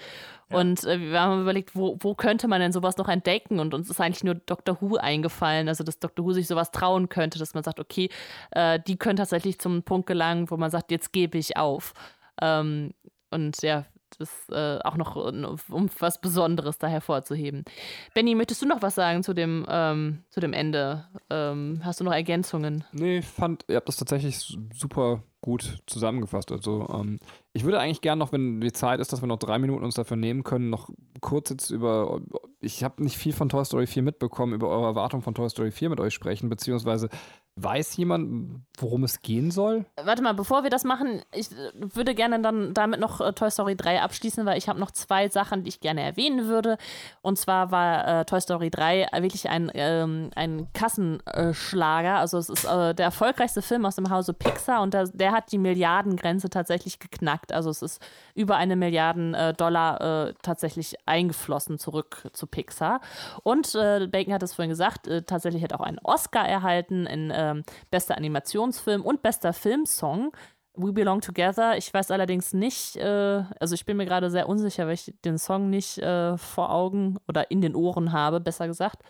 Ja. Und äh, wir haben überlegt, wo, wo könnte man denn sowas noch entdecken? Und uns ist eigentlich nur Dr. Who eingefallen, also dass Dr. Who sich sowas trauen könnte, dass man sagt, okay, äh, die können tatsächlich zum Punkt gelangen, wo man sagt, jetzt gebe ich auf. Ähm, und ja, das äh, auch noch, äh, um was Besonderes da hervorzuheben. Benny, möchtest du noch was sagen zu dem, ähm, zu dem Ende? Ähm, hast du noch Ergänzungen? Nee, ich fand, ihr habt das tatsächlich super gut zusammengefasst. Also, ähm, ich würde eigentlich gern noch, wenn die Zeit ist, dass wir noch drei Minuten uns dafür nehmen können, noch kurz jetzt über. Ich habe nicht viel von Toy Story 4 mitbekommen, über eure Erwartung von Toy Story 4 mit euch sprechen, beziehungsweise Weiß jemand, worum es gehen soll? Warte mal, bevor wir das machen, ich würde gerne dann damit noch äh, Toy Story 3 abschließen, weil ich habe noch zwei Sachen, die ich gerne erwähnen würde. Und zwar war äh, Toy Story 3 wirklich ein, ähm, ein Kassenschlager. Also es ist äh, der erfolgreichste Film aus dem Hause Pixar und der, der, hat die Milliardengrenze tatsächlich geknackt. Also es ist über eine Milliarden äh, Dollar äh, tatsächlich eingeflossen zurück zu Pixar. Und Bacon hat es vorhin gesagt, tatsächlich hat auch einen Oscar erhalten in ähm, bester Animationsfilm und bester Filmsong. We Belong Together. Ich weiß allerdings nicht, äh, also ich bin mir gerade sehr unsicher, weil ich den Song nicht äh, vor Augen oder in den Ohren habe, besser gesagt.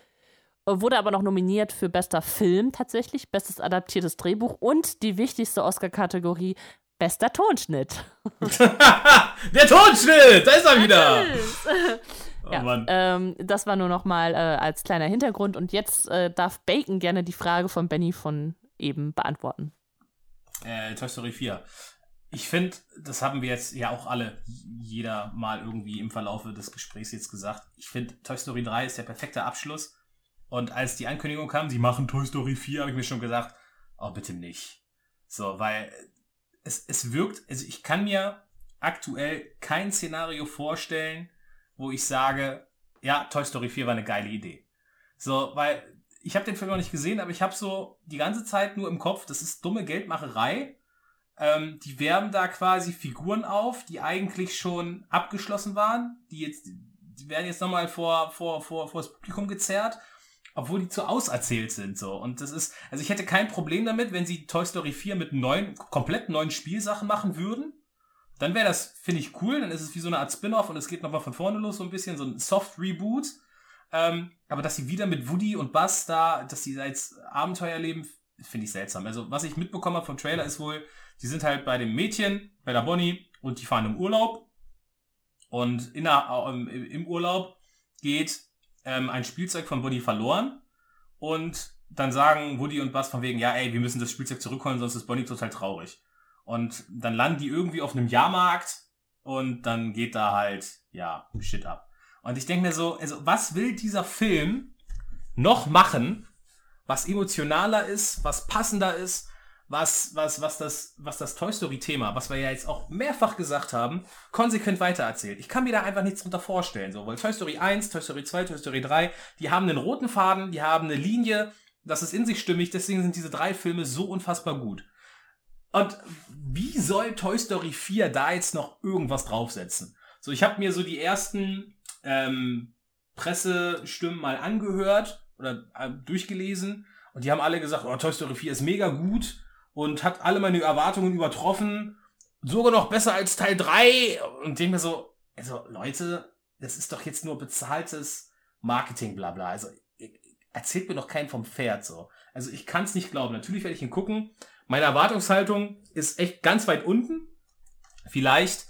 Äh, wurde aber noch nominiert für bester Film tatsächlich, bestes adaptiertes Drehbuch und die wichtigste Oscar-Kategorie, bester Tonschnitt. *laughs* Der Tonschnitt, da ist er wieder. Oh, ja, ähm, das war nur noch mal äh, als kleiner Hintergrund. Und jetzt äh, darf Bacon gerne die Frage von Benny von eben beantworten. Äh, Toy Story 4. Ich finde, das haben wir jetzt ja auch alle, jeder mal irgendwie im Verlaufe des Gesprächs jetzt gesagt. Ich finde, Toy Story 3 ist der perfekte Abschluss. Und als die Ankündigung kam, sie machen Toy Story 4, habe ich mir schon gesagt, oh, bitte nicht. So, weil es, es wirkt, also ich kann mir aktuell kein Szenario vorstellen, wo ich sage, ja, Toy Story 4 war eine geile Idee. So, weil ich habe den Film noch nicht gesehen, aber ich habe so die ganze Zeit nur im Kopf, das ist dumme Geldmacherei. Ähm, die werben da quasi Figuren auf, die eigentlich schon abgeschlossen waren, die jetzt, die werden jetzt nochmal vor, vor, vor, vor das Publikum gezerrt, obwohl die zu auserzählt sind, so. Und das ist, also ich hätte kein Problem damit, wenn sie Toy Story 4 mit neuen, komplett neuen Spielsachen machen würden. Dann wäre das, finde ich, cool. Dann ist es wie so eine Art Spin-off und es geht nochmal von vorne los, so ein bisschen, so ein Soft-Reboot. Ähm, aber dass sie wieder mit Woody und Buzz da, dass sie da jetzt Abenteuer leben, finde ich seltsam. Also, was ich mitbekommen habe vom Trailer ist wohl, die sind halt bei dem Mädchen, bei der Bonnie und die fahren im Urlaub. Und in der, äh, im Urlaub geht ähm, ein Spielzeug von Bonnie verloren. Und dann sagen Woody und Buzz von wegen, ja, ey, wir müssen das Spielzeug zurückholen, sonst ist Bonnie total traurig. Und dann landen die irgendwie auf einem Jahrmarkt und dann geht da halt, ja, Shit ab. Und ich denke mir so, also was will dieser Film noch machen, was emotionaler ist, was passender ist, was, was, was das, was das Toy Story Thema, was wir ja jetzt auch mehrfach gesagt haben, konsequent weitererzählt. Ich kann mir da einfach nichts drunter vorstellen, so, weil Toy Story 1, Toy Story 2, Toy Story 3, die haben einen roten Faden, die haben eine Linie, das ist in sich stimmig, deswegen sind diese drei Filme so unfassbar gut. Und wie soll Toy Story 4 da jetzt noch irgendwas draufsetzen? So, ich habe mir so die ersten ähm, Pressestimmen mal angehört oder äh, durchgelesen und die haben alle gesagt, oh, Toy Story 4 ist mega gut und hat alle meine Erwartungen übertroffen, sogar noch besser als Teil 3 und denke mir so, also Leute, das ist doch jetzt nur bezahltes Marketing, bla bla. Also erzählt mir doch keinen vom Pferd so. Also ich kann es nicht glauben. Natürlich werde ich ihn gucken. Meine Erwartungshaltung ist echt ganz weit unten. Vielleicht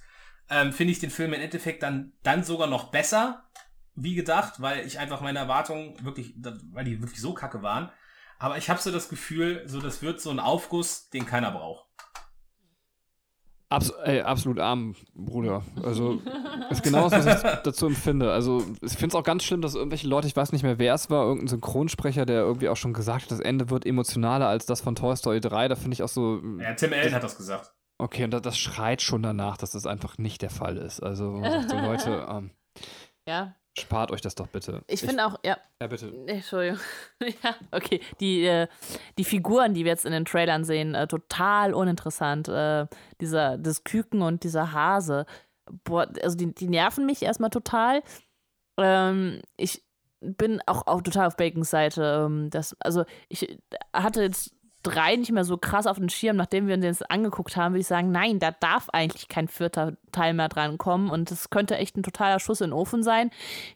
ähm, finde ich den Film im Endeffekt dann, dann sogar noch besser, wie gedacht, weil ich einfach meine Erwartungen wirklich, weil die wirklich so kacke waren. Aber ich habe so das Gefühl, so das wird so ein Aufguss, den keiner braucht. Abs ey, absolut arm, Bruder. Also, ist genau das, was ich *laughs* dazu empfinde. Also, ich finde es auch ganz schlimm, dass irgendwelche Leute, ich weiß nicht mehr, wer es war, irgendein Synchronsprecher, der irgendwie auch schon gesagt hat, das Ende wird emotionaler als das von Toy Story 3. Da finde ich auch so. Ja, Tim Allen hat das gesagt. Okay, und das, das, schreit schon danach, dass das einfach nicht der Fall ist. Also, *laughs* so Leute, ähm, ja. Spart euch das doch bitte. Ich, ich finde auch, ja. Ja, bitte. Entschuldigung. *laughs* ja, okay. Die, äh, die Figuren, die wir jetzt in den Trailern sehen, äh, total uninteressant. Äh, dieser, das Küken und dieser Hase. Boah, also die, die nerven mich erstmal total. Ähm, ich bin auch, auch total auf Bacons Seite. Ähm, das, also ich hatte jetzt drei nicht mehr so krass auf den Schirm, nachdem wir uns das angeguckt haben, würde ich sagen, nein, da darf eigentlich kein vierter Teil mehr dran kommen und das könnte echt ein totaler Schuss in den Ofen sein.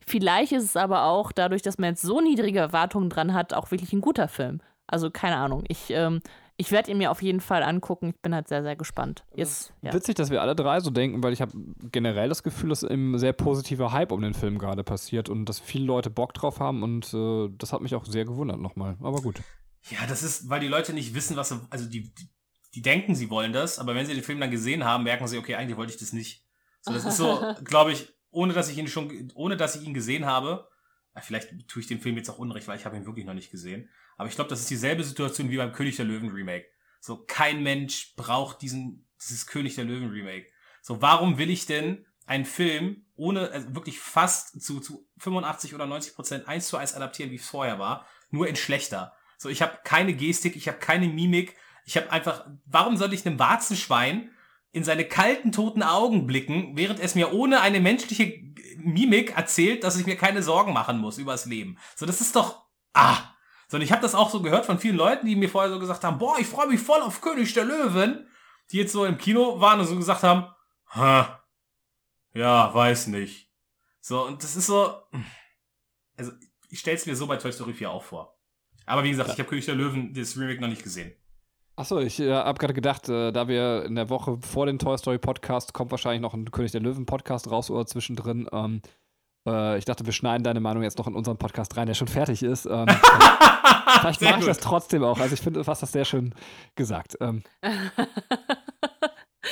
Vielleicht ist es aber auch dadurch, dass man jetzt so niedrige Erwartungen dran hat, auch wirklich ein guter Film. Also keine Ahnung. Ich, ähm, ich werde ihn mir auf jeden Fall angucken. Ich bin halt sehr, sehr gespannt. Jetzt, ja. Witzig, dass wir alle drei so denken, weil ich habe generell das Gefühl, dass ein sehr positiver Hype um den Film gerade passiert und dass viele Leute Bock drauf haben und äh, das hat mich auch sehr gewundert nochmal. Aber gut. Ja, das ist, weil die Leute nicht wissen, was sie, also die, die, die denken, sie wollen das, aber wenn sie den Film dann gesehen haben, merken sie, okay, eigentlich wollte ich das nicht. So, das ist so, *laughs* glaube ich, ohne dass ich ihn schon, ohne dass ich ihn gesehen habe, vielleicht tue ich dem Film jetzt auch unrecht, weil ich habe ihn wirklich noch nicht gesehen. Aber ich glaube, das ist dieselbe Situation wie beim König der Löwen Remake. So, kein Mensch braucht diesen, dieses König der Löwen Remake. So, warum will ich denn einen Film ohne, also wirklich fast zu, zu 85 oder 90 Prozent eins zu eins adaptieren, wie es vorher war, nur in schlechter? So, ich habe keine Gestik, ich habe keine Mimik, ich habe einfach, warum sollte ich einem Warzenschwein in seine kalten, toten Augen blicken, während es mir ohne eine menschliche Mimik erzählt, dass ich mir keine Sorgen machen muss übers Leben. So, das ist doch, ah. So, und ich habe das auch so gehört von vielen Leuten, die mir vorher so gesagt haben, boah, ich freue mich voll auf König der Löwen, die jetzt so im Kino waren und so gesagt haben, ha, ja, weiß nicht. So, und das ist so, also ich stell's mir so bei Toy Story 4 auch vor. Aber wie gesagt, ja. ich habe König der Löwen, das Remake noch nicht gesehen. Achso, ich äh, habe gerade gedacht, äh, da wir in der Woche vor dem Toy Story Podcast kommt wahrscheinlich noch ein König der Löwen Podcast raus oder zwischendrin. Ähm, äh, ich dachte, wir schneiden deine Meinung jetzt noch in unseren Podcast rein, der schon fertig ist. Ähm, *laughs* vielleicht mache ich das trotzdem auch. Also ich finde, du hast das sehr schön gesagt. Ähm. *laughs*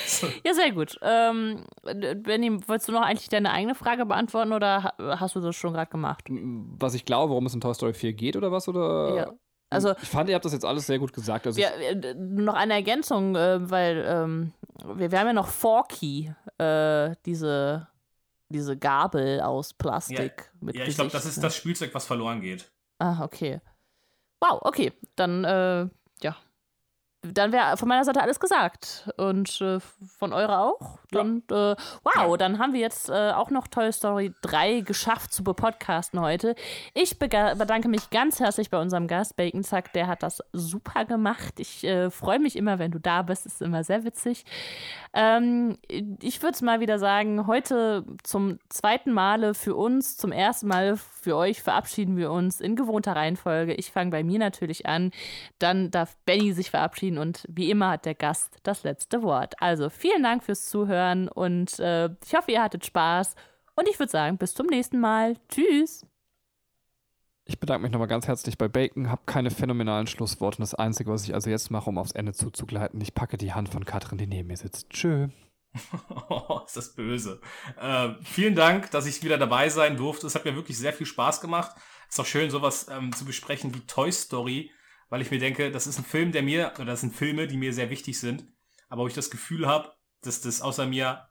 *laughs* ja, sehr gut. Ähm, Benny, wolltest du noch eigentlich deine eigene Frage beantworten oder hast du das schon gerade gemacht? Was ich glaube, worum es in Toy Story 4 geht oder was? Oder? Ja. Also, ich fand, ihr habt das jetzt alles sehr gut gesagt. Also wir, noch eine Ergänzung, äh, weil ähm, wir, wir, haben ja noch Forky, äh, diese, diese Gabel aus Plastik. Ja, mit ja ich glaube, das ist das Spielzeug, was verloren geht. Ah, okay. Wow, okay. Dann, äh, ja, dann wäre von meiner Seite alles gesagt. Und äh, von eurer auch. Ja. Und äh, wow, dann haben wir jetzt äh, auch noch Toy Story 3 geschafft zu bepodcasten heute. Ich bedanke mich ganz herzlich bei unserem Gast Bacon Zack. Der hat das super gemacht. Ich äh, freue mich immer, wenn du da bist. Ist immer sehr witzig. Ähm, ich würde es mal wieder sagen, heute zum zweiten Male für uns, zum ersten Mal für euch verabschieden wir uns in gewohnter Reihenfolge. Ich fange bei mir natürlich an. Dann darf Benny sich verabschieden und wie immer hat der Gast das letzte Wort. Also vielen Dank fürs Zuhören und äh, ich hoffe, ihr hattet Spaß. Und ich würde sagen, bis zum nächsten Mal. Tschüss. Ich bedanke mich nochmal ganz herzlich bei Bacon, habe keine phänomenalen Schlussworte. Das Einzige, was ich also jetzt mache, um aufs Ende zuzugleiten, ich packe die Hand von Katrin, die neben mir sitzt. Tschö. Oh, *laughs* ist das böse. Äh, vielen Dank, dass ich wieder dabei sein durfte. Es hat mir wirklich sehr viel Spaß gemacht. Ist auch schön, sowas ähm, zu besprechen wie Toy Story weil ich mir denke, das ist ein Film, der mir, oder das sind Filme, die mir sehr wichtig sind, aber wo ich das Gefühl habe, dass das außer mir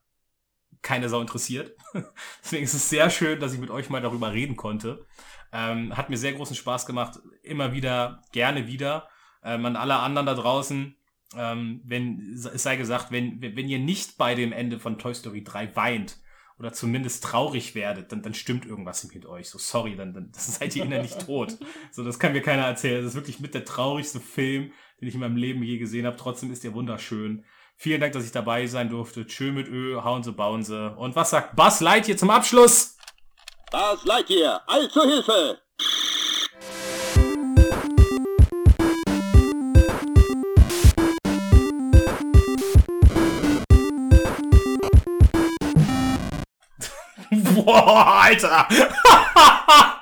keine Sau interessiert. *laughs* Deswegen ist es sehr schön, dass ich mit euch mal darüber reden konnte. Ähm, hat mir sehr großen Spaß gemacht. Immer wieder, gerne wieder. Ähm, an alle anderen da draußen, ähm, wenn, es sei gesagt, wenn, wenn ihr nicht bei dem Ende von Toy Story 3 weint, oder zumindest traurig werdet, dann, dann stimmt irgendwas mit euch. So, sorry, dann, dann seid ihr innerlich *laughs* tot. So, das kann mir keiner erzählen. Das ist wirklich mit der traurigste Film, den ich in meinem Leben je gesehen habe. Trotzdem ist er wunderschön. Vielen Dank, dass ich dabei sein durfte. Tschö mit Ö, hauen sie, bauen sie. Und was sagt Buzz Lightyear zum Abschluss? Buzz Lightyear, all zur Hilfe! *laughs* Boah, Alter! *laughs*